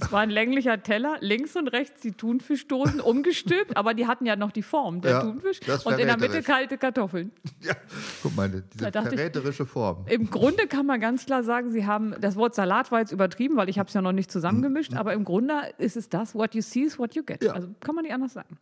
Speaker 3: Es war ein länglicher Teller, links und rechts die Thunfischdosen umgestülpt, aber die hatten ja noch die Form der
Speaker 2: Ja,
Speaker 3: Thunfisch und in der Mitte kalte Kartoffeln.
Speaker 2: Ja, guck mal, diese
Speaker 3: ich-
Speaker 2: verräterische Form.
Speaker 3: Im Grunde kann man ganz klar sagen, sie haben, das Wort Salat war jetzt übertrieben, weil ich habe es ja noch nicht zusammengemischt, aber im Grunde ist es das, what you see is what you get.
Speaker 2: Ja.
Speaker 3: Also kann man nicht anders sagen.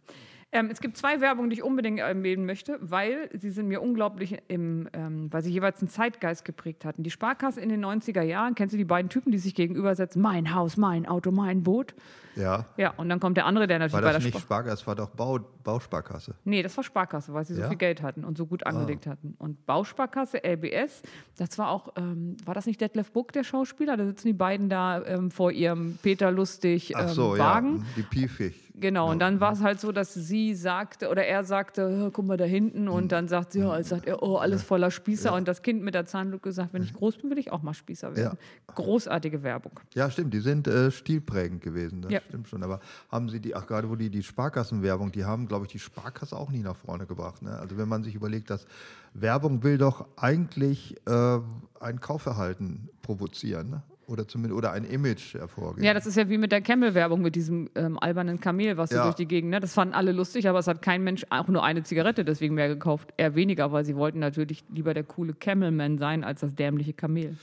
Speaker 3: Ähm, es gibt zwei Werbungen, die ich unbedingt erwähnen möchte, weil sie sind mir unglaublich im, ähm, weil sie jeweils einen Zeitgeist geprägt hatten. Die Sparkasse in den 90er Jahren, kennst du die beiden Typen, die sich gegenübersetzen? Mein Haus, mein Auto, mein Boot.
Speaker 2: Ja,
Speaker 3: Ja, und dann kommt der andere, der natürlich
Speaker 2: war
Speaker 3: bei der
Speaker 2: das nicht
Speaker 3: Spar
Speaker 2: Sparkasse, das war doch Bau, Bausparkasse.
Speaker 3: Nee, das war Sparkasse, weil sie so
Speaker 2: Ja? Ah.
Speaker 3: viel Geld hatten und so gut angelegt hatten. Und Bausparkasse, LBS, das war auch, ähm, war das nicht Detlef Buck, der Schauspieler? Da sitzen die beiden da ähm, vor ihrem Peter Lustig
Speaker 2: Ach
Speaker 3: ähm,
Speaker 2: so,
Speaker 3: Wagen.
Speaker 2: ja, die Piefig.
Speaker 3: Genau, und dann war es halt so, dass sie sagte, oder er sagte, "Ja, guck mal da hinten, und dann sagt sie, ja, als sagt er, oh, alles voller Spießer. Und das Kind mit der Zahnlücke sagt, wenn ich groß bin, will ich auch mal Spießer werden. Großartige Werbung.
Speaker 2: Ja, stimmt, die sind äh, stilprägend gewesen, das
Speaker 3: Ja.
Speaker 2: Stimmt schon. Aber haben sie die, ach gerade wo die, die Sparkassenwerbung, die haben, glaube ich, die Sparkasse auch nie nach vorne gebracht. Ne? Also wenn man sich überlegt, dass Werbung will doch eigentlich äh, ein Kaufverhalten provozieren, ne? Oder zumindest oder ein Image hervorgeben.
Speaker 3: Ja, das ist ja wie mit der Camel-Werbung, mit diesem ähm, albernen Kamel, was so
Speaker 2: Ja.
Speaker 3: durch die Gegend, ne? Das fanden alle lustig, aber es hat kein Mensch auch nur eine Zigarette deswegen mehr gekauft. Eher weniger, weil sie wollten natürlich lieber der coole Camelman sein, als das dämliche Kamel.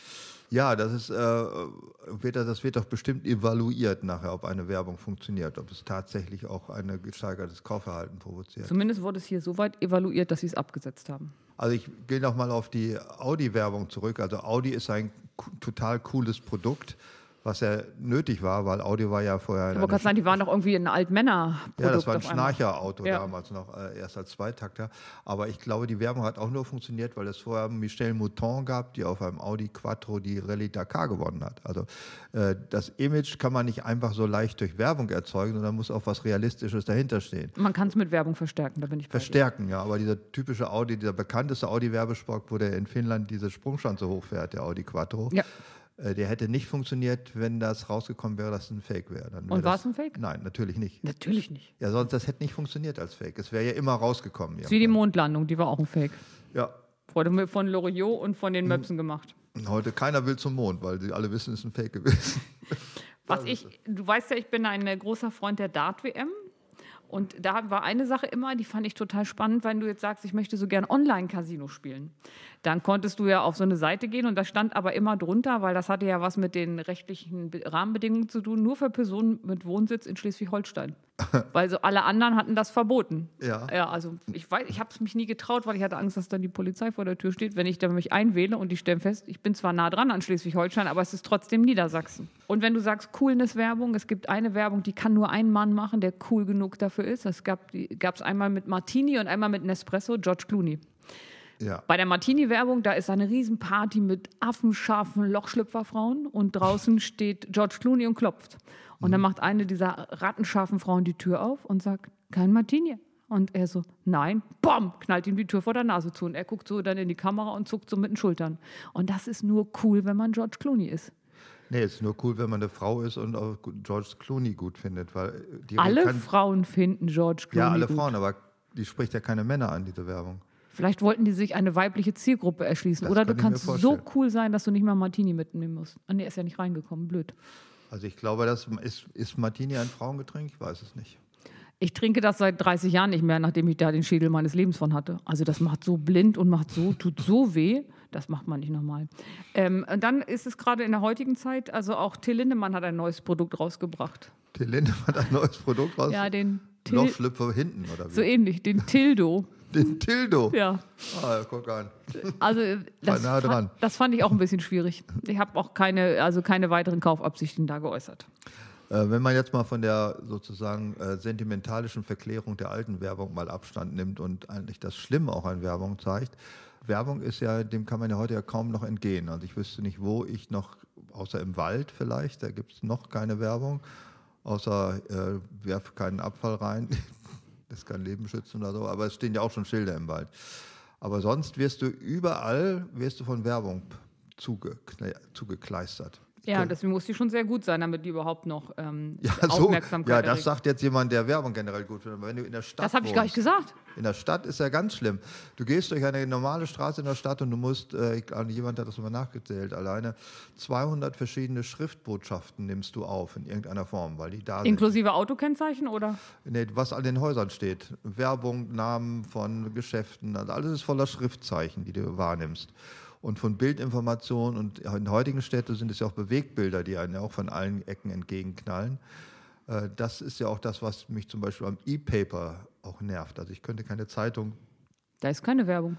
Speaker 2: Ja, das ist, äh, wird, das wird doch bestimmt evaluiert nachher, ob eine Werbung funktioniert, ob es tatsächlich auch ein gesteigertes Kaufverhalten provoziert.
Speaker 3: Zumindest wurde es hier so weit evaluiert, dass sie es abgesetzt haben.
Speaker 2: Also ich gehe noch mal auf die Audi-Werbung zurück. Also Audi ist ein total cooles Produkt, was ja nötig war, weil Audi war ja vorher
Speaker 3: wollte gerade sagen, die waren doch irgendwie ein Altmänner-Produkt.
Speaker 2: ja, das war ein. Schnarcherauto
Speaker 3: Ja.
Speaker 2: damals noch, äh, erst als Zweitakter. Aber ich glaube, die Werbung hat auch nur funktioniert, weil es vorher Michel Mouton gab, die auf einem Audi Quattro die Rallye Dakar gewonnen hat. Also äh, das Image kann man nicht einfach so leicht durch Werbung erzeugen, sondern muss auch was Realistisches dahinter stehen.
Speaker 3: Man kann es mit Werbung verstärken, da bin ich bei dir.
Speaker 2: Verstärken, ja. Aber dieser typische Audi, dieser bekannteste Audi-Werbespot, wo der in Finnland diese Sprungschanze hochfährt, der Audi Quattro,
Speaker 3: Ja.
Speaker 2: Äh, der hätte nicht funktioniert, wenn das rausgekommen wäre, dass es ein Fake wäre. Dann wär
Speaker 3: Und war es ein Fake?
Speaker 2: Nein, natürlich nicht.
Speaker 3: Natürlich nicht.
Speaker 2: Ja, sonst das hätte nicht funktioniert als Fake. Es wäre ja immer rausgekommen.
Speaker 3: Wie die. Mondlandung, die war auch ein Fake.
Speaker 2: Ja.
Speaker 3: Wurde von Loriot und von den Möpsen gemacht.
Speaker 2: Heute keiner will zum Mond, weil sie alle wissen, es ist ein Fake gewesen.
Speaker 3: Was ich, du weißt ja, ich bin ein äh, großer Freund der Dart-WM. Und da war eine Sache immer, die fand ich total spannend, wenn du jetzt sagst, ich möchte so gern Online-Casino spielen. Dann konntest du ja auf so eine Seite gehen und da stand aber immer drunter, weil das hatte ja was mit den rechtlichen Be- Rahmenbedingungen zu tun, nur für Personen mit Wohnsitz in Schleswig-Holstein. weil so alle anderen hatten das verboten.
Speaker 2: Ja.
Speaker 3: Ja, also ich weiß, ich habe es mich nie getraut, weil ich hatte Angst, dass dann die Polizei vor der Tür steht, wenn ich dann mich einwähle und die stellen fest, ich bin zwar nah dran an Schleswig-Holstein, aber es ist trotzdem Niedersachsen. Und wenn du sagst Coolness-Werbung, es gibt eine Werbung, die kann nur ein Mann machen, der cool genug dafür ist. Es gab es einmal mit Martini und einmal mit Nespresso, George Clooney.
Speaker 2: Ja.
Speaker 3: Bei der Martini-Werbung, da ist eine Riesenparty mit affenscharfen Lochschlüpferfrauen und draußen steht George Clooney und klopft. Und dann macht eine dieser rattenscharfen Frauen die Tür auf und sagt, kein Martini. Und er so, nein, bom, knallt ihm die Tür vor der Nase zu. Und er guckt so dann in die Kamera und zuckt so mit den Schultern. Und das ist nur cool, wenn man George Clooney ist.
Speaker 2: Nee, es ist nur cool, wenn man eine Frau ist und auch George Clooney gut findet. Weil die
Speaker 3: Alle Frauen finden George Clooney
Speaker 2: Ja, alle
Speaker 3: gut.
Speaker 2: Frauen, aber die spricht ja keine Männer an, diese Werbung.
Speaker 3: Vielleicht wollten die sich eine weibliche Zielgruppe erschließen.
Speaker 2: Das
Speaker 3: Oder du
Speaker 2: kann
Speaker 3: kannst so cool sein, dass du nicht mal Martini mitnehmen musst. Ah, nee, ist ja nicht reingekommen. Blöd.
Speaker 2: Also ich glaube, das ist, ist Martini ein Frauengetränk? Ich weiß es nicht.
Speaker 3: Ich trinke das seit 30 Jahren nicht mehr, nachdem ich da den Schädel meines Lebens von hatte. Also das macht so blind und macht so, tut so weh. Das macht man nicht nochmal. Ähm, und dann ist es gerade in der heutigen Zeit, also auch Till Lindemann hat ein neues Produkt rausgebracht.
Speaker 2: Till Lindemann hat ein neues Produkt raus.
Speaker 3: Ja, den Till,
Speaker 2: Lochschlüpfer hinten, oder wie?
Speaker 3: so ähnlich, den Tildo.
Speaker 2: Den Tildo.
Speaker 3: Ja,
Speaker 2: Ah, guck an.
Speaker 3: also äh, das,
Speaker 2: nah dran.
Speaker 3: fand, das fand ich auch ein bisschen schwierig. Ich habe auch keine, also keine weiteren Kaufabsichten da geäußert.
Speaker 2: Äh, wenn man jetzt mal von der sozusagen äh, sentimentalischen Verklärung der alten Werbung mal Abstand nimmt und eigentlich das Schlimme auch an Werbung zeigt. Werbung ist ja, dem kann man ja heute ja kaum noch entgehen. Also ich wüsste nicht, wo ich noch, außer im Wald vielleicht, da gibt es noch keine Werbung, außer äh, werf keinen Abfall rein, das kann Leben schützen oder so, aber es stehen ja auch schon Schilder im Wald. Aber sonst wirst du überall, wirst du von Werbung zuge, zugekleistert.
Speaker 3: Ja, deswegen muss die schon sehr gut sein, damit die überhaupt noch ähm,
Speaker 2: Ja, so,
Speaker 3: Aufmerksamkeit
Speaker 2: ja, das
Speaker 3: erregt.
Speaker 2: sagt jetzt jemand, der Werbung generell gut findet. Aber wenn du in der Stadt
Speaker 3: Das habe ich gar nicht gesagt.
Speaker 2: In der Stadt ist ja ganz schlimm. Du gehst durch eine normale Straße in der Stadt und du musst, äh, ich, glaube, jemand hat das mal nachgezählt, alleine 200 verschiedene Schriftbotschaften nimmst du auf in irgendeiner Form, weil die da sind.
Speaker 3: Inklusive Autokennzeichen oder?
Speaker 2: Nee, was an den Häusern steht. Werbung, Namen von Geschäften, also alles ist voller Schriftzeichen, die du wahrnimmst. Und von Bildinformationen und in heutigen Städten sind es ja auch Bewegbilder, die einen ja auch von allen Ecken entgegenknallen. Äh, Das ist ja auch das, was mich zum Beispiel am E-Paper auch nervt. Also ich könnte keine Zeitung,
Speaker 3: Da ist keine Werbung.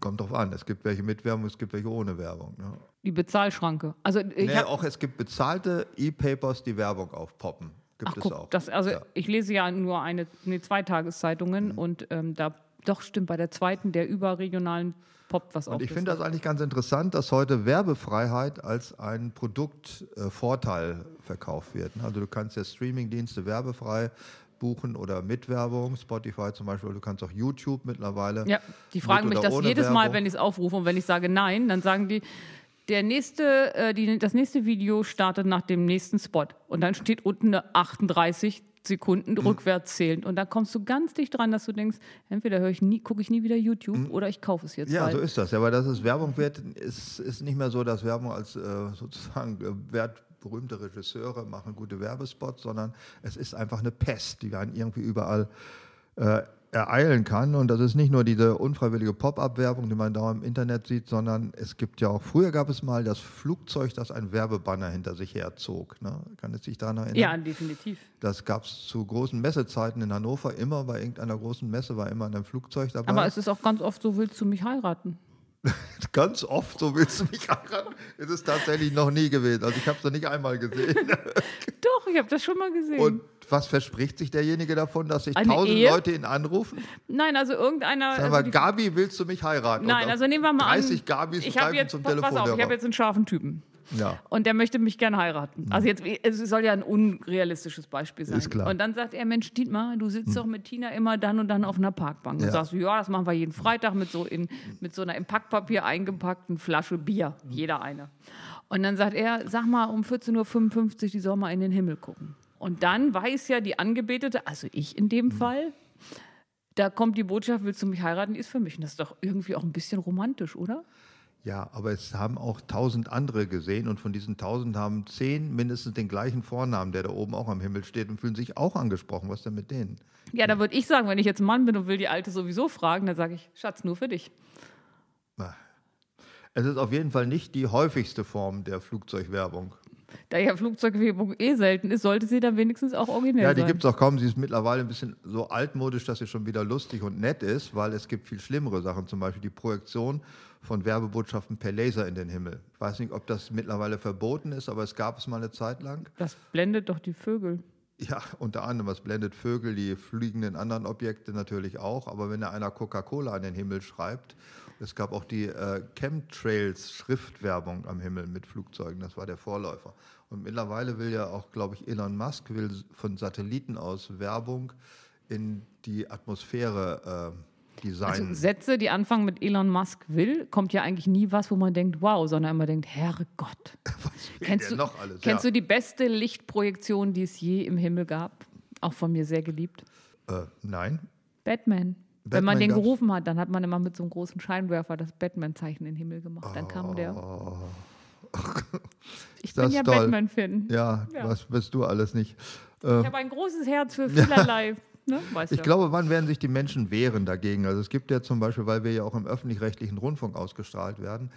Speaker 2: kommt drauf an, es gibt welche mit Werbung, es gibt welche ohne Werbung. Ne?
Speaker 3: Die Bezahlschranke. Also ich
Speaker 2: Nee, auch es gibt bezahlte E-Papers, die Werbung aufpoppen. Gibt
Speaker 3: ach
Speaker 2: es
Speaker 3: guck,
Speaker 2: auch.
Speaker 3: das, also
Speaker 2: Ja.
Speaker 3: ich lese ja nur eine, nee, zwei Tageszeitungen und ähm, da doch stimmt bei der zweiten der überregionalen poppt was auf.
Speaker 2: Und ich finde das eigentlich ganz interessant, dass heute Werbefreiheit als ein Produktvorteil verkauft wird. Also du kannst ja Streamingdienste werbefrei buchen oder mit Werbung, Spotify zum Beispiel, du kannst auch YouTube mittlerweile.
Speaker 3: Ja, die fragen mich das jedes Mal,
Speaker 2: Werbung.
Speaker 3: wenn ich es aufrufe und wenn ich sage nein, dann sagen die, der nächste, äh, die, das nächste Video startet nach dem nächsten Spot und dann steht unten eine 38 Sekunden
Speaker 2: Mhm.
Speaker 3: rückwärts zählen und dann kommst du ganz dicht dran, dass du denkst, entweder höre ich nie, gucke ich nie wieder YouTube oder ich kaufe es jetzt.
Speaker 2: Mhm. Ja,
Speaker 3: weil-
Speaker 2: so ist das. Ja, aber dass es Werbung wird, ist, ist nicht mehr so, dass Werbung als äh, sozusagen äh, wert, berühmte Regisseure machen gute Werbespots, sondern es ist einfach eine Pest, die einen irgendwie überall äh, ereilen kann. Und das ist nicht nur diese unfreiwillige Pop-up-Werbung, die man da im Internet sieht, sondern es gibt ja auch, früher gab es mal das Flugzeug, das ein Werbebanner hinter sich herzog. Ne? Kann es sich daran erinnern?
Speaker 3: ja, definitiv.
Speaker 2: Das gab es zu großen Messezeiten in Hannover immer, bei irgendeiner großen Messe war immer ein Flugzeug dabei.
Speaker 3: Aber es ist auch ganz oft so, willst du mich heiraten?
Speaker 2: Ganz oft, so willst du mich heiraten, ist es tatsächlich noch nie gewesen. Also ich habe es noch nicht einmal gesehen.
Speaker 3: Doch, ich habe das schon mal gesehen.
Speaker 2: Und was verspricht sich derjenige davon, dass sich
Speaker 3: Eine
Speaker 2: tausend
Speaker 3: Ehe?
Speaker 2: Leute ihn anrufen?
Speaker 3: Nein, also irgendeiner.
Speaker 2: Sag
Speaker 3: also
Speaker 2: mal,
Speaker 3: die-
Speaker 2: Gabi, willst du mich heiraten?
Speaker 3: Nein,
Speaker 2: Und
Speaker 3: also nehmen wir mal
Speaker 2: 30
Speaker 3: an.
Speaker 2: Gabis
Speaker 3: ich habe
Speaker 2: greifen
Speaker 3: jetzt,
Speaker 2: zum
Speaker 3: pass auf, ich habe jetzt einen scharfen Typen.
Speaker 2: Ja.
Speaker 3: Und der möchte mich gern heiraten. Also jetzt, es soll ja ein unrealistisches Beispiel sein.
Speaker 2: Ist klar.
Speaker 3: Und dann sagt er, Mensch, Dietmar, du sitzt doch mit Tina immer dann und dann auf einer Parkbank. Und
Speaker 2: Ja.
Speaker 3: sagst du, ja, das machen wir jeden Freitag mit so, in, mit so einer im Packpapier eingepackten Flasche Bier. Jeder eine. Und dann sagt er, sag mal, um 14.55 Uhr, die soll mal in den Himmel gucken. Und dann weiß ja die Angebetete, also ich in dem Fall, da kommt die Botschaft, willst du mich heiraten, die ist für mich. Und das ist doch irgendwie auch ein bisschen romantisch, oder?
Speaker 2: ja, aber es haben auch tausend andere gesehen und von diesen tausend haben zehn mindestens den gleichen Vornamen, der da oben auch am Himmel steht und fühlen sich auch angesprochen. Was denn mit denen?
Speaker 3: Ja, da würde ich sagen, wenn ich jetzt Mann bin und will die Alte sowieso fragen, dann sage ich, Schatz, nur für dich.
Speaker 2: Es ist auf jeden Fall nicht die häufigste Form der Flugzeugwerbung.
Speaker 3: Da ja Flugzeugwerbung eh selten ist, sollte sie dann wenigstens auch originell
Speaker 2: Ja, die
Speaker 3: sein.
Speaker 2: gibt es auch kaum. Sie ist mittlerweile ein bisschen so altmodisch, dass sie schon wieder lustig und nett ist, weil es gibt viel schlimmere Sachen, zum Beispiel die Projektion von Werbebotschaften per Laser in den Himmel. Ich weiß nicht, ob das mittlerweile verboten ist, aber es gab es mal eine Zeit lang.
Speaker 3: das blendet doch die Vögel.
Speaker 2: Ja, unter anderem, was blendet Vögel, die fliegenden anderen Objekte natürlich auch. Aber wenn da einer Coca-Cola an den Himmel schreibt, es gab auch die äh, Chemtrails-Schriftwerbung am Himmel mit Flugzeugen, das war der Vorläufer. Und mittlerweile will ja auch, glaube ich, Elon Musk will von Satelliten aus Werbung in die Atmosphäre Design.
Speaker 3: Also Sätze, die anfangen mit Elon Musk will, kommt ja eigentlich nie was, wo man denkt, wow, sondern immer denkt, Herrgott. kennst
Speaker 2: der
Speaker 3: du,
Speaker 2: noch alles?
Speaker 3: kennst
Speaker 2: Ja.
Speaker 3: du die beste Lichtprojektion, die es je im Himmel gab? Auch von mir sehr geliebt.
Speaker 2: äh, nein.
Speaker 3: Batman. Wenn
Speaker 2: Batman
Speaker 3: man den
Speaker 2: gab's?
Speaker 3: gerufen hat, dann hat man immer mit so einem großen Scheinwerfer das Batman-Zeichen in den Himmel gemacht. Dann kam der. Ich bin
Speaker 2: Oh.
Speaker 3: Ja. Batman-Fan.
Speaker 2: Ja,
Speaker 3: Ja.
Speaker 2: was bist du alles nicht?
Speaker 3: Ich habe ein großes Herz für vielerlei. ne?
Speaker 2: Ich
Speaker 3: du.
Speaker 2: glaube, wann werden sich die Menschen wehren dagegen? Also es gibt ja zum Beispiel, weil wir ja auch im öffentlich-rechtlichen Rundfunk ausgestrahlt werden,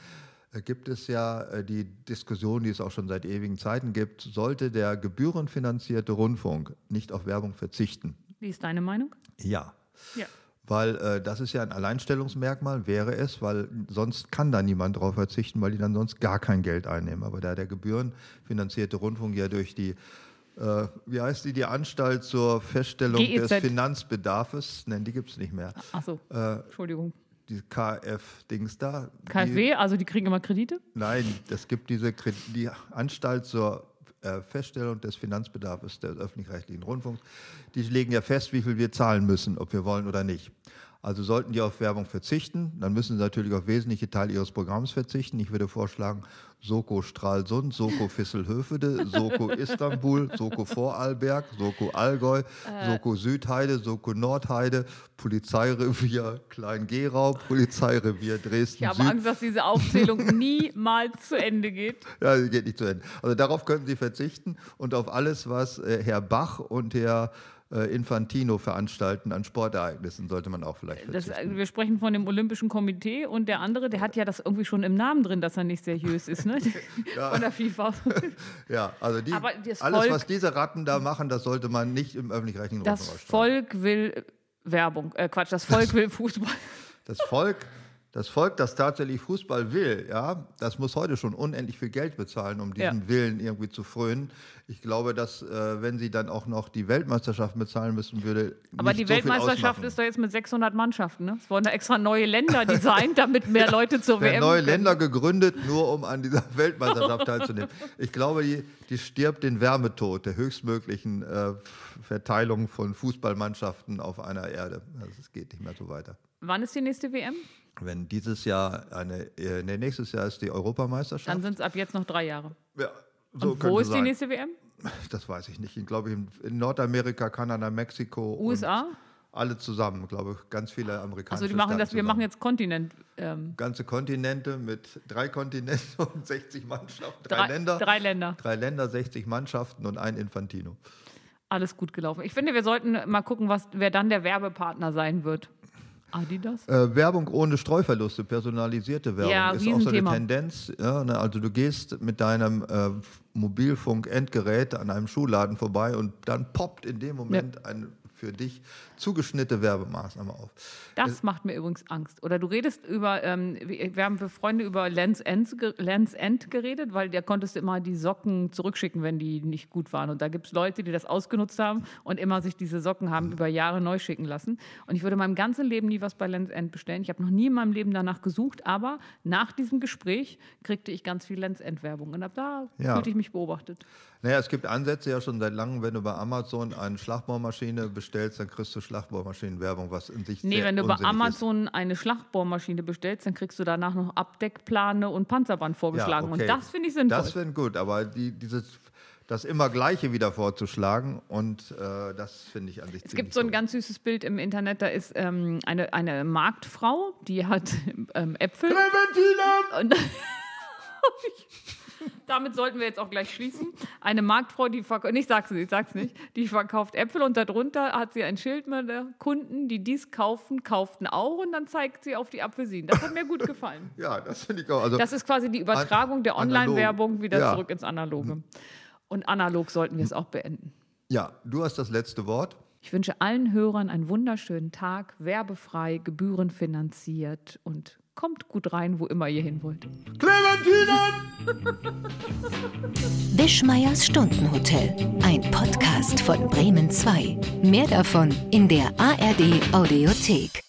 Speaker 2: äh, gibt es ja äh, die Diskussion, die es auch schon seit ewigen Zeiten gibt, sollte der gebührenfinanzierte Rundfunk nicht auf Werbung verzichten?
Speaker 3: Wie ist deine Meinung?
Speaker 2: Ja.
Speaker 3: Ja.
Speaker 2: Weil äh, das ist ja ein Alleinstellungsmerkmal, wäre es, weil sonst kann da niemand drauf verzichten, weil die dann sonst gar kein Geld einnehmen. Aber da der gebührenfinanzierte Rundfunk ja durch die, äh, wie heißt die, die Anstalt zur Feststellung
Speaker 3: GEZ.
Speaker 2: des Finanzbedarfs, nein, die gibt es nicht mehr,
Speaker 3: Achso,
Speaker 2: äh,
Speaker 3: Entschuldigung.
Speaker 2: die KF-Dings da. Die,
Speaker 3: KfW, also die kriegen immer Kredite?
Speaker 2: Nein, es gibt diese Kre- die Anstalt zur äh, Feststellung des Finanzbedarfs des öffentlich-rechtlichen Rundfunks. Die legen ja fest, wie viel wir zahlen müssen, ob wir wollen oder nicht. Also sollten die auf Werbung verzichten, dann müssen sie natürlich auf wesentliche Teile ihres Programms verzichten. Ich würde vorschlagen, Soko Stralsund, Soko Visselhöfede, Soko Istanbul, Soko Vorarlberg, Soko Allgäu,
Speaker 3: Äh.
Speaker 2: Soko Südheide, Soko Nordheide, Polizeirevier Klein-Gerau, Polizeirevier Dresden
Speaker 3: Ich habe
Speaker 2: Süd.
Speaker 3: Angst, dass diese Aufzählung niemals zu Ende geht.
Speaker 2: Ja, die geht nicht zu Ende. Also darauf können Sie verzichten und auf alles, was äh, Herr Bach und Herr Infantino veranstalten an Sportereignissen, sollte man auch vielleicht
Speaker 3: Das,
Speaker 2: verzichten.
Speaker 3: äh, wir sprechen von dem Olympischen Komitee und der andere, der hat ja das irgendwie schon im Namen drin, dass er nicht seriös ist, ne? Von der FIFA.
Speaker 2: ja, also die,
Speaker 3: das
Speaker 2: alles,
Speaker 3: Volk-
Speaker 2: was diese Ratten da machen, das sollte man nicht im öffentlich-rechtlichen
Speaker 3: Das
Speaker 2: Rundfunk ausstrahlen.
Speaker 3: Volk will Werbung, äh Quatsch, das Volk will Fußball.
Speaker 2: Das Volk, das Volk, das tatsächlich Fußball will, ja, das muss heute schon unendlich viel Geld bezahlen, um diesen
Speaker 3: Ja.
Speaker 2: Willen irgendwie zu frönen. Ich glaube, dass äh, wenn sie dann auch noch die Weltmeisterschaft bezahlen müssen, würde
Speaker 3: Aber die
Speaker 2: so
Speaker 3: Weltmeisterschaft ist doch jetzt mit 600 Mannschaften. Ne? Es wurden da extra neue Länder designt, damit mehr Leute zur WM
Speaker 2: neue
Speaker 3: können.
Speaker 2: Länder gegründet, nur um an dieser Weltmeisterschaft teilzunehmen. Ich glaube, die, die stirbt den Wärmetod der höchstmöglichen äh, Verteilung von Fußballmannschaften auf einer Erde. Also es geht nicht mehr so weiter.
Speaker 3: Wann ist die nächste WM?
Speaker 2: Wenn dieses Jahr eine, äh, nee, nächstes Jahr ist die Europameisterschaft.
Speaker 3: Dann sind es ab jetzt noch drei Jahre.
Speaker 2: ja, so
Speaker 3: Und wo ist die
Speaker 2: sein.
Speaker 3: nächste WM?
Speaker 2: Das weiß ich nicht. Ich glaube, in, in Nordamerika, Kanada, Mexiko.
Speaker 3: USA?
Speaker 2: Alle zusammen, glaube ich. Ganz viele amerikanische
Speaker 3: Also die machen
Speaker 2: Staaten
Speaker 3: das, wir machen jetzt Kontinent. Ähm,
Speaker 2: ganze Kontinente mit drei Kontinenten und 60 Mannschaften. Drei,
Speaker 3: drei,
Speaker 2: Länder.
Speaker 3: drei Länder.
Speaker 2: Drei Länder, 60 Mannschaften und ein Infantino.
Speaker 3: Alles gut gelaufen. Ich finde, wir sollten mal gucken, was, wer dann der Werbepartner sein wird. Adidas?
Speaker 2: Äh, Werbung ohne Streuverluste, personalisierte Werbung
Speaker 3: Ja,
Speaker 2: ist auch so eine. Tendenz. Ja, ne, also du gehst mit deinem äh, Mobilfunk-Endgerät an einem Schuhladen vorbei und dann poppt in dem Moment eine für dich zugeschnittene Werbemaßnahme auf.
Speaker 3: Das macht mir übrigens Angst. Oder du redest über, ähm, wir haben für Freunde über Lens End, Lens End geredet, weil der konntest du immer die Socken zurückschicken, wenn die nicht gut waren. Und da gibt es Leute, die das ausgenutzt haben und immer sich diese Socken haben über Jahre neu schicken lassen. Und ich würde in meinem ganzen Leben nie was bei Lens End bestellen. Ich habe noch nie in meinem Leben danach gesucht, aber nach diesem Gespräch kriegte ich ganz viel Lens End Werbung. Und ab da
Speaker 2: Ja.
Speaker 3: fühlte ich mich beobachtet.
Speaker 2: Naja, es gibt Ansätze ja schon seit langem, wenn du bei Amazon eine Schlagbohrmaschine bestellst, dann kriegst du Schlagbohrmaschinenwerbung, was in sich
Speaker 3: Nee, wenn du bei
Speaker 2: unsinnig ist.
Speaker 3: Amazon eine Schlagbohrmaschine bestellst, dann kriegst du danach noch Abdeckplane und Panzerband vorgeschlagen.
Speaker 2: okay.
Speaker 3: Und das finde ich sinnvoll.
Speaker 2: Das wäre gut, aber die, dieses, das immer Gleiche wieder vorzuschlagen und äh, das finde ich an sich
Speaker 3: Es gibt so ein ganz süßes Bild im Internet, da ist ähm, eine, eine Marktfrau, die hat ähm, Äpfel.
Speaker 2: Clementina!
Speaker 3: Und damit sollten wir jetzt auch gleich schließen. Eine Marktfrau, die verkauft, ich sag's nicht, ich sag's nicht, die verkauft Äpfel und darunter hat sie ein Schild mit Kunden, die dies kaufen, kauften auch und dann zeigt sie auf die Apfelsinen. Das hat mir gut gefallen.
Speaker 2: Ja, das finde ich auch. Also,
Speaker 3: Das ist quasi die Übertragung der. Online-Werbung wieder
Speaker 2: Ja.
Speaker 3: zurück ins Analoge. Und analog sollten wir es auch beenden.
Speaker 2: ja, du hast das letzte Wort.
Speaker 3: Ich wünsche allen Hörern einen wunderschönen Tag, werbefrei, gebührenfinanziert und kommt gut rein, wo immer ihr hin wollt.
Speaker 2: Clementina!
Speaker 1: Wischmeiers Stundenhotel. Ein Podcast von Bremen 2. Mehr davon in der ARD Audiothek.